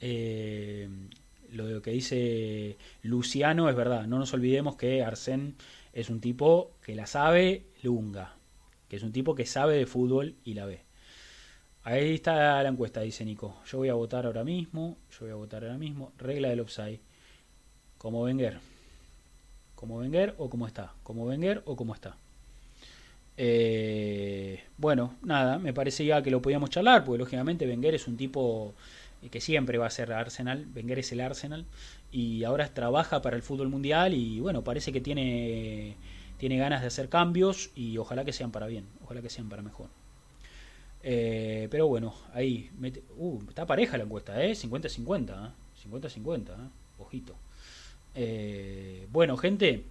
Eh, lo que dice Luciano es verdad. No nos olvidemos que Arsén es un tipo que la sabe lunga, que es un tipo que sabe de fútbol y la ve. Ahí está la encuesta, dice Nico. Yo voy a votar ahora mismo, yo voy a votar ahora mismo. Regla del offside. Como Wenger. Como Wenger o como está. Como Wenger o como está. Eh, bueno, nada, me parece ya que lo podíamos charlar, porque lógicamente Wenger es un tipo que siempre va a ser Arsenal. Wenger es el Arsenal y ahora trabaja para el fútbol mundial y bueno, parece que tiene, tiene ganas de hacer cambios y ojalá que sean para bien, ojalá que sean para mejor. Eh, pero bueno, ahí, uh, está pareja la encuesta, ¿eh? 50-50, 50-50, ¿eh? ojito. Eh, bueno, gente,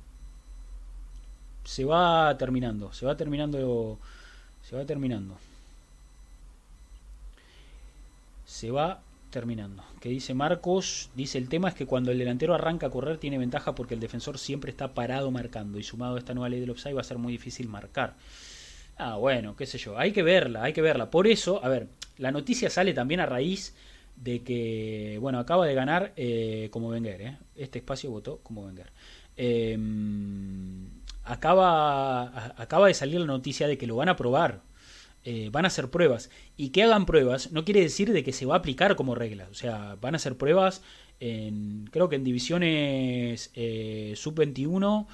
se va terminando, se va terminando, se va terminando. Se va terminando. Que dice Marcos, dice el tema es que cuando el delantero arranca a correr tiene ventaja porque el defensor siempre está parado marcando y sumado a esta nueva ley del offside va a ser muy difícil marcar. Ah, bueno, qué sé yo, hay que verla, hay que verla. Por eso, a ver, la noticia sale también a raíz de que, bueno, acaba de ganar eh, como Wenger, ¿eh? este espacio votó como Wenger. Em, acaba, acaba de salir la noticia de que lo van a probar eh, van a hacer pruebas. Y que hagan pruebas no quiere decir de que se va a aplicar como regla. O sea, van a hacer pruebas en, creo que en divisiones eh, sub-21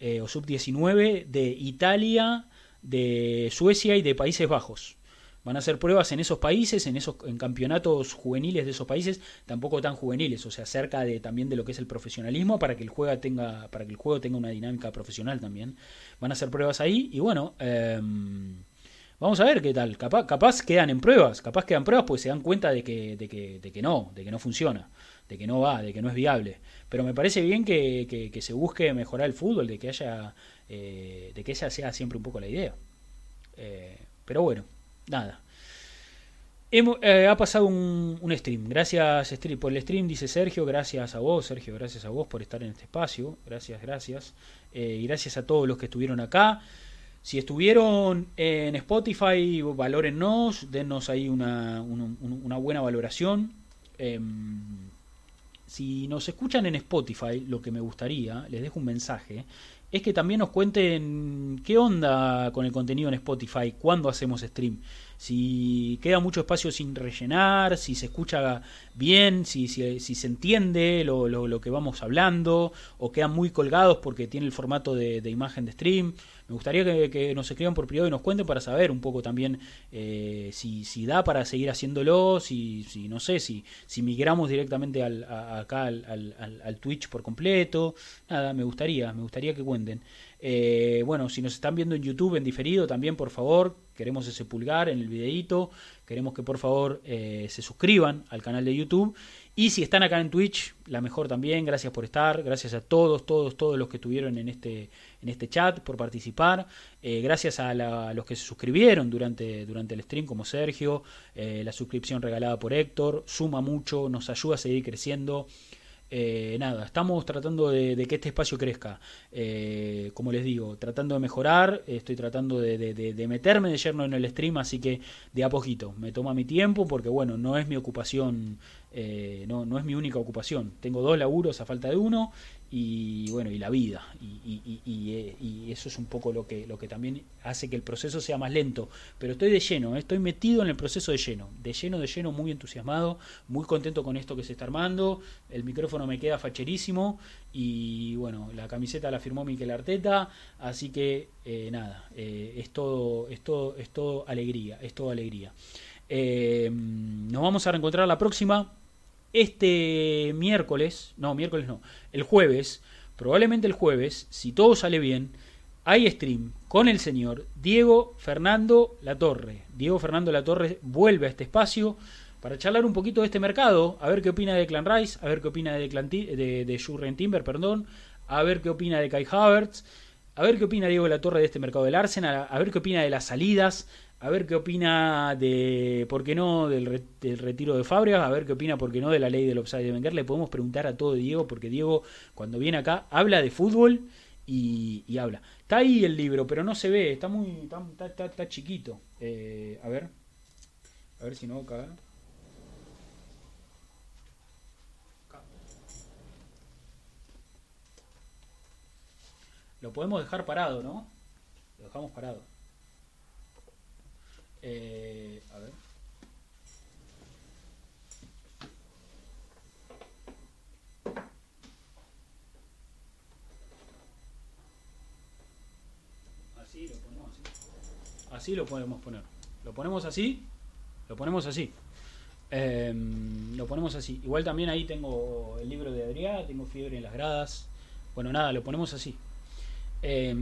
eh, o sub-19 de Italia, de Suecia y de Países Bajos. Van a hacer pruebas en esos países, en esos en campeonatos juveniles de esos países, tampoco tan juveniles, o sea, cerca de también de lo que es el profesionalismo para que el juego tenga para que el juego tenga una dinámica profesional también. Van a hacer pruebas ahí y bueno, em, Vamos a ver qué tal. Capaz, quedan en pruebas, capaz quedan pruebas pues se dan cuenta de que, de que, de que no, de que no funciona, de que no va, de que no es viable. Pero me parece bien que, se busque mejorar el fútbol, de que haya, eh, de que esa sea siempre un poco la idea. Eh, pero bueno, nada. Eh, ha pasado un, stream. Gracias por el stream, dice Sergio. Gracias a vos, Sergio. Gracias a vos por estar en este espacio. Gracias, gracias. y gracias a todos los que estuvieron acá. Si estuvieron en Spotify, valórennos, dennos ahí una, una, buena valoración. Em, si nos escuchan en Spotify, lo que me gustaría, les dejo un mensaje, es que también nos cuenten qué onda con el contenido en Spotify, cuándo hacemos stream si queda mucho espacio sin rellenar, si se escucha bien, si, se entiende lo, lo, que vamos hablando, o quedan muy colgados porque tiene el formato de, imagen de stream. Me gustaría que, nos escriban por privado y nos cuenten para saber un poco también eh, si, si, da para seguir haciéndolo, si, si no sé, si, si migramos directamente al, acá al, Twitch por completo. Nada, me gustaría, me gustaría que cuenten. Eh, bueno, si nos están viendo en YouTube en diferido, también por favor, queremos ese pulgar en el videíto, queremos que por favor eh, se suscriban al canal de YouTube. Y si están acá en Twitch, la mejor también, gracias por estar, gracias a todos, todos, todos los que estuvieron en este, en este chat, por participar, eh, gracias a, los que se suscribieron durante, durante el stream, como Sergio, la suscripción regalada por Héctor, suma mucho, nos ayuda a seguir creciendo. Eh, nada, estamos tratando de, que este espacio crezca. Eh, como les digo, tratando de mejorar, estoy tratando de, meterme de lleno en el stream, así que de a poquito. Me toma mi tiempo porque, bueno, no es mi ocupación Eh, no, no es mi única ocupación. Tengo dos laburos a falta de uno y bueno, y la vida. Y, eh, y, eso es un poco lo que, lo que también hace que el proceso sea más lento. Pero estoy de lleno, eh, estoy metido en el proceso de lleno, de lleno, de lleno, muy entusiasmado, muy contento con esto que se está armando. El micrófono me queda facherísimo y bueno, la camiseta la firmó Miquel Arteta, así que eh, nada, es, todo, es, todo, es todo alegría, es todo alegría. nos vamos a reencontrar la próxima este miércoles, no, miércoles no, el jueves, probablemente el jueves, si todo sale bien, hay stream con el señor Diego Fernando Latorre. Diego Fernando Latorre vuelve a este espacio para charlar un poquito de este mercado, a ver qué opina de Clan Rice, a ver qué opina de, Clan de, Timber, perdón, a ver qué opina de Kai Havertz, a ver qué opina Diego Latorre de este mercado del Arsenal, a ver qué opina de las salidas, a ver qué opina de, ¿por qué no?, del, retiro de Fábregas, a ver qué opina, ¿por qué no?, de la ley del offside de Wenger. Le podemos preguntar a todo Diego, porque Diego, cuando viene acá, habla de fútbol y, habla. Está ahí el libro, pero no se ve, está muy, está, está, chiquito. Eh, a ver, a ver si no, acá. Lo podemos dejar parado, ¿no? Lo dejamos parado. Eh, a ver. Así lo ponemos así. Así lo podemos poner. Lo ponemos así. Lo ponemos así. Em, lo ponemos así. Igual también ahí tengo el libro de Adrián, tengo fiebre en las gradas. Bueno, nada, lo ponemos así. Em,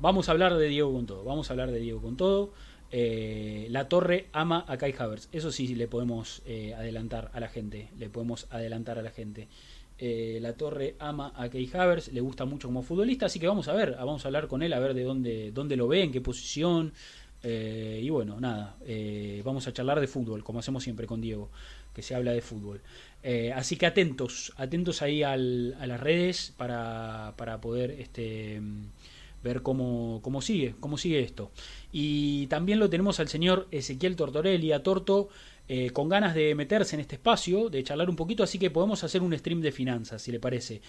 vamos a hablar de Diego con todo. Vamos a hablar de Diego con todo. Eh, la torre ama a Kai Havertz. Eso sí le podemos eh, adelantar a la gente. Le podemos adelantar a la gente. Eh, la torre ama a Kai Havertz, le gusta mucho como futbolista, así que vamos a ver, vamos a hablar con él, a ver de dónde, dónde lo ve, en qué posición. y bueno, nada, vamos a charlar de fútbol, como hacemos siempre con Diego, que se habla de fútbol. así que atentos, atentos ahí a las redes para, para poder este, ver cómo, cómo sigue, cómo sigue esto. Y también lo tenemos al señor Ezequiel Tortorelli, a Torto, eh, con ganas de meterse en este espacio, de charlar un poquito, así que podemos hacer un stream de finanzas, si le parece.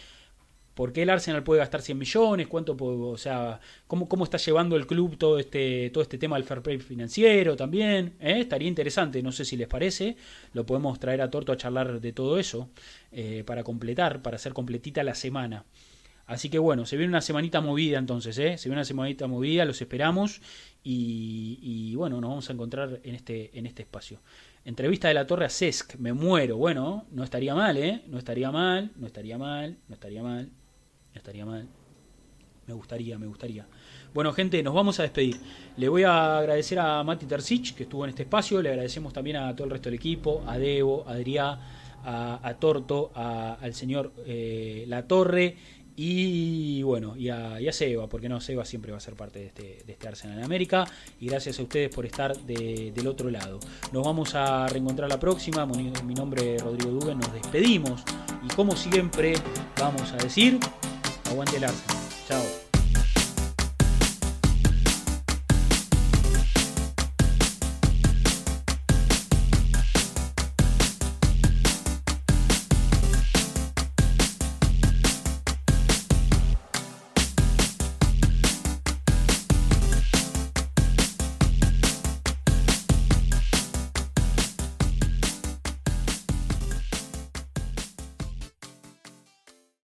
¿Por qué el Arsenal puede gastar 100 millones? ¿Cuánto o sea, cómo, cómo está llevando el club todo este, todo este tema del fair play financiero también? ¿Eh? Estaría interesante, no sé si les parece. Lo podemos traer a Torto a charlar de todo eso eh, para completar, para hacer completita la semana. Así que bueno, se viene una semanita movida entonces, ¿eh? Se viene una semanita movida, los esperamos y, bueno, nos vamos a encontrar en este, en este espacio. Entrevista de la Torre a Sesc, me muero. Bueno, no estaría mal, ¿eh? No estaría mal, no estaría mal, no estaría mal, no estaría mal. Me gustaría, me gustaría. Bueno, gente, nos vamos a despedir. Le voy a agradecer a Mati Tercich, que estuvo en este espacio. Le agradecemos también a todo el resto del equipo, a Debo, a Adrián, a, Torto, al señor eh, La Torre y bueno, y a, Seba, porque no, Seba siempre va a ser parte de este, este Arsenal en América. Y gracias a ustedes por estar del otro lado. Nos vamos a reencontrar la próxima. Mi nombre es Rodrigo Dugan, nos despedimos. Y como siempre, vamos a decir, aguante el Arsenal. Chao.